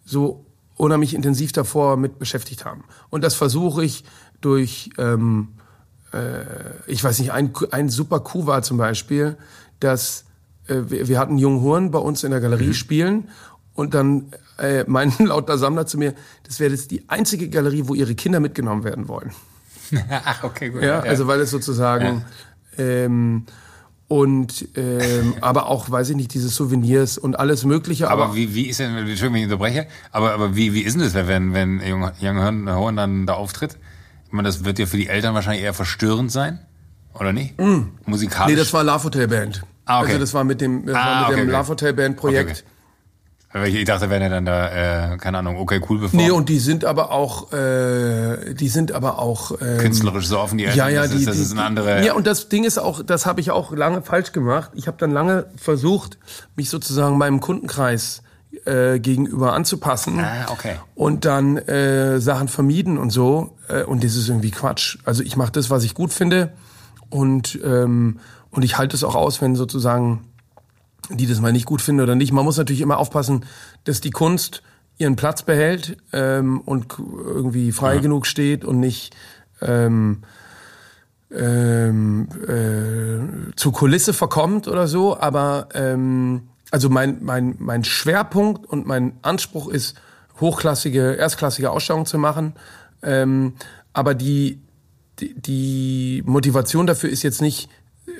S2: so unheimlich intensiv davor mit beschäftigt haben. Und das versuche ich durch, ähm, äh, ich weiß nicht, ein, ein super Coup war zum Beispiel, dass äh, wir, wir hatten jungen Huren bei uns in der Galerie spielen und dann äh, meinten lauter Sammler zu mir, das wäre jetzt die einzige Galerie, wo ihre Kinder mitgenommen werden wollen.
S1: Ach, okay, gut.
S2: Ja, also weil es sozusagen ähm, und ähm, aber auch, weiß ich nicht, diese Souvenirs und alles Mögliche. Aber,
S1: Aber wie, wie ist denn, Entschuldigung, wenn ich unterbreche, aber, aber wie, wie ist denn das, wenn, wenn Young, Young Horn dann da auftritt? Ich meine, das wird ja für die Eltern wahrscheinlich eher verstörend sein, oder nicht? Musikalisch.
S2: Mm. nee, das war Love Hotel Band.
S1: Ah, okay.
S2: Also das war mit dem, das
S1: Ah,
S2: war mit
S1: okay,
S2: dem
S1: okay.
S2: Love Hotel Band Projekt.
S1: Okay, Ich dachte, wenn er dann da, äh, keine Ahnung, okay, cool bevor.
S2: Nee, und die sind aber auch, äh, die sind aber auch ähm,
S1: künstlerisch so offen die Eltern.
S2: Ja, ja,
S1: das
S2: die,
S1: ist, das
S2: die,
S1: ist eine andere.
S2: Ja, und das Ding ist auch, das habe ich auch lange falsch gemacht. Ich habe dann lange versucht, mich sozusagen meinem Kundenkreis äh, gegenüber anzupassen.
S1: Ah, okay.
S2: Und dann äh, Sachen vermieden und so. Äh, und das ist irgendwie Quatsch. Also ich mache das, was ich gut finde. Und, ähm, und ich halte es auch aus, wenn sozusagen die das mal nicht gut finden oder nicht. Man muss natürlich immer aufpassen, dass die Kunst ihren Platz behält ähm, und irgendwie frei genug steht und nicht ähm, ähm, äh, zur Kulisse verkommt oder so. Aber ähm, also mein, mein, mein Schwerpunkt und mein Anspruch ist, hochklassige, erstklassige Ausstellungen zu machen. Ähm, aber die, die, die Motivation dafür ist jetzt nicht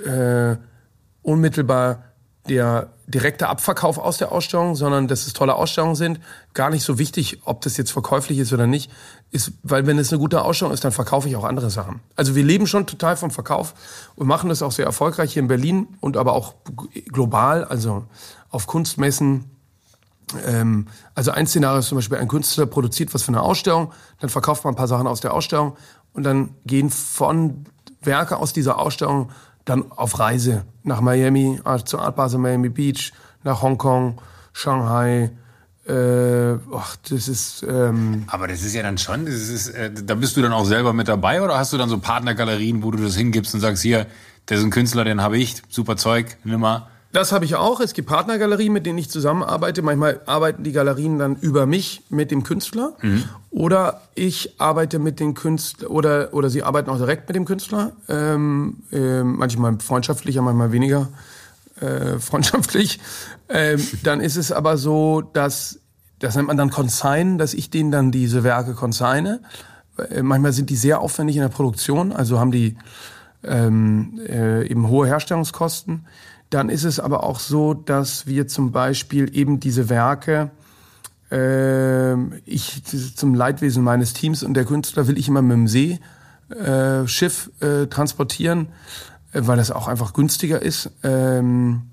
S2: äh, unmittelbar der direkte Abverkauf aus der Ausstellung, sondern dass es tolle Ausstellungen sind. Gar nicht so wichtig, ob das jetzt verkäuflich ist oder nicht, ist, weil wenn es eine gute Ausstellung ist, dann verkaufe ich auch andere Sachen. Also wir leben schon total vom Verkauf und machen das auch sehr erfolgreich hier in Berlin und aber auch global, also auf Kunstmessen. Ähm, also ein Szenario ist zum Beispiel, ein Künstler produziert was für eine Ausstellung, dann verkauft man ein paar Sachen aus der Ausstellung und dann gehen von Werke aus dieser Ausstellung dann auf Reise nach Miami, äh, zur Art Basel Miami Beach, nach Hongkong, Shanghai. Äh, ach, das ist ähm,
S1: Aber das ist ja dann schon, das ist, äh, da bist du dann auch selber mit dabei oder hast du dann so Partnergalerien, wo du das hingibst und sagst, hier, der ist ein Künstler, den habe ich, super Zeug, nimm mal.
S2: Das habe ich auch. Es gibt Partnergalerien, mit denen ich zusammenarbeite. Manchmal arbeiten die Galerien dann über mich mit dem Künstler. Oder ich arbeite mit den Künstlern, oder, oder sie arbeiten auch direkt mit dem Künstler. Ähm, ähm, manchmal freundschaftlicher, manchmal weniger äh, freundschaftlich. Ähm, dann ist es aber so, dass, das nennt man dann Consign, dass ich denen dann diese Werke consigne. Äh, manchmal sind die sehr aufwendig in der Produktion, also haben die ähm, äh, eben hohe Herstellungskosten. Dann ist es aber auch so, dass wir zum Beispiel eben diese Werke, ähm, ich zum Leidwesen meines Teams und der Künstler will ich immer mit dem Seeschiff äh, Schiff, äh, transportieren, äh, weil das auch einfach günstiger ist. Ähm,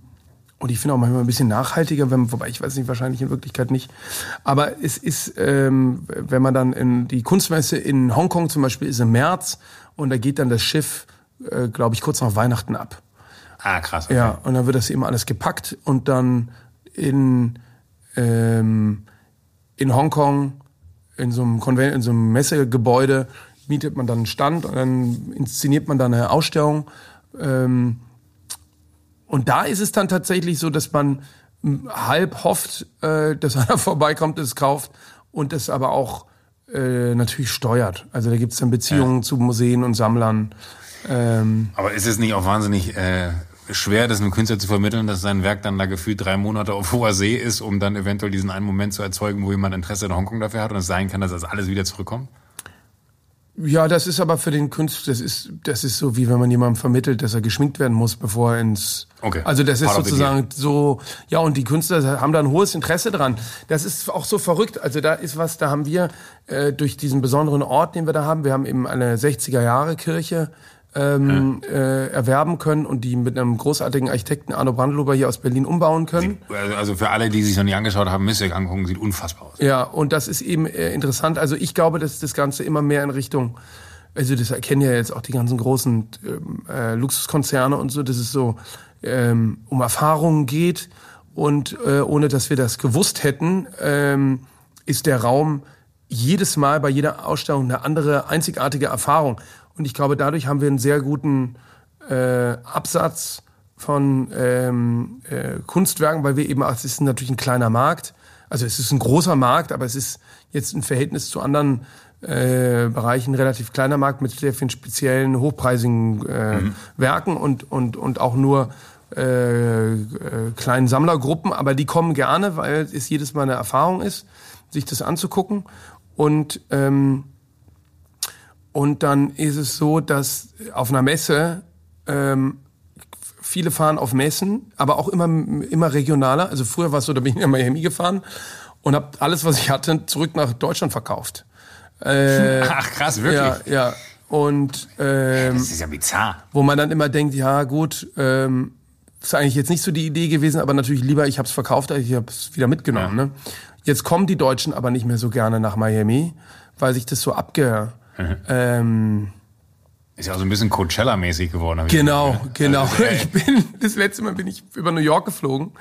S2: und ich finde auch manchmal ein bisschen nachhaltiger, wenn, wobei ich weiß nicht, wahrscheinlich in Wirklichkeit nicht. Aber es ist, ähm, wenn man dann in die Kunstmesse in Hongkong zum Beispiel ist im März und da geht dann das Schiff, äh, glaube ich, kurz nach Weihnachten ab.
S1: Ah, krass. Okay.
S2: Ja, und dann wird das eben alles gepackt und dann in, ähm, in Hongkong in so einem Konvent, in so einem Messegebäude mietet man dann einen Stand und dann inszeniert man dann eine Ausstellung. Ähm, und da ist es dann tatsächlich so, dass man halb hofft, äh, dass einer vorbeikommt, es kauft und es aber auch äh, natürlich steuert. Also da gibt es dann Beziehungen zu Museen und Sammlern. Ähm,
S1: Aber ist es nicht auch wahnsinnig äh, schwer, das einem Künstler zu vermitteln, dass sein Werk dann da gefühlt drei Monate auf hoher See ist, um dann eventuell diesen einen Moment zu erzeugen, wo jemand Interesse in Hongkong dafür hat und es sein kann, dass das alles wieder zurückkommt?
S2: Ja, das ist aber für den Künstler, das ist, das ist so, wie wenn man jemandem vermittelt, dass er geschminkt werden muss, bevor er ins.
S1: Okay.
S2: Also das ist sozusagen so, ja, und die Künstler haben da ein hohes Interesse dran. Das ist auch so verrückt. Also da ist was, da haben wir äh, durch diesen besonderen Ort, den wir da haben, wir haben eben eine 60er Jahre Kirche ähm, äh, erwerben können und die mit einem großartigen Architekten Arno Brandlober hier aus Berlin umbauen können.
S1: Also- Also für alle, die sich noch nie angeschaut haben, müsst ihr euch angucken, sieht unfassbar aus.
S2: Ja, und das ist eben äh, interessant. Also ich glaube, dass das Ganze immer mehr in Richtung, also das erkennen ja jetzt auch die ganzen großen ähm, äh, Luxuskonzerne und so, dass es so ähm, um Erfahrungen geht. Und äh, ohne dass wir das gewusst hätten, ähm, ist der Raum jedes Mal bei jeder Ausstellung eine andere einzigartige Erfahrung. Und ich glaube, dadurch haben wir einen sehr guten äh, Absatz von ähm, äh, Kunstwerken, weil wir eben, es ist natürlich ein kleiner Markt, also es ist ein großer Markt, aber es ist jetzt im Verhältnis zu anderen äh, Bereichen ein relativ kleiner Markt mit sehr vielen speziellen, hochpreisigen äh, Werken und, und, und auch nur äh, äh, kleinen Sammlergruppen, aber die kommen gerne, weil es jedes Mal eine Erfahrung ist, sich das anzugucken. Und ähm, und dann ist es so, dass auf einer Messe ähm, viele fahren auf Messen, aber auch immer immer regionaler. Also früher war es so, da bin ich in Miami gefahren und habe alles, was ich hatte, zurück nach Deutschland verkauft. Äh,
S1: Ach krass, wirklich?
S2: ja, ja. Und ähm,
S1: Das ist ja bizarr.
S2: wo man dann immer denkt, ja gut, ähm, ist eigentlich jetzt nicht so die Idee gewesen, aber natürlich lieber, ich habe es verkauft, als ich habe es wieder mitgenommen. Ne? Jetzt kommen die Deutschen aber nicht mehr so gerne nach Miami, weil sich das so abge... Ähm,
S1: Ist ja auch so ein bisschen Coachella-mäßig geworden.
S2: Genau,
S1: gehört.
S2: genau.
S1: Also,
S2: Ich bin, das letzte Mal bin ich über New York geflogen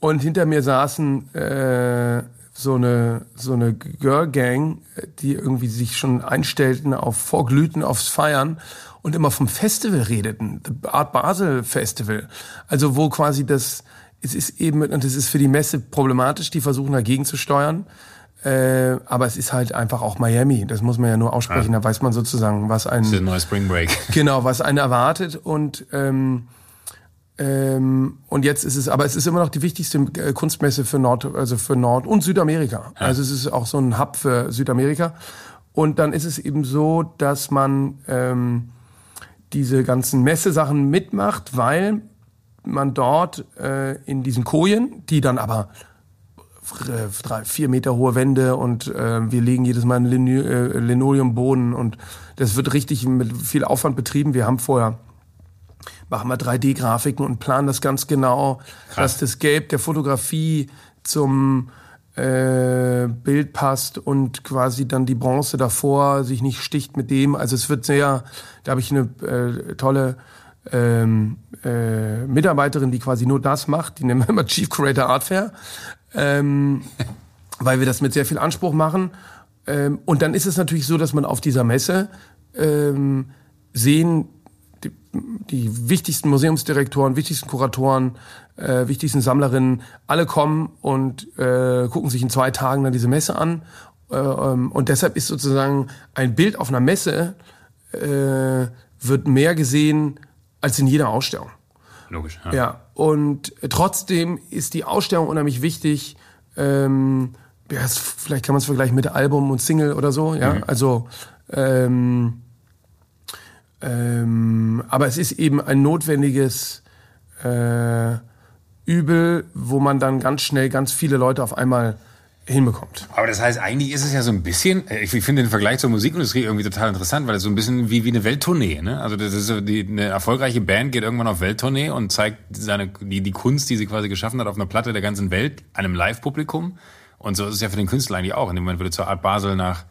S2: und hinter mir saßen äh, so eine so eine Girl Gang, die irgendwie sich schon einstellten auf vorglühten aufs Feiern und immer vom Festival redeten, The Art Basel Festival. Also wo quasi das es ist eben und es ist für die Messe problematisch, die versuchen dagegen zu steuern. Äh, aber es ist halt einfach auch Miami. Das muss man ja nur aussprechen. Da weiß man sozusagen, was ein
S1: Das ist ein neuer Spring Break.
S2: Genau, was einen erwartet und ähm, ähm, und jetzt ist es, aber es ist immer noch die wichtigste äh, Kunstmesse für Nord, also für Nord- und Südamerika. Also es ist auch so ein Hub für Südamerika. Und dann ist es eben so, dass man ähm, diese ganzen Messesachen mitmacht, weil man dort äh, in diesen Kojen, die dann aber drei, vier Meter hohe Wände und äh, wir legen jedes Mal einen Lino äh, Linoleumboden und das wird richtig mit viel Aufwand betrieben. Wir haben vorher machen wir 3D-Grafiken und planen das ganz genau, dass das Gelb der Fotografie zum äh, Bild passt und quasi dann die Bronze davor sich nicht sticht mit dem. Also es wird sehr, da habe ich eine äh, tolle ähm, äh, Mitarbeiterin, die quasi nur das macht, die nennen wir immer Chief Curator Art Fair, ähm, weil wir das mit sehr viel Anspruch machen. Ähm, und dann ist es natürlich so, dass man auf dieser Messe ähm, sehen die, die wichtigsten Museumsdirektoren, wichtigsten Kuratoren, äh, wichtigsten Sammlerinnen, alle kommen und äh, gucken sich in zwei Tagen dann diese Messe an. Äh, ähm, und deshalb ist sozusagen ein Bild auf einer Messe äh, wird mehr gesehen als in jeder Ausstellung.
S1: Logisch.
S2: Ja, und trotzdem ist die Ausstellung unheimlich wichtig. Ähm, ja, es, vielleicht kann man es vergleichen mit Album und Single oder so. Ja, also ähm, ähm, aber es ist eben ein notwendiges äh, Übel, wo man dann ganz schnell ganz viele Leute auf einmal hinbekommt.
S1: Aber das heißt, eigentlich ist es ja so ein bisschen, äh, ich finde den Vergleich zur Musikindustrie irgendwie total interessant, weil es so ein bisschen wie, wie eine Welttournee, ne? Also das ist so die, eine erfolgreiche Band geht irgendwann auf Welttournee und zeigt seine, die, die Kunst, die sie quasi geschaffen hat, auf einer Platte der ganzen Welt, einem Live-Publikum. Und so ist es ja für den Künstler eigentlich auch. In dem Moment, wo du zur Art Basel nach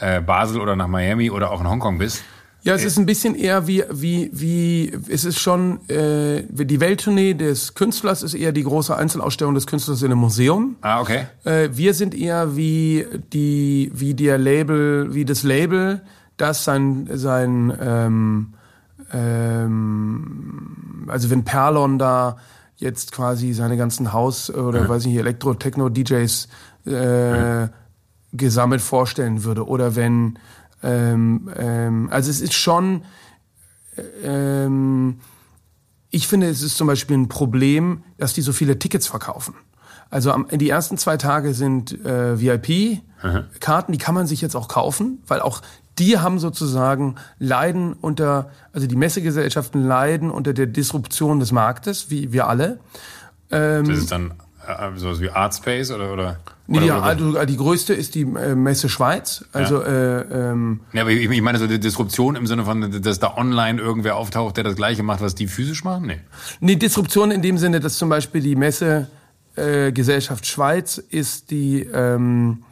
S1: äh, Basel oder nach Miami oder auch in Hongkong bist.
S2: Ja, es ist ein bisschen eher wie, wie, wie, es ist schon, äh, die Welttournee des Künstlers ist eher die große Einzelausstellung des Künstlers in einem Museum.
S1: Ah, okay.
S2: Äh, wir sind eher wie die, wie der Label, wie das Label, das sein, sein, ähm, ähm, also wenn Perlon da jetzt quasi seine ganzen Haus- oder weiß nicht, Elektro-Techno-DJs äh, gesammelt vorstellen würde. Oder wenn, ähm, ähm, also es ist schon, ähm, ich finde, es ist zum Beispiel ein Problem, dass die so viele Tickets verkaufen. Also am, die ersten zwei Tage sind äh, VIP-Karten, die kann man sich jetzt auch kaufen, weil auch die haben sozusagen leiden unter, also die Messegesellschaften leiden unter der Disruption des Marktes, wie wir alle.
S1: das ist dann äh, sowas wie Artspace oder oder?
S2: Nee, die, also die größte ist die äh, Messe Schweiz. Also äh, ähm,
S1: Ja, aber ich, ich meine so die Disruption im Sinne von, dass da online irgendwer auftaucht, der das Gleiche macht, was die physisch machen? Nee.
S2: Nee, Disruption in dem Sinne, dass zum Beispiel die Messe äh, Gesellschaft Schweiz ist die, ähm,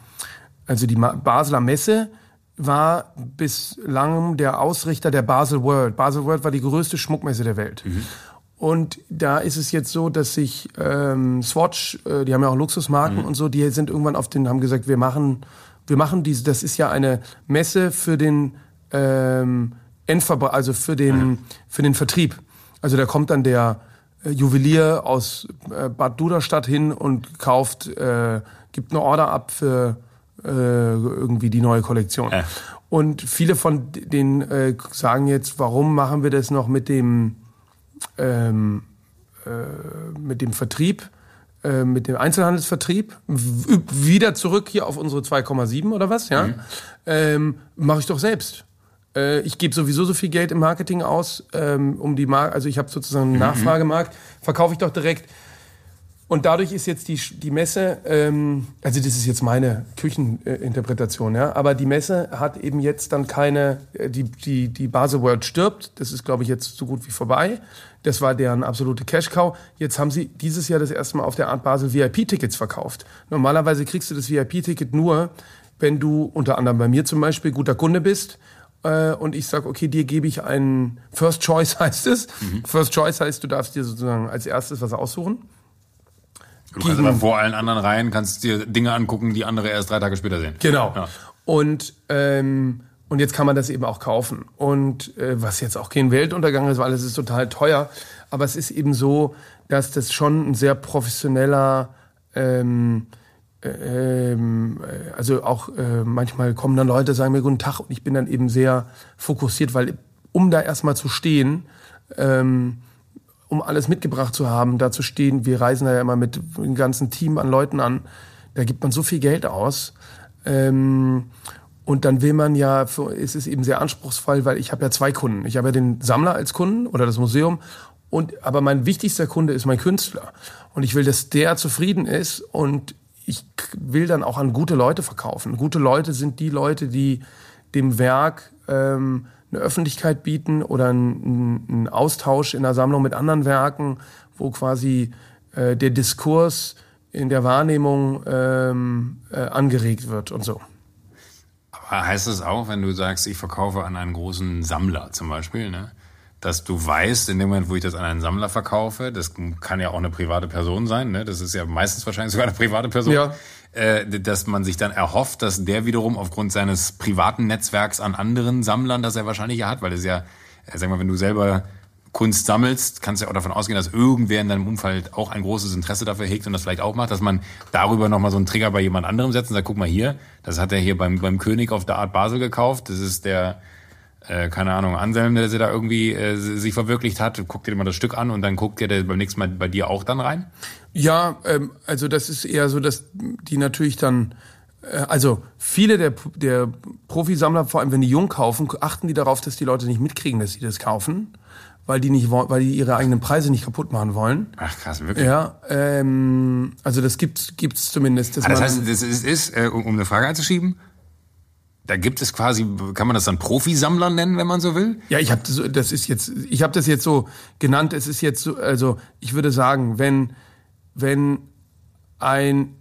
S2: also die Basler Messe war bislang der Ausrichter der Basel World. Basel World war die größte Schmuckmesse der Welt. Und da ist es jetzt so, dass sich ähm, Swatch, äh, die haben ja auch Luxusmarken und so, die sind irgendwann auf den, haben gesagt, wir machen, wir machen diese, das ist ja eine Messe für den ähm, Endverbrauch, also für den, für den Vertrieb. Also da kommt dann der äh, Juwelier aus äh, Bad Duderstadt hin und kauft, äh, gibt eine Order ab für äh, irgendwie die neue Kollektion.
S1: Ja.
S2: Und viele von denen äh, sagen jetzt, warum machen wir das noch mit dem ähm, äh, mit dem Vertrieb, äh, mit dem Einzelhandelsvertrieb, wieder zurück hier auf unsere 2,7 oder was, ja, ähm, mache ich doch selbst. Äh, ich gebe sowieso so viel Geld im Marketing aus, ähm, um die Marke, also ich habe sozusagen einen Nachfragemarkt, verkaufe ich doch direkt. Und dadurch ist jetzt die, die Messe, ähm, also das ist jetzt meine Kücheninterpretation, ja, aber die Messe hat eben jetzt dann keine, äh, die, die, die Basel World stirbt, das ist glaube ich jetzt so gut wie vorbei. Das war deren absolute Cash-Cow. Jetzt haben sie dieses Jahr das erste Mal auf der Art Basel VIP-Tickets verkauft. Normalerweise kriegst du das VIP-Ticket nur, wenn du unter anderem bei mir zum Beispiel guter Kunde bist äh, und ich sage, okay, dir gebe ich einen First Choice heißt es. First Choice heißt, du darfst dir sozusagen als erstes was aussuchen.
S1: Du kannst aber vor allen anderen Reihen kannst dir Dinge angucken, die andere erst drei Tage später sehen.
S2: Genau.
S1: Ja.
S2: Und, ähm, und jetzt kann man das eben auch kaufen. Und äh, was jetzt auch kein Weltuntergang ist, weil es ist total teuer. Aber es ist eben so, dass das schon ein sehr professioneller, ähm, äh, ähm, äh, also auch äh, manchmal kommen dann Leute, sagen mir guten Tag und ich bin dann eben sehr fokussiert, weil um da erstmal zu stehen, ähm, um alles mitgebracht zu haben, da zu stehen. Wir reisen da ja immer mit einem ganzen Team an Leuten an. Da gibt man so viel Geld aus. Ähm, und dann will man ja, für, ist es eben sehr anspruchsvoll, weil ich habe ja zwei Kunden. Ich habe ja den Sammler als Kunden oder das Museum. Und, aber mein wichtigster Kunde ist mein Künstler. Und ich will, dass der zufrieden ist und ich will dann auch an gute Leute verkaufen. Gute Leute sind die Leute, die dem Werk ähm, eine Öffentlichkeit bieten oder einen, einen Austausch in der Sammlung mit anderen Werken, wo quasi äh, der Diskurs in der Wahrnehmung ähm, äh, angeregt wird und so.
S1: Aber heißt es auch, wenn du sagst, ich verkaufe an einen großen Sammler zum Beispiel, ne? dass du weißt, in dem Moment, wo ich das an einen Sammler verkaufe, das kann ja auch eine private Person sein, ne? das ist ja meistens wahrscheinlich sogar eine private Person,
S2: Ja.
S1: Äh, dass man sich dann erhofft, dass der wiederum aufgrund seines privaten Netzwerks an anderen Sammlern, das er wahrscheinlich ja hat, weil es ja, äh, sag mal, wenn du selber Kunst sammelst, kannst du ja auch davon ausgehen, dass irgendwer in deinem Umfeld auch ein großes Interesse dafür hegt und das vielleicht auch macht, dass man darüber nochmal so einen Trigger bei jemand anderem setzt und sagt, guck mal hier, das hat er hier beim, beim König auf der Art Basel gekauft, das ist der, äh, keine Ahnung, Anselm, der sie da irgendwie äh, sich verwirklicht hat, guck dir mal das Stück an und dann guckt der beim nächsten Mal bei dir auch dann rein?
S2: Ja, ähm, also das ist eher so, dass die natürlich dann, äh, also viele der, der Profisammler, vor allem wenn die jung kaufen, achten die darauf, dass die Leute nicht mitkriegen, dass sie das kaufen, weil die nicht, weil die ihre eigenen Preise nicht kaputt machen wollen.
S1: Ach krass, wirklich?
S2: Ja, ähm, also das gibt's gibt's zumindest. Dass
S1: Ah, das
S2: man-
S1: heißt, das ist, ist äh, um um eine Frage einzuschieben, da gibt es quasi, kann man das dann Profisammler nennen, wenn man so will?
S2: Ja, ich habe das, das ist jetzt, ich habe das jetzt so genannt. Es ist jetzt so, also ich würde sagen, wenn wenn ein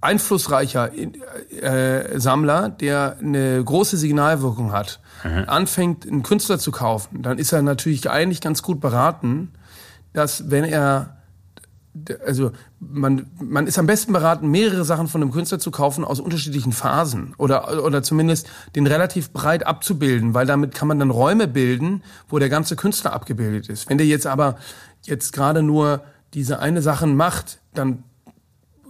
S2: einflussreicher äh, Sammler, der eine große Signalwirkung hat, anfängt, einen Künstler zu kaufen, dann ist er natürlich eigentlich ganz gut beraten, dass wenn er also man, man ist am besten beraten, mehrere Sachen von einem Künstler zu kaufen aus unterschiedlichen Phasen oder, oder zumindest den relativ breit abzubilden, weil damit kann man dann Räume bilden, wo der ganze Künstler abgebildet ist. Wenn der jetzt aber jetzt gerade nur diese eine Sache macht, dann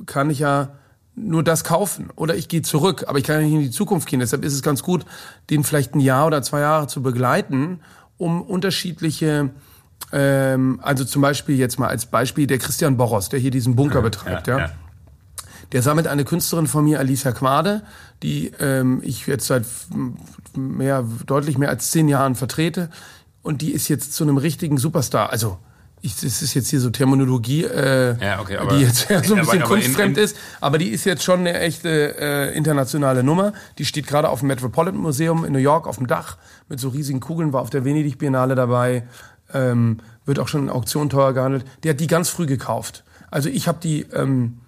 S2: kann ich ja nur das kaufen oder ich gehe zurück, aber ich kann nicht in die Zukunft gehen. Deshalb ist es ganz gut, den vielleicht ein Jahr oder zwei Jahre zu begleiten, um unterschiedliche Ähm, also zum Beispiel jetzt mal als Beispiel der Christian Boros, der hier diesen Bunker betreibt. Ja,
S1: ja.
S2: Der sammelt eine Künstlerin von mir, Alicia Quade, die ähm, ich jetzt seit mehr, deutlich mehr als zehn Jahren vertrete. Und die ist jetzt zu einem richtigen Superstar. Also ich, das ist jetzt hier so Terminologie, äh,
S1: Ja, okay, aber-
S2: die jetzt ja so ein
S1: aber-
S2: bisschen
S1: aber in-
S2: kunstfremd
S1: in-
S2: ist, aber die ist jetzt schon eine echte äh, internationale Nummer. Die steht gerade auf dem Metropolitan Museum in New York auf dem Dach mit so riesigen Kugeln, war auf der Venedig Biennale dabei, ähm, wird auch schon in Auktionen teuer gehandelt. Der hat die ganz früh gekauft. Also ich habe die ähm,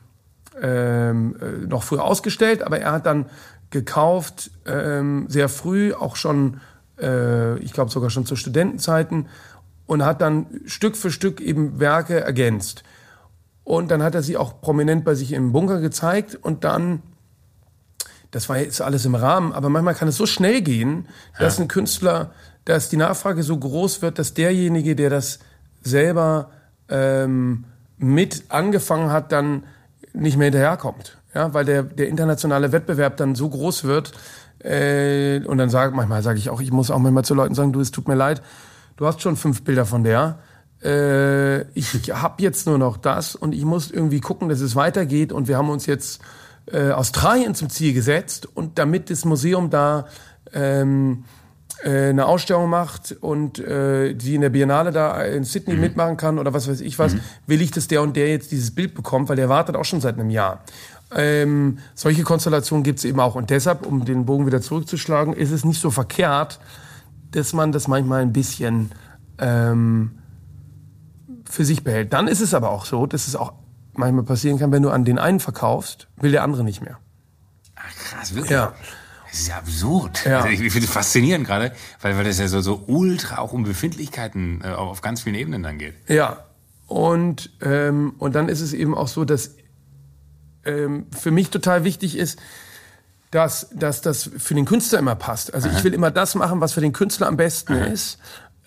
S2: ähm, äh, noch früher ausgestellt, aber er hat dann gekauft, ähm, sehr früh, auch schon, äh, ich glaube sogar schon zu Studentenzeiten, und hat dann Stück für Stück eben Werke ergänzt. Und dann hat er sie auch prominent bei sich im Bunker gezeigt und dann, das war jetzt alles im Rahmen, aber manchmal kann es so schnell gehen, dass ein Künstler, dass die Nachfrage so groß wird, dass derjenige, der das selber ähm, mit angefangen hat, dann nicht mehr hinterherkommt. Ja, weil der, der internationale Wettbewerb dann so groß wird. Äh, und dann sage manchmal sage ich auch, ich muss auch manchmal zu Leuten sagen, du, es tut mir leid, du hast schon fünf Bilder von der. Äh, ich habe jetzt nur noch das und ich muss irgendwie gucken, dass es weitergeht. Und wir haben uns jetzt äh, Australien zum Ziel gesetzt und damit das Museum da ähm, äh, eine Ausstellung macht und äh, die in der Biennale da in Sydney mitmachen kann oder was weiß ich was, will ich, dass der und der jetzt dieses Bild bekommt, weil der wartet auch schon seit einem Jahr. Ähm, solche Konstellationen gibt es eben auch. Und deshalb, um den Bogen wieder zurückzuschlagen, ist es nicht so verkehrt, dass man das manchmal ein bisschen ähm, für sich behält. Dann ist es aber auch so, dass es auch manchmal passieren kann, wenn du an den einen verkaufst, will der andere nicht mehr.
S1: Ach, krass, wirklich.
S2: Ja.
S1: Das ist ja absurd.
S2: Ja.
S1: Also ich finde es faszinierend gerade, weil, weil das ja so, so ultra auch um Befindlichkeiten äh, auf ganz vielen Ebenen dann geht.
S2: Ja, und, ähm, und dann ist es eben auch so, dass ähm, für mich total wichtig ist, dass, dass das für den Künstler immer passt. Also ich will immer das machen, was für den Künstler am besten ist,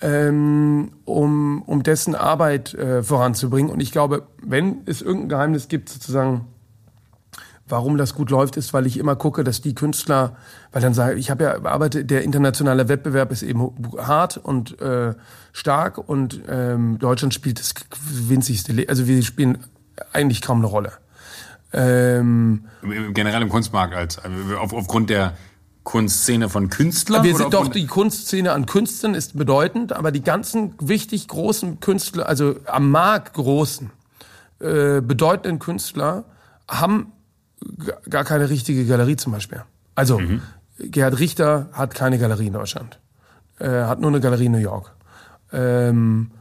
S2: ähm, um, um dessen Arbeit äh, voranzubringen. Und ich glaube, wenn es irgendein Geheimnis gibt, sozusagen, warum das gut läuft, ist, weil ich immer gucke, dass die Künstler, weil dann sage ich, ich habe ja arbeite, der internationale Wettbewerb ist eben hart und äh, stark und ähm, Deutschland spielt das winzigste, Le also wir spielen eigentlich kaum eine Rolle. Ähm,
S1: Generell im Kunstmarkt als auf, aufgrund der Kunstszene von Künstlern?
S2: wir sind doch die Kunstszene an Künstlern ist bedeutend, aber die ganzen wichtig großen Künstler, also am Markt großen, äh, bedeutenden Künstler haben gar keine richtige Galerie zum Beispiel. Also
S1: Mhm.
S2: Gerhard Richter hat keine Galerie in Deutschland, äh, hat nur eine Galerie in New York. Ähm,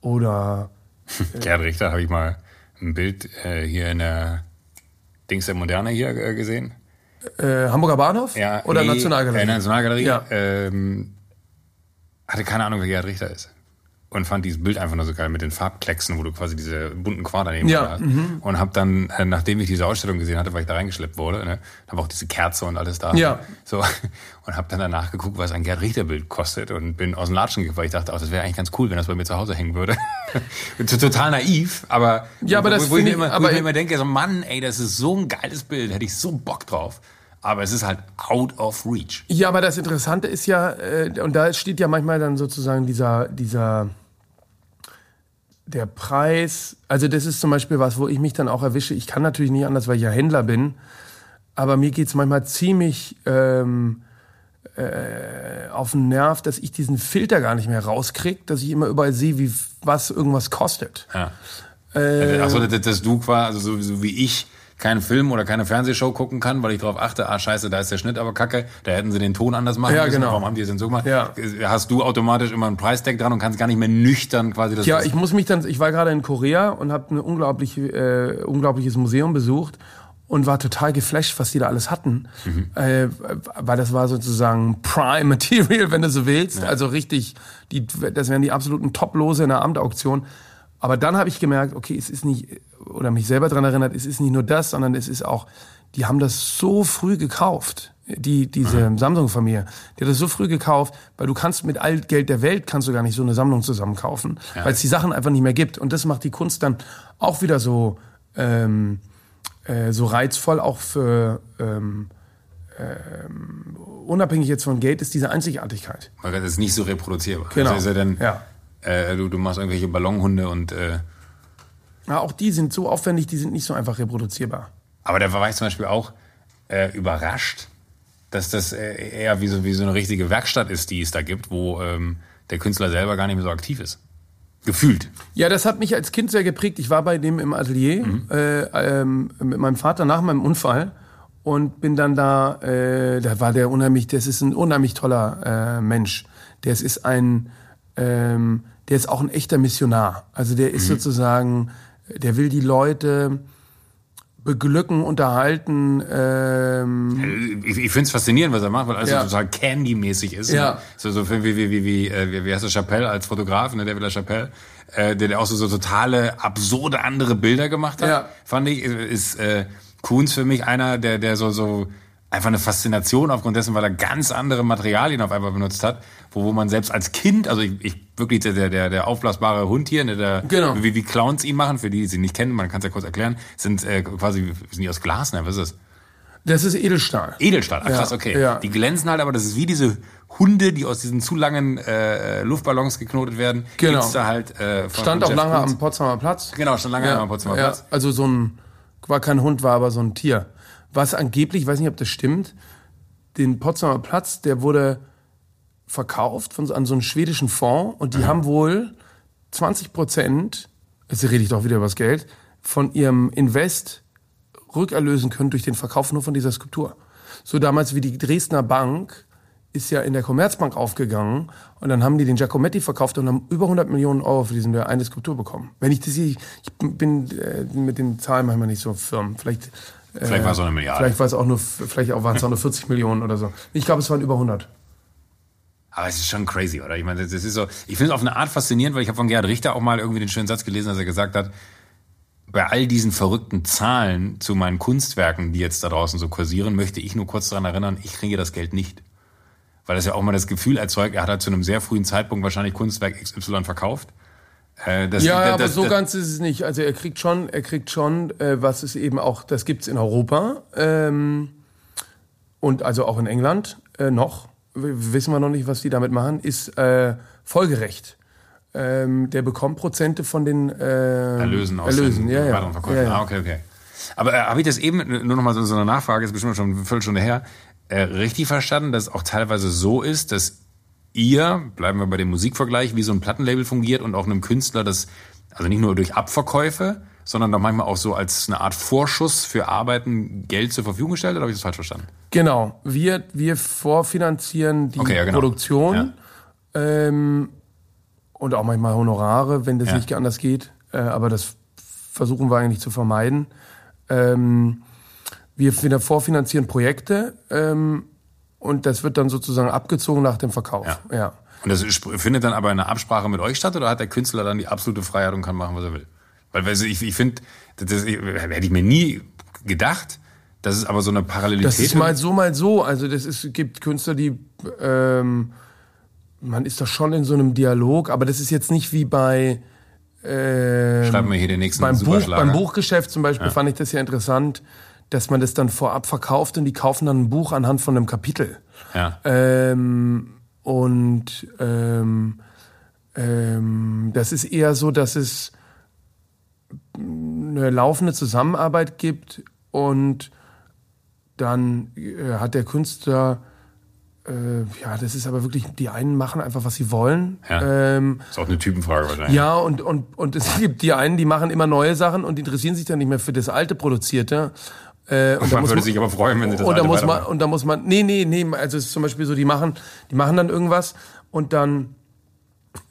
S2: oder
S1: Gerhard Richter habe ich mal ein Bild äh, hier in der Dings der Moderne hier äh, gesehen.
S2: äh, Hamburger Bahnhof
S1: Ja,
S2: oder
S1: nee,
S2: Nationalgalerie.
S1: Äh, Nationalgalerie.
S2: Ja.
S1: Ähm, hatte keine Ahnung, wer Gerhard Richter ist. Und fand dieses Bild einfach nur so geil mit den Farbklecksen, wo du quasi diese bunten Quader neben
S2: Ja, mhm.
S1: hast. Und hab dann, äh, nachdem ich diese Ausstellung gesehen hatte, weil ich da reingeschleppt wurde, ne, habe auch diese Kerze und alles da.
S2: Ja.
S1: So, und hab dann danach geguckt, was ein Gerhard Richter Bild kostet und bin aus dem Latschen gegangen, weil ich dachte, oh, das wäre eigentlich ganz cool, wenn das bei mir zu Hause hängen würde. Total naiv, aber,
S2: Ja, aber
S1: wo,
S2: das
S1: wo, ich mir
S2: ich-
S1: immer, wo
S2: aber-
S1: ich immer denke, so, Mann, ey, das ist so ein geiles Bild, hätte ich so Bock drauf. Aber es ist halt out of reach.
S2: Ja, aber das Interessante ist ja, äh, und da steht ja manchmal dann sozusagen dieser, dieser, der Preis. Also das ist zum Beispiel was, wo ich mich dann auch erwische. Ich kann natürlich nicht anders, weil ich ja Händler bin. Aber mir geht's manchmal ziemlich ähm, äh, auf den Nerv, dass ich diesen Filter gar nicht mehr rauskriege, dass ich immer überall sehe, wie was irgendwas kostet.
S1: Ja.
S2: Äh,
S1: Achso, dass, dass du quasi, also so, so wie ich keinen Film oder keine Fernsehshow gucken kann, weil ich darauf achte, ah scheiße, da ist der Schnitt aber kacke, da hätten sie den Ton anders machen
S2: Ja,
S1: müssen.
S2: genau.
S1: Warum haben die das denn so gemacht?
S2: Ja.
S1: Hast du automatisch immer einen Preistag dran und kannst gar nicht mehr nüchtern quasi das
S2: Ja, ich muss mich dann, ich war gerade in Korea und habe ein unglaublich, äh, unglaubliches Museum besucht und war total geflasht, was die da alles hatten. Äh, weil das war sozusagen Prime Material, wenn du so willst. Also richtig, die, das wären die absoluten Top-Lose in der Abendauktion. Aber dann habe ich gemerkt, okay, es ist nicht, oder mich selber dran erinnert, es ist nicht nur das, sondern es ist auch, die haben das so früh gekauft. Die, diese Samsung-Familie, die hat das so früh gekauft, weil du kannst mit all Geld der Welt kannst du gar nicht so eine Sammlung zusammen kaufen, weil es die Sachen einfach nicht mehr gibt. Und das macht die Kunst dann auch wieder so, ähm, äh, so reizvoll, auch für, ähm, ähm, unabhängig jetzt von Geld, ist diese Einzigartigkeit.
S1: Weil das ist nicht so reproduzierbar.
S2: Genau.
S1: Also ist ja dann,
S2: Ja.
S1: Äh, du, du machst irgendwelche Ballonhunde und äh,
S2: Ja, auch die sind so aufwendig, die sind nicht so einfach reproduzierbar.
S1: Aber da war ich zum Beispiel auch äh, überrascht, dass das äh, eher wie so, wie so eine richtige Werkstatt ist, die es da gibt, wo ähm, der Künstler selber gar nicht mehr so aktiv ist. Gefühlt.
S2: Ja, das hat mich als Kind sehr geprägt. Ich war bei dem im Atelier äh, ähm, mit meinem Vater nach meinem Unfall und bin dann da, äh, da war der unheimlich, das ist ein unheimlich toller äh, Mensch. Ist- ist ein, ähm, der ist auch ein echter Missionar. Also der ist sozusagen, der will die Leute beglücken, unterhalten. Ähm,
S1: Ich, ich finde es faszinierend, was er macht, weil alles
S2: Ja.
S1: so total Candy-mäßig ist.
S2: Ja.
S1: Ne? So, so wie, wie, wie, wie, äh, wie, wie heißt der Chappelle als Fotograf, ne, der Villa Chappelle, äh, der, der auch so, so totale, absurde andere Bilder gemacht hat,
S2: Ja.
S1: fand ich, ist äh, Kunz für mich einer, der, der so, so einfach eine Faszination aufgrund dessen, weil er ganz andere Materialien auf einmal benutzt hat, wo, wo man selbst als Kind, also ich, ich wirklich der, der, der, aufblasbare Hund hier, ne, der,
S2: Genau.
S1: wie, wie Clowns ihn machen, für die, die sie nicht kennen, man kann es ja kurz erklären, sind äh, quasi, sind die aus Glas, ne, was ist das?
S2: das ist Edelstahl.
S1: Edelstahl, ach
S2: Ja,
S1: krass, okay.
S2: ja.
S1: Die glänzen halt, aber das ist wie diese Hunde, die aus diesen zu langen äh, Luftballons geknotet werden.
S2: Genau.
S1: Gibt's da halt, äh, von,
S2: Stand
S1: von
S2: auch
S1: Jeff
S2: lange
S1: Koons.
S2: am Potsdamer Platz.
S1: Genau, stand lange am Potsdamer
S2: ja,
S1: Platz.
S2: Also so ein, war kein Hund, war aber so ein Tier. Was angeblich, ich weiß nicht, ob das stimmt, den Potsdamer Platz, der wurde verkauft von, an so einen schwedischen Fonds und die haben wohl 20 Prozent, jetzt rede ich doch wieder über das Geld, von ihrem Invest rückerlösen können durch den Verkauf nur von dieser Skulptur. So damals wie die Dresdner Bank ist ja in der Commerzbank aufgegangen und dann haben die den Giacometti verkauft und haben über 100 Millionen Euro für diese eine Skulptur bekommen. Wenn ich das sehe, ich bin äh, mit den Zahlen manchmal nicht so firm. Vielleicht,
S1: Vielleicht war es auch eine Milliarde.
S2: Vielleicht war es auch nur, vielleicht auch waren es auch nur 40 Millionen oder so. Ich glaube, es waren über 100.
S1: Aber es ist schon crazy, oder? Ich meine, das ist so, ich finde es auf eine Art faszinierend, weil ich habe von Gerhard Richter auch mal irgendwie den schönen Satz gelesen, dass er gesagt hat, bei all diesen verrückten Zahlen zu meinen Kunstwerken, die jetzt da draußen so kursieren, möchte ich nur kurz daran erinnern, ich kriege das Geld nicht. Weil das ja auch mal das Gefühl erzeugt, er hat halt zu einem sehr frühen Zeitpunkt wahrscheinlich Kunstwerk XY verkauft. Äh, das,
S2: Ja,
S1: das-
S2: aber
S1: das-
S2: so ganz ist es nicht. Also er kriegt schon, er kriegt schon, äh, was es eben auch, das gibt's in Europa ähm, und also auch in England äh, noch. Wissen wir noch nicht, was die damit machen, ist äh, Folgerecht. Ähm, der bekommt Prozente von den äh,
S1: Erlösen aus
S2: Erlösen,
S1: den
S2: ja, ja. ja, ja.
S1: Ah, okay, okay. Aber äh, habe ich das eben, nur noch mal so, so eine Nachfrage, ist bestimmt schon eine Viertelstunde her, richtig verstanden, dass es auch teilweise so ist, dass ihr, bleiben wir bei dem Musikvergleich, wie so ein Plattenlabel fungiert und auch einem Künstler das, also nicht nur durch Abverkäufe, sondern doch manchmal auch so als eine Art Vorschuss für Arbeiten Geld zur Verfügung stellt, oder habe ich das falsch verstanden?
S2: Genau, wir, wir vorfinanzieren die
S1: Okay, ja, genau.
S2: Produktion ähm, und auch manchmal Honorare, wenn das
S1: Ja.
S2: nicht anders geht. Äh, aber das versuchen wir eigentlich zu vermeiden. Ähm, wir fin- vorfinanzieren Projekte ähm, und das wird dann sozusagen abgezogen nach dem Verkauf.
S1: Ja.
S2: ja.
S1: Und das findet dann aber in einer Absprache mit euch statt, oder hat der Künstler dann die absolute Freiheit und kann machen, was er will? Weil also ich, ich finde, das, das hätte ich mir nie gedacht, dass es aber so eine Parallelität
S2: Das ist mal so, mal so. Also das ist, gibt Künstler, die ähm, man ist da schon in so einem Dialog, aber das ist jetzt nicht wie bei ähm,
S1: Schreiben wir hier den nächsten
S2: beim, Buch, beim Buchgeschäft zum Beispiel fand ich das ja interessant, dass man das dann vorab verkauft und die kaufen dann ein Buch anhand von einem Kapitel.
S1: Ja.
S2: Ähm, und ähm, ähm, das ist eher so, dass es eine laufende Zusammenarbeit gibt und dann äh, hat der Künstler, äh, ja, das ist aber wirklich, die einen machen einfach, was sie wollen.
S1: Ja.
S2: Ähm,
S1: ist auch eine Typenfrage wahrscheinlich.
S2: ja, und, und, und es gibt die einen, die machen immer neue Sachen und interessieren sich dann nicht mehr für das alte Produzierte. Äh, und
S1: Man
S2: muss
S1: würde sich aber freuen, wenn sie das
S2: und da muss man und da muss man nee nee nee also es ist zum Beispiel so die machen die machen dann irgendwas und dann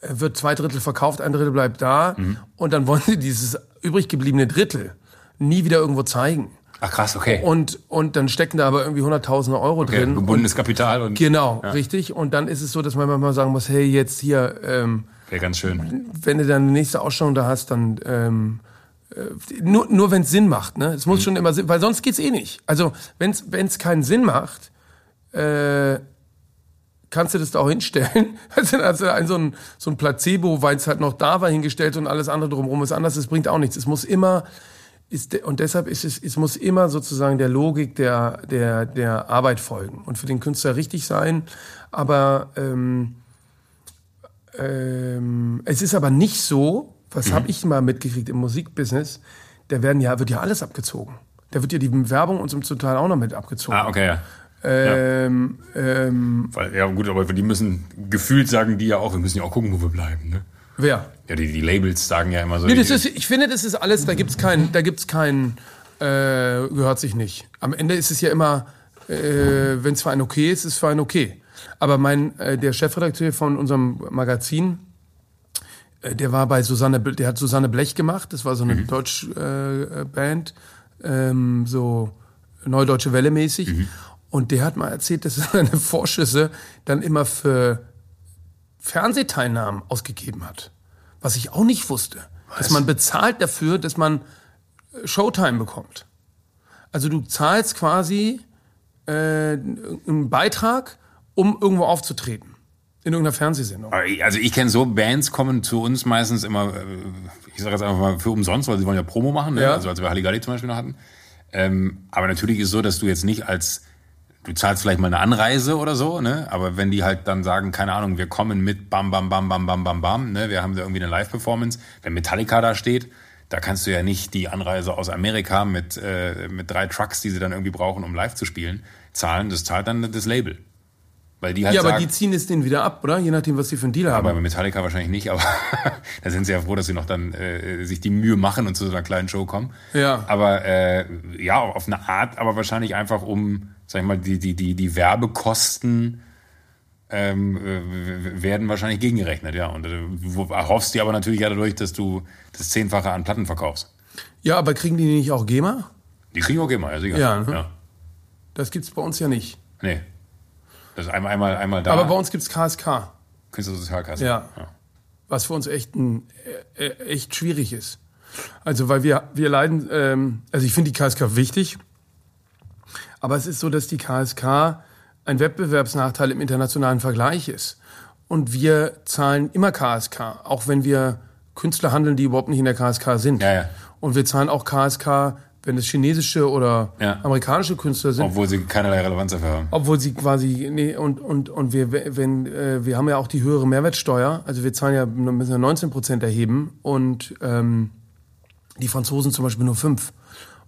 S2: äh, wird zwei Drittel verkauft ein Drittel bleibt da
S1: Mhm.
S2: und dann wollen sie dieses übrig gebliebene Drittel nie wieder irgendwo zeigen
S1: Ach krass, okay.
S2: und und dann stecken da aber irgendwie hunderttausende Euro
S1: okay
S2: drin
S1: gebundenes Kapital und
S2: genau richtig und dann ist es so dass man manchmal sagen muss hey jetzt hier ähm,
S1: wäre ganz schön.
S2: wenn du dann eine nächste Ausstellung da hast, dann ähm, äh, nur, nur wenn es Sinn macht. Ne? Es muss
S1: Mhm.
S2: schon immer Sinn, weil sonst geht's eh nicht. Also wenn es keinen Sinn macht, äh, kannst du das da auch hinstellen. Also du ein, so ein, so ein Placebo, weil es halt noch da war, hingestellt und alles andere drumherum ist anders. Das bringt auch nichts. Es muss immer ist, und deshalb ist es, es muss immer sozusagen der Logik der, der, der Arbeit folgen und für den Künstler richtig sein. Aber ähm, ähm, es ist aber nicht so, was
S1: Mhm.
S2: habe ich mal mitgekriegt im Musikbusiness, da werden ja, wird ja alles abgezogen. Da wird ja die Werbung uns zum Teil auch noch mit abgezogen.
S1: Ah, okay, ja.
S2: Ähm, ähm,
S1: Weil, ja, gut, aber die müssen gefühlt sagen die ja auch, wir müssen ja auch gucken, wo wir bleiben. Ne?
S2: wer?
S1: Ja, die, die Labels sagen ja immer so.
S2: Nee, das ist, ich finde, das ist alles, da gibt's kein, da gibt's kein, äh, gehört sich nicht. Am Ende ist es ja immer, äh, wenn es für einen okay ist, ist es für einen okay. Aber mein, äh, der Chefredakteur von unserem Magazin, der war bei Susanne, der hat Susanne Blech gemacht. Das war so eine Deutsch äh, äh, Band, ähm, so Neudeutsche Welle mäßig. Und der hat mal erzählt, dass er seine Vorschüsse dann immer für Fernsehteilnahmen ausgegeben hat. Was ich auch nicht wusste. Dass man bezahlt dafür, dass man äh, Showtime bekommt. Also du zahlst quasi äh, einen Beitrag, um irgendwo aufzutreten. In irgendeiner Fernsehsendung.
S1: Also ich kenne so, Bands kommen zu uns meistens immer, äh, ich sage jetzt einfach mal für umsonst, weil sie wollen ja Promo machen, ne?
S2: Ja.
S1: also als wir Halligalli zum Beispiel noch hatten. Ähm, aber natürlich ist es so, dass du jetzt nicht als, du zahlst vielleicht mal eine Anreise oder so, ne? aber wenn die halt dann sagen, keine Ahnung, wir kommen mit bam, bam, bam, bam, bam, bam, bam, ne? wir haben da irgendwie eine Live-Performance, wenn Metallica da steht, da kannst du ja nicht die Anreise aus Amerika mit, äh, mit drei Trucks, die sie dann irgendwie brauchen, um live zu spielen, zahlen, das zahlt dann das Label. Weil die halt
S2: Ja, aber
S1: sagen,
S2: die ziehen es denen wieder ab, oder? Je nachdem, was die für einen Deal haben.
S1: aber bei Metallica wahrscheinlich nicht, aber da sind sie ja froh, dass sie noch dann äh, sich die Mühe machen und zu so einer kleinen Show kommen.
S2: Ja.
S1: Aber äh, ja, auf eine Art, aber wahrscheinlich einfach um, sag ich mal, die, die, die, die Werbekosten ähm, äh, werden wahrscheinlich gegengerechnet, ja. Und äh, wo- erhoffst dir aber natürlich ja dadurch, dass du das Zehnfache an Platten verkaufst.
S2: Ja, aber kriegen die nicht auch GEMA?
S1: Die kriegen auch immer, ja sicher.
S2: Ja, ne?
S1: ja.
S2: Das gibt's bei uns ja nicht.
S1: Nee. Das ist einmal, einmal, einmal da.
S2: Aber bei uns gibt's KSK.
S1: Künstlersozialkasse.
S2: Ja. was für uns echt, ein, äh, äh, echt schwierig ist. Also, weil wir, wir leiden, ähm, also ich finde die KSK wichtig, aber es ist so, dass die KSK ein Wettbewerbsnachteil im internationalen Vergleich ist. Und wir zahlen immer KSK, auch wenn wir Künstler handeln, die überhaupt nicht in der KSK sind.
S1: Ja, ja.
S2: Und wir zahlen auch KSK, wenn es chinesische oder
S1: Ja.
S2: amerikanische Künstler sind.
S1: Obwohl sie keinerlei Relevanz dafür haben.
S2: Obwohl sie quasi, nee, und, und, und wir, wenn, äh, wir haben ja auch die höhere Mehrwertsteuer, also wir zahlen ja, müssen ja 19 Prozent erheben und ähm, die Franzosen zum Beispiel nur 5.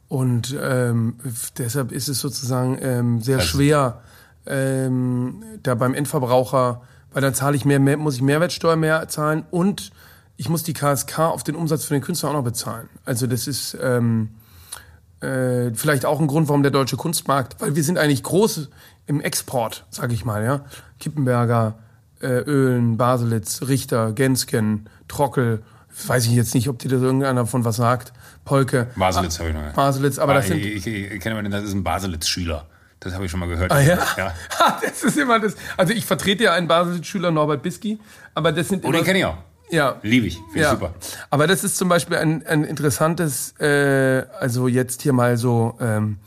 S2: Und ähm, deshalb ist es sozusagen ähm, sehr
S1: Also-
S2: schwer, ähm, da beim Endverbraucher, weil dann zahle ich mehr, mehr, muss ich Mehrwertsteuer mehr zahlen und ich muss die KSK auf den Umsatz für den Künstler auch noch bezahlen. Also das ist ähm, äh, vielleicht auch ein Grund, warum der deutsche Kunstmarkt, weil wir sind eigentlich groß im Export, sag ich mal, ja. Kippenberger, äh, Öhlen, Baselitz, Richter, Gensken, Trockel, weiß ich jetzt nicht, ob dir das irgendeiner von was sagt, Polke.
S1: Baselitz habe ich noch.
S2: Baselitz, aber das sind...
S1: ich, ich, ich kenne das ist ein Baselitz-Schüler. Das habe ich schon mal gehört.
S2: Ah ja?
S1: ja.
S2: das ist immer das. Also ich vertrete ja einen Baselitz-Schüler, Norbert Biski, aber das sind
S1: Oh,
S2: immer,
S1: den kenne ich auch.
S2: Ja.
S1: Liebe ich. Finde ich
S2: Ja,
S1: super.
S2: aber das ist zum Beispiel ein, ein interessantes, äh, also jetzt hier mal so, ähm,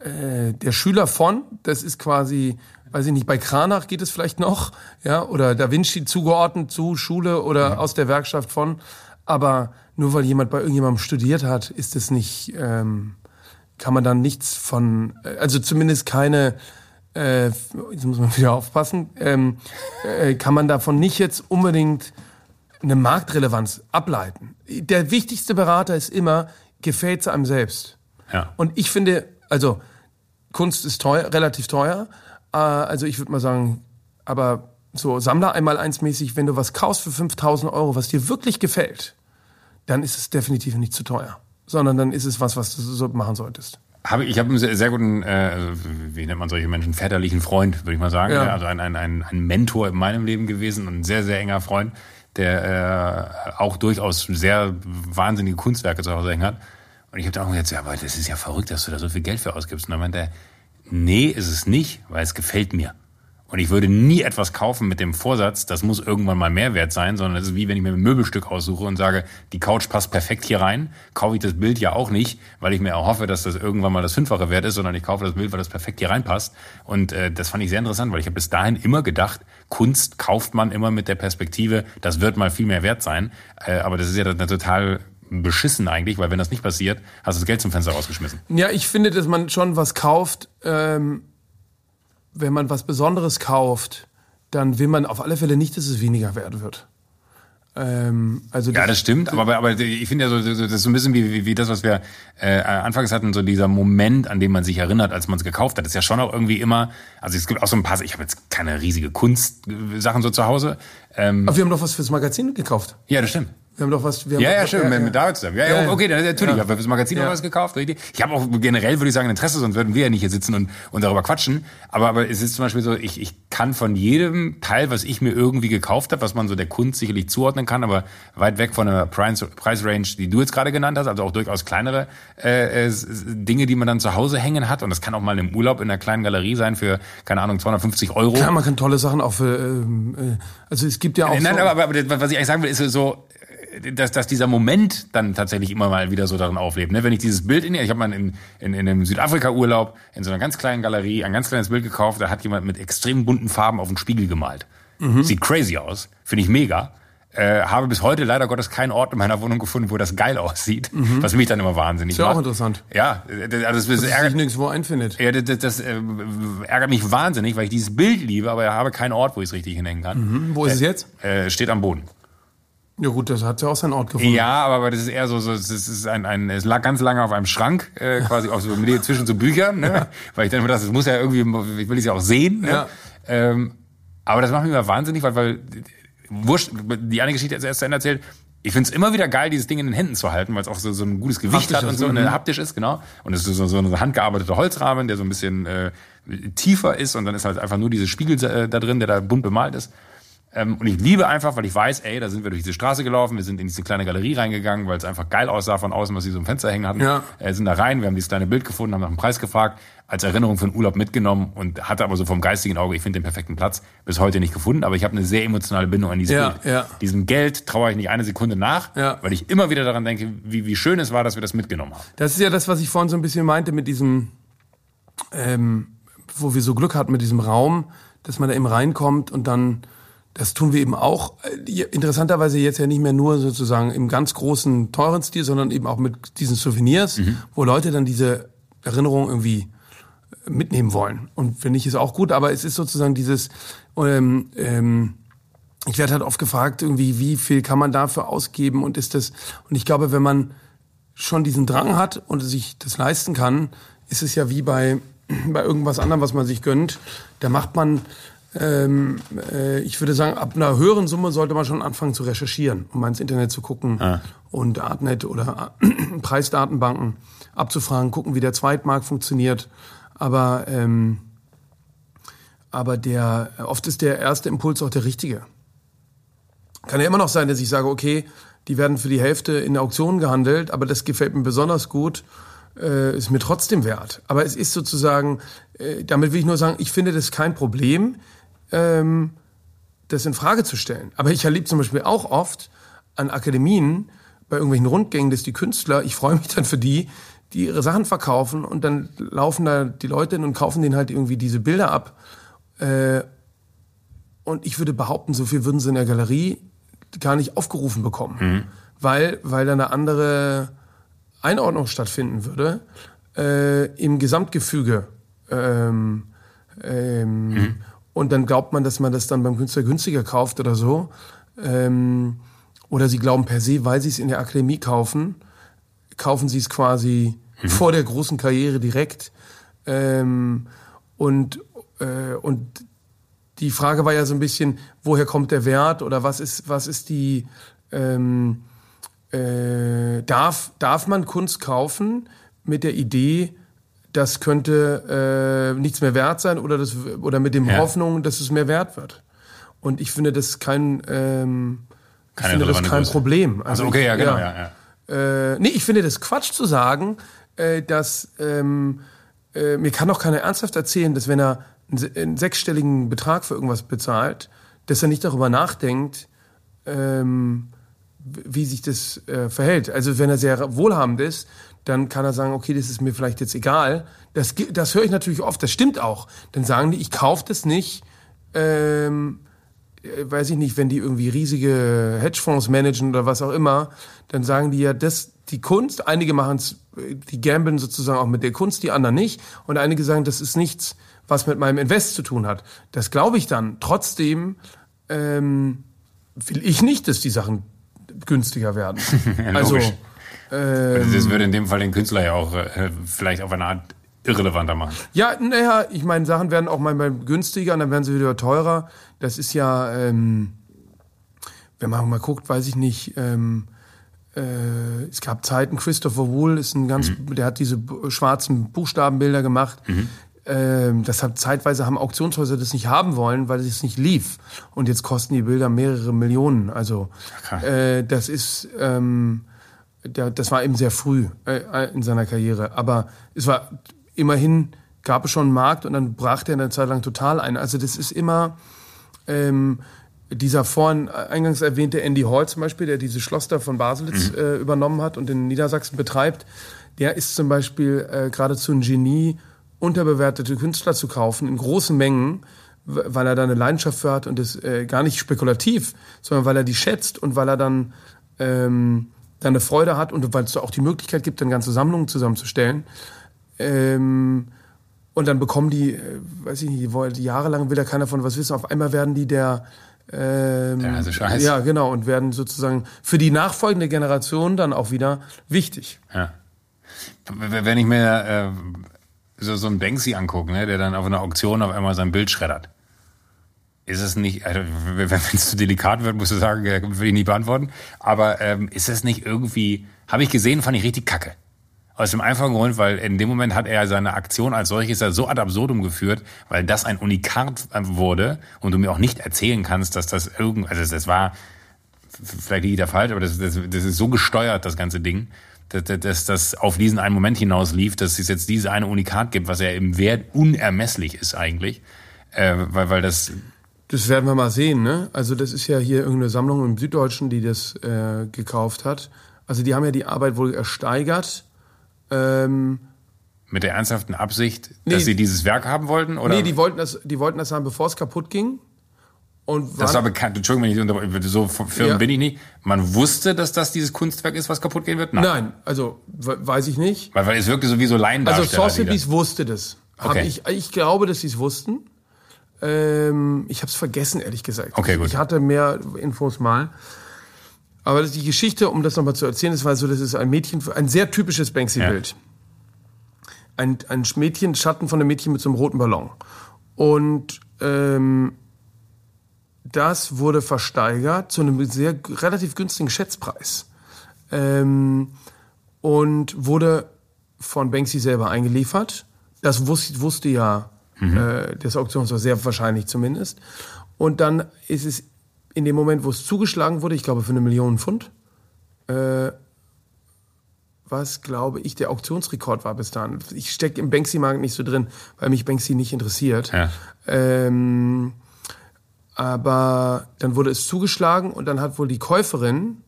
S2: äh, der Schüler von, das ist quasi, weiß ich nicht, bei Kranach geht es vielleicht noch, ja, oder Da Vinci zugeordnet zu Schule oder
S1: Mhm.
S2: aus der Werkschaft von, aber nur weil jemand bei irgendjemandem studiert hat, ist es nicht, ähm, kann man dann nichts von, äh, also zumindest keine, äh, jetzt muss man wieder aufpassen, ähm, äh, kann man davon nicht jetzt unbedingt eine Marktrelevanz ableiten. Der wichtigste Berater ist immer, gefällt es einem selbst.
S1: Ja.
S2: Und ich finde, also Kunst ist teuer, relativ teuer. Äh, also ich würde mal sagen, aber so Sammler einmal eins mäßig, wenn du was kaufst für 5000 Euro, was dir wirklich gefällt, dann ist es definitiv nicht zu teuer. Sondern dann ist es was, was du so machen solltest.
S1: Habe, ich habe einen sehr, sehr guten, äh, also, wie nennt man solche Menschen, väterlichen Freund, würde ich mal sagen.
S2: Ja.
S1: Ja. Also ein, ein, ein, ein Mentor in meinem Leben gewesen und ein sehr, sehr enger Freund, der äh, auch durchaus sehr wahnsinnige Kunstwerke zu Hause hängen hat. Und ich habe da auch gesagt, ja, aber das ist ja verrückt, dass du da so viel Geld für ausgibst. Und dann meinte er, nee, ist es nicht, weil es gefällt mir. Und ich würde nie etwas kaufen mit dem Vorsatz, das muss irgendwann mal mehr wert sein, sondern es ist wie wenn ich mir ein Möbelstück aussuche und sage, die Couch passt perfekt hier rein, kaufe ich das Bild ja auch nicht, weil ich mir erhoffe, dass das irgendwann mal das Fünffache wert ist, sondern ich kaufe das Bild, weil das perfekt hier reinpasst. Und äh, das fand ich sehr interessant, weil ich habe bis dahin immer gedacht, Kunst kauft man immer mit der Perspektive, das wird mal viel mehr wert sein. Äh, aber das ist ja dann total beschissen eigentlich, weil wenn das nicht passiert, hast du das Geld zum Fenster rausgeschmissen.
S2: Ja, ich finde, dass man schon was kauft, ähm, wenn man was Besonderes kauft, dann will man auf alle Fälle nicht, dass es weniger wert wird. Ähm, also
S1: Ja, das stimmt, aber, aber ich finde ja so, so- das ist so ein bisschen wie, wie, wie das, was wir äh, anfangs hatten, so dieser Moment, an den man sich erinnert, als man es gekauft hat, ist ja schon auch irgendwie immer, also es gibt auch so ein paar, ich habe jetzt keine riesige Kunstsachen so zu Hause. Ähm,
S2: Aber wir haben doch was fürs Magazin gekauft.
S1: ja, das stimmt.
S2: Wir haben doch was. Wir
S1: Ja, ja, schön, mit, mit David zusammen. Ja, ja,
S2: Ja, ja.
S1: okay, dann, natürlich, ich habe fürs Magazin
S2: Ja.
S1: noch was gekauft, richtig. Ich habe auch generell, würde ich sagen, ein Interesse, sonst würden wir ja nicht hier sitzen und, und darüber quatschen. Aber, aber es ist zum Beispiel so, ich, ich kann von jedem Teil, was ich mir irgendwie gekauft habe, was man so der Kunst sicherlich zuordnen kann, aber weit weg von der Preis, Preisrange, die du jetzt gerade genannt hast, also auch durchaus kleinere äh, äh, Dinge, die man dann zu Hause hängen hat. Und das kann auch mal im Urlaub in einer kleinen Galerie sein für, keine Ahnung, 250 Euro.
S2: Ja, man kann tolle Sachen auch für. Ähm, äh, also es gibt ja auch.
S1: Nein,
S2: so,
S1: aber, aber, aber was ich eigentlich sagen will, ist so, dass, dass dieser Moment dann tatsächlich immer mal wieder so darin auflebt. Ne? Wenn ich dieses Bild in ich habe mal in, in, in einem Südafrika-Urlaub in so einer ganz kleinen Galerie ein ganz kleines Bild gekauft, da hat jemand mit extrem bunten Farben auf den Spiegel gemalt.
S2: Mhm.
S1: Sieht crazy aus, finde ich mega. Äh, habe bis heute leider Gottes keinen Ort in meiner Wohnung gefunden, wo das geil aussieht, was mich dann immer wahnsinnig
S2: Mhm. Ist ja auch interessant.
S1: Ja, äh, das, also das,
S2: sich
S1: ärgert,
S2: nirgendwo einfindet.
S1: ja, das, das, das äh, ärgert mich wahnsinnig, weil ich dieses Bild liebe, aber ich habe keinen Ort, wo ich es richtig hinhängen kann.
S2: Hm, Wo ist es jetzt?
S1: Äh, steht am Boden.
S2: Ja gut, das hat ja auch seinen Ort gefunden.
S1: Ja, aber, das ist eher so, so es ist ein, ein, es lag ganz lange auf einem Schrank, äh, quasi auch so zwischen so Büchern, ne? weil ich dann immer dachte, das muss ja irgendwie, ich will es ja auch sehen. Ne?
S2: Ja.
S1: Ähm, aber das macht mich immer wahnsinnig, weil, weil wurscht, die eine Geschichte erst zu Ende erzählt. Ich find's immer wieder geil, dieses Ding in den Händen zu halten, weil es auch so, so ein gutes Gewicht
S2: Haptisch
S1: hat und so, und
S2: mhm.
S1: haptisch ist, genau. Und es ist so, so ein handgearbeiteter Holzrahmen, der so ein bisschen äh, tiefer ist und dann ist halt einfach nur dieses Spiegel äh, da drin, der da bunt bemalt ist. Ähm, und ich liebe einfach, weil ich weiß, ey, da sind wir durch diese Straße gelaufen, wir sind in diese kleine Galerie reingegangen, weil es einfach geil aussah von außen, was sie so im Fenster hängen hatten.
S2: Ja.
S1: Äh, sind da rein, wir haben dieses kleine Bild gefunden, haben nach dem Preis gefragt, als Erinnerung für den Urlaub mitgenommen und hatte aber so vom geistigen Auge, ich finde den perfekten Platz, bis heute nicht gefunden, aber ich habe eine sehr emotionale Bindung an dieses
S2: Ja,
S1: Bild.
S2: ja.
S1: Diesem Geld traue ich nicht eine Sekunde nach,
S2: Ja.
S1: weil ich immer wieder daran denke, wie, wie schön es war, dass wir das mitgenommen haben.
S2: Das ist ja das, was ich vorhin so ein bisschen meinte mit diesem, ähm, wo wir so Glück hatten mit diesem Raum, dass man da eben reinkommt und dann, das tun wir eben auch, äh, interessanterweise jetzt ja nicht mehr nur sozusagen im ganz großen, teuren Stil, sondern eben auch mit diesen Souvenirs, wo Leute dann diese Erinnerung irgendwie mitnehmen wollen. Und finde ich es auch gut, aber es ist sozusagen dieses, ähm, ähm, ich werde halt oft gefragt, irgendwie, wie viel kann man dafür ausgeben und ist das, und ich glaube, wenn man schon diesen Drang hat und sich das leisten kann, ist es ja wie bei, bei irgendwas anderem, was man sich gönnt. Da macht man, ähm, äh, ich würde sagen, ab einer höheren Summe sollte man schon anfangen zu recherchieren, um mal ins Internet zu gucken und Artnet oder Preisdatenbanken abzufragen, gucken, wie der Zweitmarkt funktioniert. Aber, ähm, aber der, oft ist der erste Impuls auch der richtige. Kann ja immer noch sein, dass ich sage, okay, die werden für die Hälfte in der Auktion gehandelt, aber das gefällt mir besonders gut, äh, ist mir trotzdem wert. Aber es ist sozusagen, äh, damit will ich nur sagen, ich finde das kein Problem, ähm, das in Frage zu stellen. Aber ich erlebe zum Beispiel auch oft an Akademien, bei irgendwelchen Rundgängen, dass die Künstler, ich freue mich dann für die, die ihre Sachen verkaufen und dann laufen da die Leute hin und kaufen denen halt irgendwie diese Bilder ab. Äh, und ich würde behaupten, so viel würden sie in der Galerie gar nicht aufgerufen bekommen, weil, weil da eine andere Einordnung stattfinden würde äh, im Gesamtgefüge. Ähm, ähm, Und dann glaubt man, dass man das dann beim Künstler günstiger kauft oder so. Ähm, oder sie glauben per se, weil sie es in der Akademie kaufen, kaufen sie es quasi vor der großen Karriere direkt. Ähm, und, äh, und die Frage war ja so ein bisschen, woher kommt der Wert oder was ist, was ist die, ähm, äh, darf, darf man Kunst kaufen mit der Idee, das könnte äh, nichts mehr wert sein oder, das, oder mit dem
S1: Ja.
S2: Hoffnung, dass es mehr wert wird. Und ich finde das kein, ähm, ich finde das kein
S1: Größe.
S2: Problem.
S1: Also okay, ja, genau,
S2: ja.
S1: ja.
S2: Äh, nee, ich finde das Quatsch zu sagen, äh, dass ähm, äh, mir kann doch keiner ernsthaft erzählen, dass wenn er einen, einen sechsstelligen Betrag für irgendwas bezahlt, dass er nicht darüber nachdenkt, ähm, wie sich das äh, verhält. Also wenn er sehr wohlhabend ist, dann kann er sagen, okay, das ist mir vielleicht jetzt egal. Das, das höre ich natürlich oft, das stimmt auch. Dann sagen die, ich kaufe das nicht, ähm, äh, weiß ich nicht, wenn die irgendwie riesige Hedgefonds managen oder was auch immer, dann sagen die ja, das, die Kunst, einige machen es, die gambeln sozusagen auch mit der Kunst, die anderen nicht. Und einige sagen, das ist nichts, was mit meinem Invest zu tun hat. Das glaube ich dann. Trotzdem ähm, will ich nicht, dass die Sachen günstiger werden. also,
S1: logisch.
S2: ähm,
S1: das würde in dem Fall den Künstler ja auch äh, vielleicht auf eine Art irrelevanter machen.
S2: Ja, naja, ich meine, Sachen werden auch mal günstiger und dann werden sie wieder teurer. Das ist ja, ähm, wenn man mal guckt, weiß ich nicht, ähm, äh, es gab Zeiten, Christopher Wool ist ein ganz, der hat diese schwarzen Buchstabenbilder gemacht. Ähm, das hat zeitweise haben Auktionshäuser das nicht haben wollen, weil es nicht lief. Und jetzt kosten die Bilder mehrere Millionen. Also äh, das ist, ähm, der, das war eben sehr früh äh, in seiner Karriere. Aber es war immerhin gab es schon einen Markt und dann brach der eine Zeit lang total ein. Also das ist immer ähm, dieser vorhin eingangs erwähnte Andy Hall zum Beispiel, der diese Schloss da von Baselitz äh, übernommen hat und in Niedersachsen betreibt, der ist zum Beispiel äh, geradezu ein Genie, unterbewertete Künstler zu kaufen in großen Mengen, weil er da eine Leidenschaft für hat und das äh, gar nicht spekulativ, sondern weil er die schätzt und weil er dann ähm, dann eine Freude hat und weil es auch die Möglichkeit gibt, dann ganze Sammlungen zusammenzustellen. Ähm, und dann bekommen die, äh, weiß ich nicht, die jahrelang will da keiner von was wissen. Auf einmal werden die der, ähm,
S1: Der heiße Scheiß.
S2: ja genau und werden sozusagen für die nachfolgende Generation dann auch wieder wichtig.
S1: Ja. Wenn ich mir äh, so, so einen Banksy angucke, ne, der dann auf einer Auktion auf einmal sein Bild schreddert, ist es nicht, also, wenn es zu delikat wird, musst du sagen, äh, will ich nicht beantworten, aber ähm, ist es nicht irgendwie, habe ich gesehen, fand ich richtig kacke. Aus dem einfachen Grund, weil in dem Moment hat er seine Aktion als solches ja so ad absurdum geführt, weil das ein Unikat äh, wurde und du mir auch nicht erzählen kannst, dass das irgend, also das war, vielleicht liege ich da falsch, aber das, das, das ist so gesteuert, das ganze Ding, dass, dass das auf diesen einen Moment hinaus lief, dass es jetzt diese eine Unikat gibt, was ja im Wert unermesslich ist eigentlich, äh, weil, weil das,
S2: Das werden wir mal sehen, ne? Also das ist ja hier irgendeine Sammlung im Süddeutschen, die das äh, gekauft hat. Also die haben ja die Arbeit wohl ersteigert. Ähm,
S1: mit der ernsthaften Absicht,
S2: Nee.
S1: dass sie dieses Werk haben wollten, oder?
S2: nee, die wollten das, die wollten das haben, bevor es kaputt ging. Und
S1: das war bekannt, Entschuldigung, wenn ich unterbreche, so Firmen
S2: Ja.
S1: bin ich nicht. Man wusste, dass das dieses Kunstwerk ist, was kaputt gehen wird?
S2: nein, also we- weiß ich nicht.
S1: Weil, weil es wirkte so wie so
S2: Also
S1: Laiendarsteller. die
S2: Sotheby's wusste das.
S1: Okay.
S2: ich, ich glaube, dass sie es wussten. Ähm, ich habe es vergessen, ehrlich gesagt.
S1: Okay, gut.
S2: Ich hatte mehr Infos mal. Aber die Geschichte, um das nochmal zu erzählen, das war so, das ist ein Mädchen, ein sehr typisches Banksy-Bild. Ein, ein Mädchen, Schatten von einem Mädchen mit so einem roten Ballon. Und ähm, das wurde versteigert zu einem sehr relativ günstigen Schätzpreis. Ähm, und wurde von Banksy selber eingeliefert. Das wusste, wusste ja äh, das Auktionshaus sehr wahrscheinlich zumindest. Und dann ist es in dem Moment, wo es zugeschlagen wurde, ich glaube für eine Million Pfund, äh, was glaube ich der Auktionsrekord war bis dahin. Ich stecke im Banksy-Markt nicht so drin, weil mich Banksy nicht interessiert.
S1: Ja.
S2: Ähm, aber dann wurde es zugeschlagen und dann hat wohl die Käuferin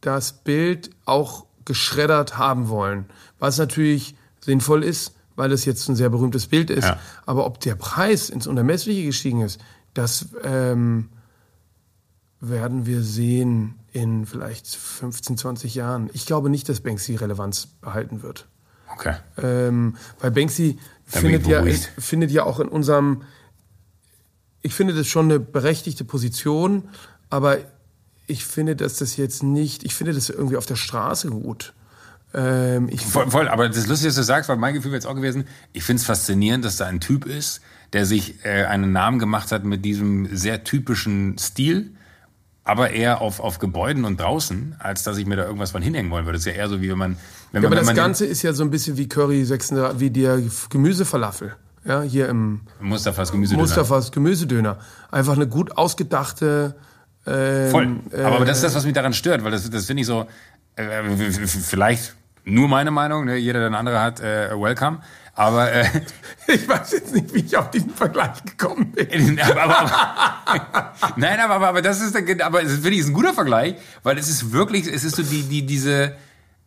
S2: das Bild auch geschreddert haben wollen. Was natürlich sinnvoll ist, weil es jetzt ein sehr berühmtes Bild ist.
S1: Ja.
S2: Aber ob der Preis ins Unermessliche gestiegen ist, das ähm, werden wir sehen in vielleicht 15, 20 Jahren. Ich glaube nicht, dass Banksy Relevanz behalten wird.
S1: Okay.
S2: Ähm, weil Banksy findet ja, findet ja auch in unserem, ich finde das schon eine berechtigte Position, aber ich finde, dass das jetzt nicht, ich finde das irgendwie auf der Straße gut. Ähm, ich,
S1: Voll, voll, aber das Lustige, dass du sagst, weil mein Gefühl wäre jetzt auch gewesen, ich finde es faszinierend, dass da ein Typ ist, der sich äh, einen Namen gemacht hat mit diesem sehr typischen Stil, aber eher auf, auf Gebäuden und draußen, als dass ich mir da irgendwas von hinhängen wollen würde. Das ist ja eher so, wie wenn man... Wenn
S2: ja,
S1: man
S2: aber das
S1: man
S2: Ganze ist ja so ein bisschen wie Curry 36, wie der Gemüsefalafel. Ja, hier im
S1: Mustafas Gemüse
S2: Mustafas Gemüsedöner. Einfach eine gut ausgedachte, ähm,
S1: Voll. Aber, aber das ist
S2: äh,
S1: das, was mich daran stört, weil das, das finde ich so, äh, vielleicht nur meine Meinung, ne? jeder, der eine andere hat, äh, welcome. Aber, äh,
S2: Ich weiß jetzt nicht, wie ich auf diesen Vergleich gekommen bin.
S1: aber, aber, aber nein, aber, aber, aber das ist, aber es finde ich ist ein guter Vergleich, weil es ist wirklich, es ist so die, die, diese,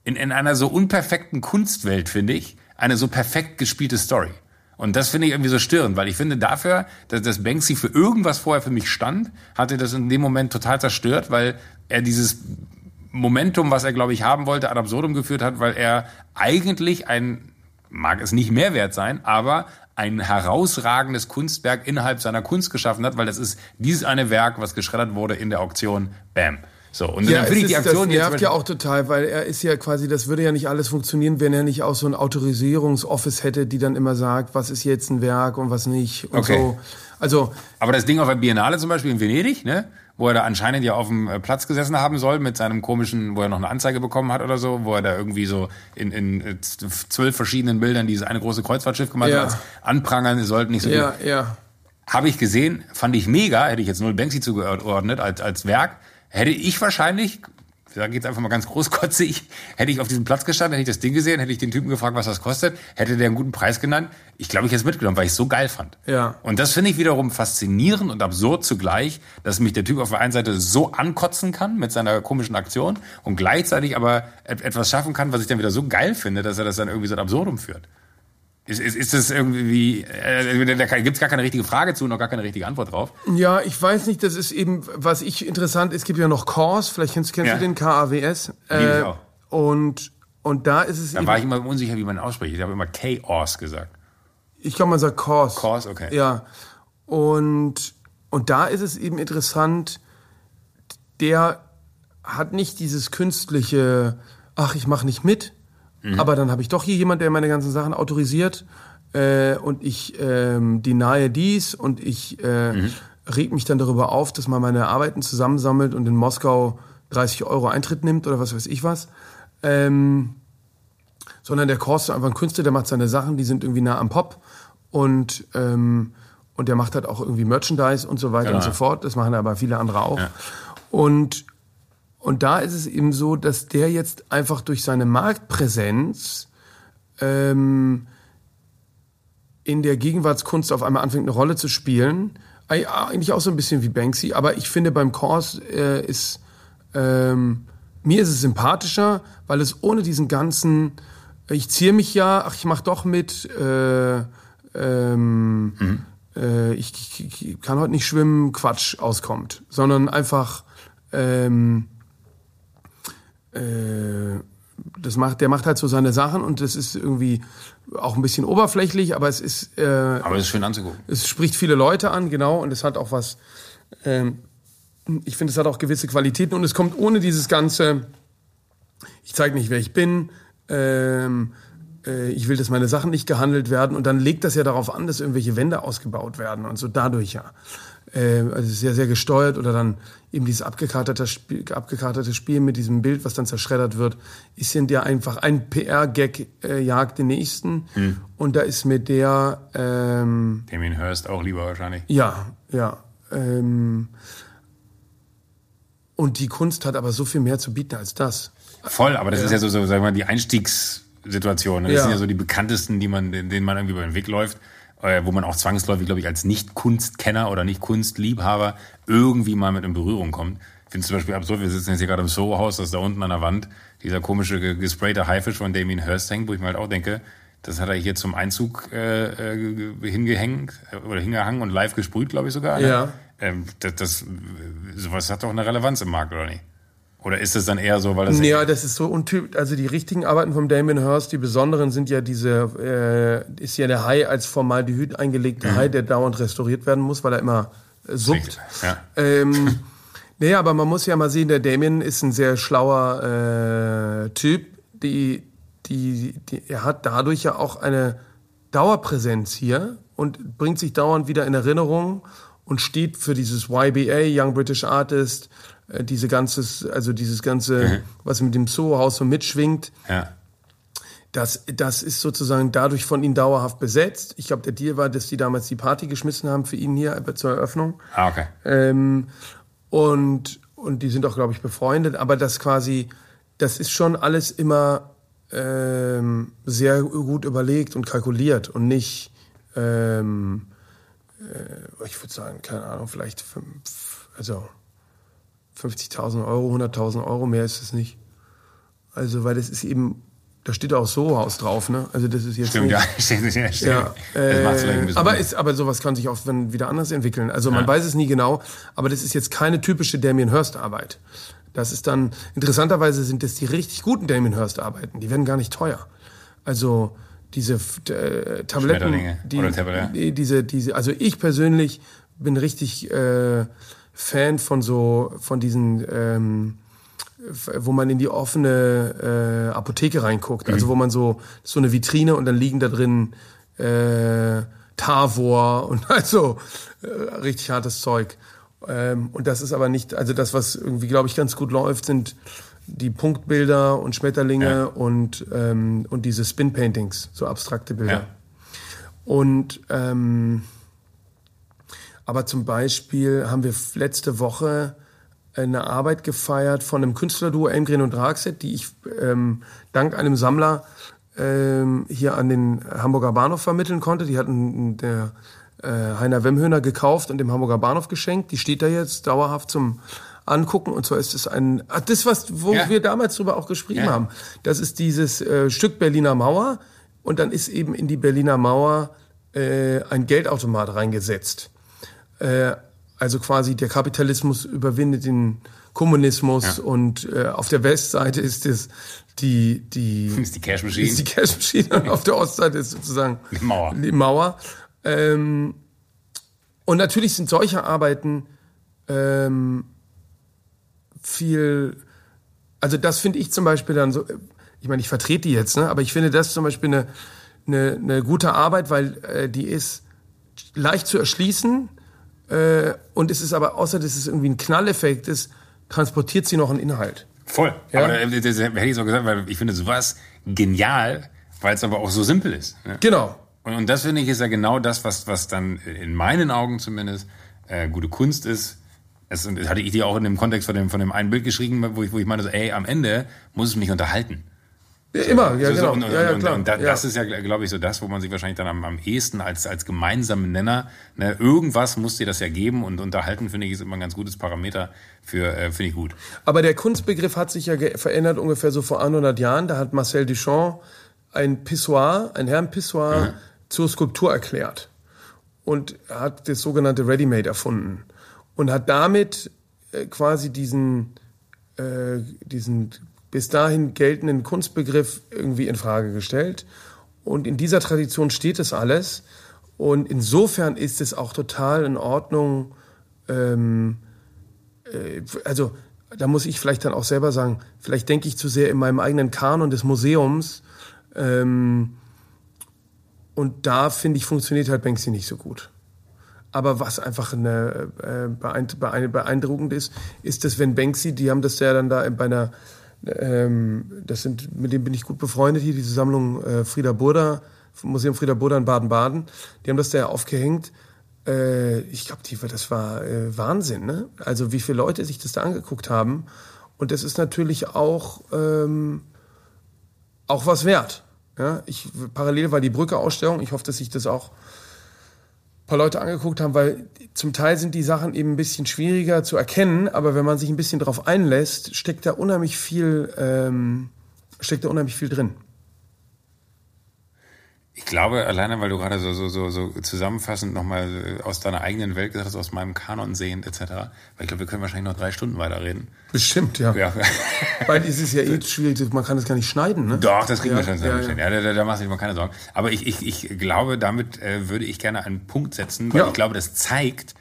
S1: in, in einer so unperfekten Kunstwelt, finde ich, eine so perfekt gespielte Story. Und das finde ich irgendwie so störend, weil ich finde dafür, dass, dass Banksy für irgendwas vorher für mich stand, hatte das in dem Moment total zerstört, weil er dieses Momentum, was er, glaube ich, haben wollte, ad absurdum geführt hat, weil er eigentlich ein, mag es nicht mehr wert sein, aber ein herausragendes Kunstwerk innerhalb seiner Kunst geschaffen hat, weil das ist dieses eine Werk, was geschreddert wurde in der Auktion. Bam. So, und
S2: Ja,
S1: dann finde ich die Aktion
S2: das nervt ja auch total, weil er ist ja quasi, das würde ja nicht alles funktionieren, wenn er nicht auch so ein Autorisierungsoffice hätte, die dann immer sagt, was ist jetzt ein Werk und was nicht und
S1: Okay.
S2: so. Also,
S1: Aber das Ding auf der Biennale zum Beispiel in Venedig, ne? Wo er da anscheinend ja auf dem äh, Platz gesessen haben soll mit seinem komischen, wo er noch eine Anzeige bekommen hat oder so, wo er da irgendwie so in, in äh, zwölf verschiedenen Bildern dieses eine große Kreuzfahrtschiff gemacht
S2: Ja.
S1: hat, anprangern, sollten nicht so
S2: ja, ja.
S1: Habe ich gesehen, fand ich mega, hätte ich jetzt null Banksy zugeordnet als, als Werk. Hätte ich wahrscheinlich, sage jetzt einfach mal ganz großkotzig, hätte ich auf diesem Platz gestanden, hätte ich das Ding gesehen, hätte ich den Typen gefragt, was das kostet, hätte der einen guten Preis genannt. Ich glaube, ich hätte es mitgenommen, weil ich es so geil fand.
S2: Ja.
S1: Und das finde ich wiederum faszinierend und absurd zugleich, dass mich der Typ auf der einen Seite so ankotzen kann mit seiner komischen Aktion und gleichzeitig aber et etwas schaffen kann, was ich dann wieder so geil finde, dass er das dann irgendwie so ad absurdum führt. Ist, ist, ist das irgendwie, äh, da gibt es gar keine richtige Frage zu und auch gar keine richtige Antwort drauf.
S2: Ja, ich weiß nicht, das ist eben, was ich interessant, es gibt ja noch KAWS, vielleicht kennst, kennst
S1: Ja.
S2: du den KAWS.
S1: Auch.
S2: Und, und da ist es
S1: Da war ich immer unsicher, wie man ausspricht. Ich habe immer Chaos gesagt.
S2: ich glaube, man sagt KAWS.
S1: KAWS, okay.
S2: Ja. Und, und da ist es eben interessant, der hat nicht dieses künstliche, ach, ich mache nicht mit,
S1: Mhm.
S2: aber dann habe ich doch hier jemand, der meine ganzen Sachen autorisiert äh, und ich ähm, denie dies und ich äh,
S1: Mhm.
S2: reg mich dann darüber auf, dass man meine Arbeiten zusammensammelt und in Moskau 30 Euro Eintritt nimmt oder was weiß ich was. Ähm, sondern der Kors ist einfach ein Künstler, der macht seine Sachen, die sind irgendwie nah am Pop und, ähm, und der macht halt auch irgendwie Merchandise und so weiter
S1: Genau.
S2: und so fort. Das machen aber viele andere auch.
S1: Ja.
S2: Und, und da ist es eben so, dass der jetzt einfach durch seine Marktpräsenz ähm, in der Gegenwartskunst auf einmal anfängt, eine Rolle zu spielen. Ei- Eigentlich auch so ein bisschen wie Banksy, aber ich finde beim Kors äh, ist ähm, mir ist es sympathischer, weil es ohne diesen ganzen, ich ziehe mich ja, ach, ich mach doch mit, äh, ähm, äh, ich, ich, ich kann heute nicht schwimmen, Quatsch auskommt, sondern einfach, ähm, äh, das macht, der macht halt so seine Sachen und das ist irgendwie auch ein bisschen oberflächlich, aber es ist, äh,
S1: Aber es ist schön anzugucken.
S2: es spricht viele Leute an, genau, und es hat auch was, ähm, ich finde, es hat auch gewisse Qualitäten und es kommt ohne dieses ganze, ich zeige nicht, wer ich bin, ähm, äh, ich will, dass meine Sachen nicht gehandelt werden und dann legt das ja darauf an, dass irgendwelche Wände ausgebaut werden und so dadurch ja. Äh, also sehr, sehr gesteuert oder dann eben dieses abgekartete Spiel, abgekartete Spiel mit diesem Bild, was dann zerschreddert wird, ist sind ja einfach ein PR-Gag, äh, jagt den nächsten und da ist mit der, ähm,
S1: Damien Hirst auch lieber wahrscheinlich.
S2: ja, ja. Ähm, und die Kunst hat aber so viel mehr zu bieten als das.
S1: Voll, aber das ist ja so, so sagen wir mal, die Einstiegssituation. ne? Das
S2: Ja.
S1: sind ja so die bekanntesten, die man, denen man irgendwie über den Weg läuft, äh, wo man auch zwangsläufig, glaube ich, als Nicht-Kunstkenner oder Nicht-Kunstliebhaber irgendwie mal mit in Berührung kommt. Ich finde es zum Beispiel absurd, wir sitzen jetzt hier gerade im Soho-Haus, dass da unten an der Wand dieser komische ge- gesprayte Haifisch von Damien Hirst hängt, wo ich mir halt auch denke, das hat er hier zum Einzug äh, äh, hingehängt äh, oder hingehangen und live gesprüht, glaube ich sogar. Ne?
S2: Ja.
S1: Ähm, das, das, sowas hat doch eine Relevanz im Markt, oder nicht? Oder ist es dann eher so, weil das
S2: Ja, das ist so untypisch. Also die richtigen Arbeiten von Damien Hirst, die besonderen sind ja diese, äh, ist ja der Hai als Formaldehyd eingelegte Hai, der dauernd restauriert werden muss, weil er immer äh, suppt.
S1: Ja.
S2: Ähm, naja, aber man muss ja mal sehen, der Damien ist ein sehr schlauer äh, Typ. Die, die, die, er hat dadurch ja auch eine Dauerpräsenz hier und bringt sich dauernd wieder in Erinnerung und steht für dieses YBA, Young British Artist, äh, diese ganzes, also dieses ganze, was mit dem Soho-Haus so mitschwingt.
S1: Ja.
S2: Das, das ist sozusagen dadurch von ihnen dauerhaft besetzt. Ich glaube, der Deal war, dass die damals die Party geschmissen haben für ihn hier zur Eröffnung.
S1: Ah, okay.
S2: Ähm, und, und die sind auch, glaube ich, befreundet. Aber das quasi, das ist schon alles immer ähm, sehr gut überlegt und kalkuliert und nicht, ähm, äh, ich würde sagen, keine Ahnung, vielleicht fünf, also 50.000 Euro, 100.000 Euro, mehr ist es nicht. Also, weil das ist eben, da steht auch Soho-Haus drauf, ne? Also, das ist jetzt
S1: Stimmt,
S2: nicht,
S1: ja, stimmt, ja, stimmt.
S2: ja, äh, aber, ist, aber sowas kann sich auch wenn wieder anders entwickeln. Also man
S1: Ja.
S2: weiß es nie genau, aber das ist jetzt keine typische Damien Hirst-Arbeit. Das ist dann, interessanterweise sind das die richtig guten Damien Hirst-Arbeiten, die werden gar nicht teuer. Also diese äh, Tabletten, die,
S1: Tabletten.
S2: die- diese, diese, also ich persönlich bin richtig äh, Fan von so, von diesen, ähm, wo man in die offene äh, Apotheke reinguckt, also wo man so so eine Vitrine und dann liegen da drin äh, Tavor und also äh, richtig hartes Zeug. Ähm, und das ist aber nicht, also das, was irgendwie, glaube ich, ganz gut läuft, sind die Punktbilder und Schmetterlinge
S1: Ja.
S2: und, ähm, und diese Spin-Paintings, so abstrakte Bilder.
S1: Ja.
S2: Und ähm, aber zum Beispiel haben wir letzte Woche eine Arbeit gefeiert von einem Künstlerduo Elmgren und Dragset, die ich ähm, dank einem Sammler ähm, hier an den Hamburger Bahnhof vermitteln konnte. Die hatten der äh, Heiner Wemhöhner gekauft und dem Hamburger Bahnhof geschenkt. Die steht da jetzt dauerhaft zum Angucken. Und zwar ist es ein, ah, das, was, wo
S1: Ja.
S2: wir damals drüber auch geschrieben
S1: Ja.
S2: haben. Das ist dieses äh, Stück Berliner Mauer. Und dann ist eben in die Berliner Mauer äh, ein Geldautomat reingesetzt. Äh, also quasi der Kapitalismus überwindet den Kommunismus
S1: Ja.
S2: und äh, auf der Westseite ist es die die
S1: ist die Cash Machine.
S2: ist die Cash Machine und auf der Ostseite ist sozusagen
S1: Die Mauer.
S2: Die Mauer. Ähm, und natürlich sind solche Arbeiten ähm, viel, also das finde ich zum Beispiel dann so, ich meine, ich vertrete die jetzt, ne? aber ich finde das zum Beispiel eine, eine, eine gute Arbeit, weil äh, die ist leicht zu erschließen äh, und es ist aber, außer dass es irgendwie ein Knalleffekt ist, transportiert sie noch einen Inhalt.
S1: Voll.
S2: Ja.
S1: Aber äh, das hätte ich so gesagt, weil ich finde sowas genial, weil es aber auch so simpel ist. Ne?
S2: Genau.
S1: Und, und das finde ich ist ja genau das, was, was dann in meinen Augen zumindest äh, gute Kunst ist. Und das hatte ich dir auch in dem Kontext von dem, von dem einen Bild geschrieben, wo ich, wo ich meine, so, ey, am Ende muss es mich unterhalten.
S2: Ja, immer, ja,
S1: So,
S2: genau.
S1: Und, und,
S2: ja, ja, klar.
S1: und da,
S2: ja.
S1: das ist ja, glaube ich, so das, wo man sich wahrscheinlich dann am, am ehesten als, als gemeinsamen Nenner, ne, irgendwas muss dir das ja geben und unterhalten, finde ich, ist immer ein ganz gutes Parameter für, äh, finde ich gut.
S2: Aber der Kunstbegriff hat sich ja verändert ungefähr so vor 100 Jahren. Da hat Marcel Duchamp ein Pissoir, ein Herrenpissoir zur Skulptur erklärt und hat das sogenannte Ready-Made erfunden und hat damit äh, quasi diesen, äh, diesen bis dahin geltenden Kunstbegriff irgendwie in Frage gestellt. Und in dieser Tradition steht es alles. Und insofern ist es auch total in Ordnung, ähm, äh, also da muss ich vielleicht dann auch selber sagen, vielleicht denke ich zu sehr in meinem eigenen Kanon des Museums. Ähm, und da finde ich, funktioniert halt Banksy nicht so gut. Aber was einfach eine, äh, beein- beein- beeindruckend ist, ist, dass wenn Banksy, die haben das ja dann da bei einer, ähm, das sind, mit dem bin ich gut befreundet hier, diese Sammlung äh, Frieda Burda, Museum Frieda Burda in Baden-Baden, die haben das da aufgehängt. Äh, ich glaube, das war äh, Wahnsinn, ne? Also wie viele Leute sich das da angeguckt haben. Und das ist natürlich auch, ähm, auch was wert. Ja, ich, parallel war die Brücke-Ausstellung. Ich hoffe, dass sich das auch paar Leute angeguckt haben, weil zum Teil sind die Sachen eben ein bisschen schwieriger zu erkennen, aber wenn man sich ein bisschen darauf einlässt, steckt da unheimlich viel, ähm, steckt da unheimlich viel drin.
S1: Ich glaube, alleine, weil du gerade so, so, so, so zusammenfassend nochmal aus deiner eigenen Welt gesagt hast, aus meinem Kanon sehend etc., weil ich glaube, wir können wahrscheinlich noch drei Stunden weiterreden.
S2: Bestimmt, ja.
S1: Ja.
S2: Weil es ist ja eh schwierig, man kann das gar nicht schneiden, ne?
S1: Doch, das kriegen
S2: Ja,
S1: wir schon
S2: ja,
S1: zusammen. Ja, da, da, machst du dir mal keine Sorgen. Aber ich, ich, ich glaube, damit äh, würde ich gerne einen Punkt setzen, weil
S2: Ja.
S1: ich glaube, das zeigt,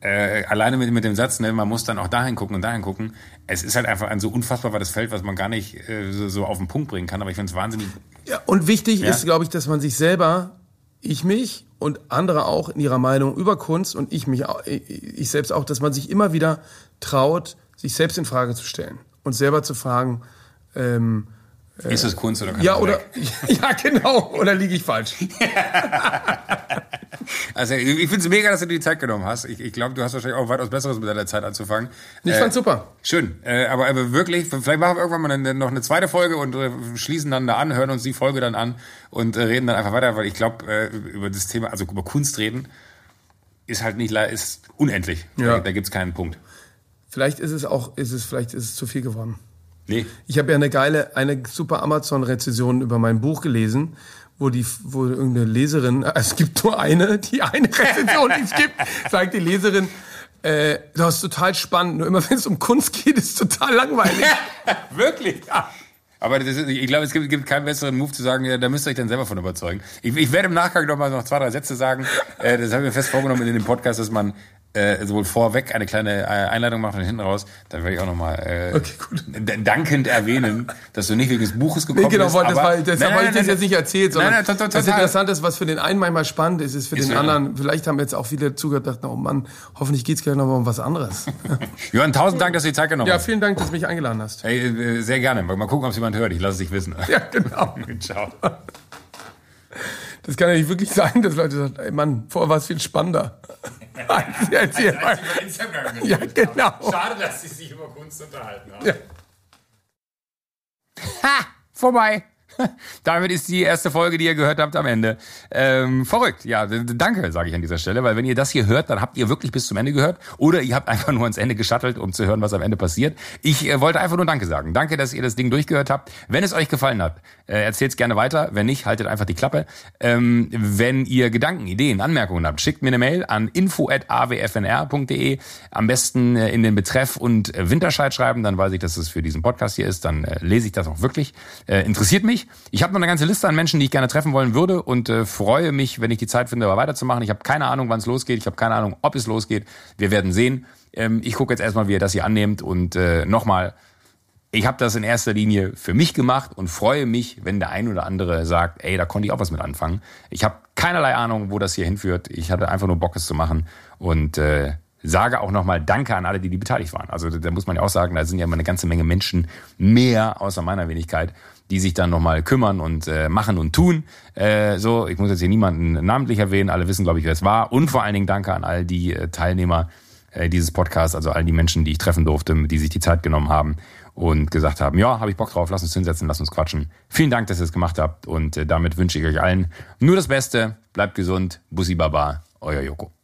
S1: äh, alleine mit, mit dem Satz, ne, man muss dann auch dahin gucken und dahin gucken. Es ist halt einfach ein so unfassbar weites Feld, was man gar nicht äh, so, so auf den Punkt bringen kann. Aber ich finde es wahnsinnig.
S2: Ja, und wichtig
S1: Ja.
S2: ist, glaube ich, dass man sich selber, ich mich und andere auch in ihrer Meinung über Kunst und ich mich, ich selbst auch, dass man sich immer wieder traut, sich selbst in Frage zu stellen und selber zu fragen, ähm,
S1: ist es Kunst oder kann
S2: ja oder
S1: weg?
S2: ja genau oder liege ich falsch?
S1: Also ich finde es mega, dass du dir die Zeit genommen hast. Ich, ich glaube, du hast wahrscheinlich auch weitaus Besseres mit deiner Zeit anzufangen.
S2: Ich
S1: Äh,
S2: fand's super.
S1: Schön, äh, aber, aber wirklich, vielleicht machen wir irgendwann mal eine, noch eine zweite Folge und äh, schließen dann da an, hören uns die Folge dann an und äh, reden dann einfach weiter, weil ich glaube, äh, über das Thema, also über Kunst reden, ist halt nicht, ist unendlich.
S2: Ja.
S1: Da, da gibt's keinen Punkt.
S2: Vielleicht ist es auch, ist es vielleicht ist es zu viel geworden.
S1: Nee.
S2: Ich habe ja eine geile, eine super Amazon-Rezession über mein Buch gelesen, wo die, wo irgendeine Leserin, es gibt nur eine, die eine Rezension, die es gibt, sagt die Leserin, äh, das ist total spannend, nur immer wenn es um Kunst geht, ist es total langweilig.
S1: Wirklich? Ja. Aber das ist, ich glaube, es gibt, gibt keinen besseren Move zu sagen, ja, da müsst ihr euch dann selber von überzeugen. Ich, ich werde im Nachgang noch mal noch zwei, drei Sätze sagen. Äh, das habe ich mir fest vorgenommen in dem Podcast, dass man äh, sowohl vorweg eine kleine äh, Einleitung macht und hinten raus. Dann werde ich auch nochmal äh,
S2: Okay,
S1: dankend erwähnen, dass du nicht wegen des Buches gekommen
S2: Nee, genau,
S1: bist.
S2: das war, deshalb
S1: nein,
S2: ich das jetzt nicht erzählt, sondern
S1: Nein, nein, total,
S2: das. Interessante ist, was für den einen manchmal spannend ist, ist für
S1: Ist
S2: den anderen, vielleicht haben jetzt auch viele zugehört, dachten, oh Mann, hoffentlich geht's gleich noch mal um was anderes.
S1: Johann, tausend Dank, dass du die Zeit genommen
S2: ja,
S1: hast.
S2: vielen Dank, dass du mich eingeladen hast.
S1: Hey, äh, sehr gerne. Mal gucken, ob es jemand hört. Ich lasse es dich wissen.
S2: Ja, genau.
S1: Ciao.
S2: Das kann ja nicht wirklich sein, dass Leute sagen, ey Mann, vorher war es viel spannender. Als jetzt hier. Ja, genau.
S1: Schade, dass sie sich über Kunst unterhalten haben.
S2: Ja.
S1: Ha! Vorbei. Damit ist die erste Folge, die ihr gehört habt, am Ende. Ähm, verrückt. Ja, danke, sage ich an dieser Stelle, weil wenn ihr das hier hört, dann habt ihr wirklich bis zum Ende gehört oder ihr habt einfach nur ans Ende geschattelt, um zu hören, was am Ende passiert. Ich äh, wollte einfach nur Danke sagen. Danke, dass ihr das Ding durchgehört habt. Wenn es euch gefallen hat, äh, erzählt es gerne weiter. Wenn nicht, haltet einfach die Klappe. Ähm, wenn ihr Gedanken, Ideen, Anmerkungen habt, schickt mir eine Mail an info@awfnr.de. Am besten äh, in den Betreff und äh, Winterscheid schreiben, dann weiß ich, dass es für diesen Podcast hier ist. Dann äh, lese ich das auch wirklich. Äh, interessiert mich. Ich habe noch eine ganze Liste an Menschen, die ich gerne treffen wollen würde und äh, freue mich, wenn ich die Zeit finde, aber weiterzumachen. Ich habe keine Ahnung, wann es losgeht. Ich habe keine Ahnung, ob es losgeht. Wir werden sehen. Ähm, ich gucke jetzt erstmal, wie ihr das hier annehmt und äh, nochmal ich habe das in erster Linie für mich gemacht und freue mich, wenn der ein oder andere sagt, ey, da konnte ich auch was mit anfangen. Ich habe keinerlei Ahnung, wo das hier hinführt. Ich hatte einfach nur Bock, es zu machen und äh, sage auch nochmal Danke an alle, die, die beteiligt waren. Also da muss man ja auch sagen, da sind ja immer eine ganze Menge Menschen mehr außer meiner Wenigkeit, die sich dann nochmal kümmern und äh, machen und tun. Äh, so, ich muss jetzt hier niemanden namentlich erwähnen. Alle wissen, glaube ich, wer es war. Und vor allen Dingen Danke an all die äh, Teilnehmer äh, dieses Podcasts, also all die Menschen, die ich treffen durfte, die sich die Zeit genommen haben und gesagt haben, ja, habe ich Bock drauf, lass uns hinsetzen, lass uns quatschen. Vielen Dank, dass ihr es gemacht habt und äh, damit wünsche ich euch allen nur das Beste. Bleibt gesund. Bussi Baba, euer Joko.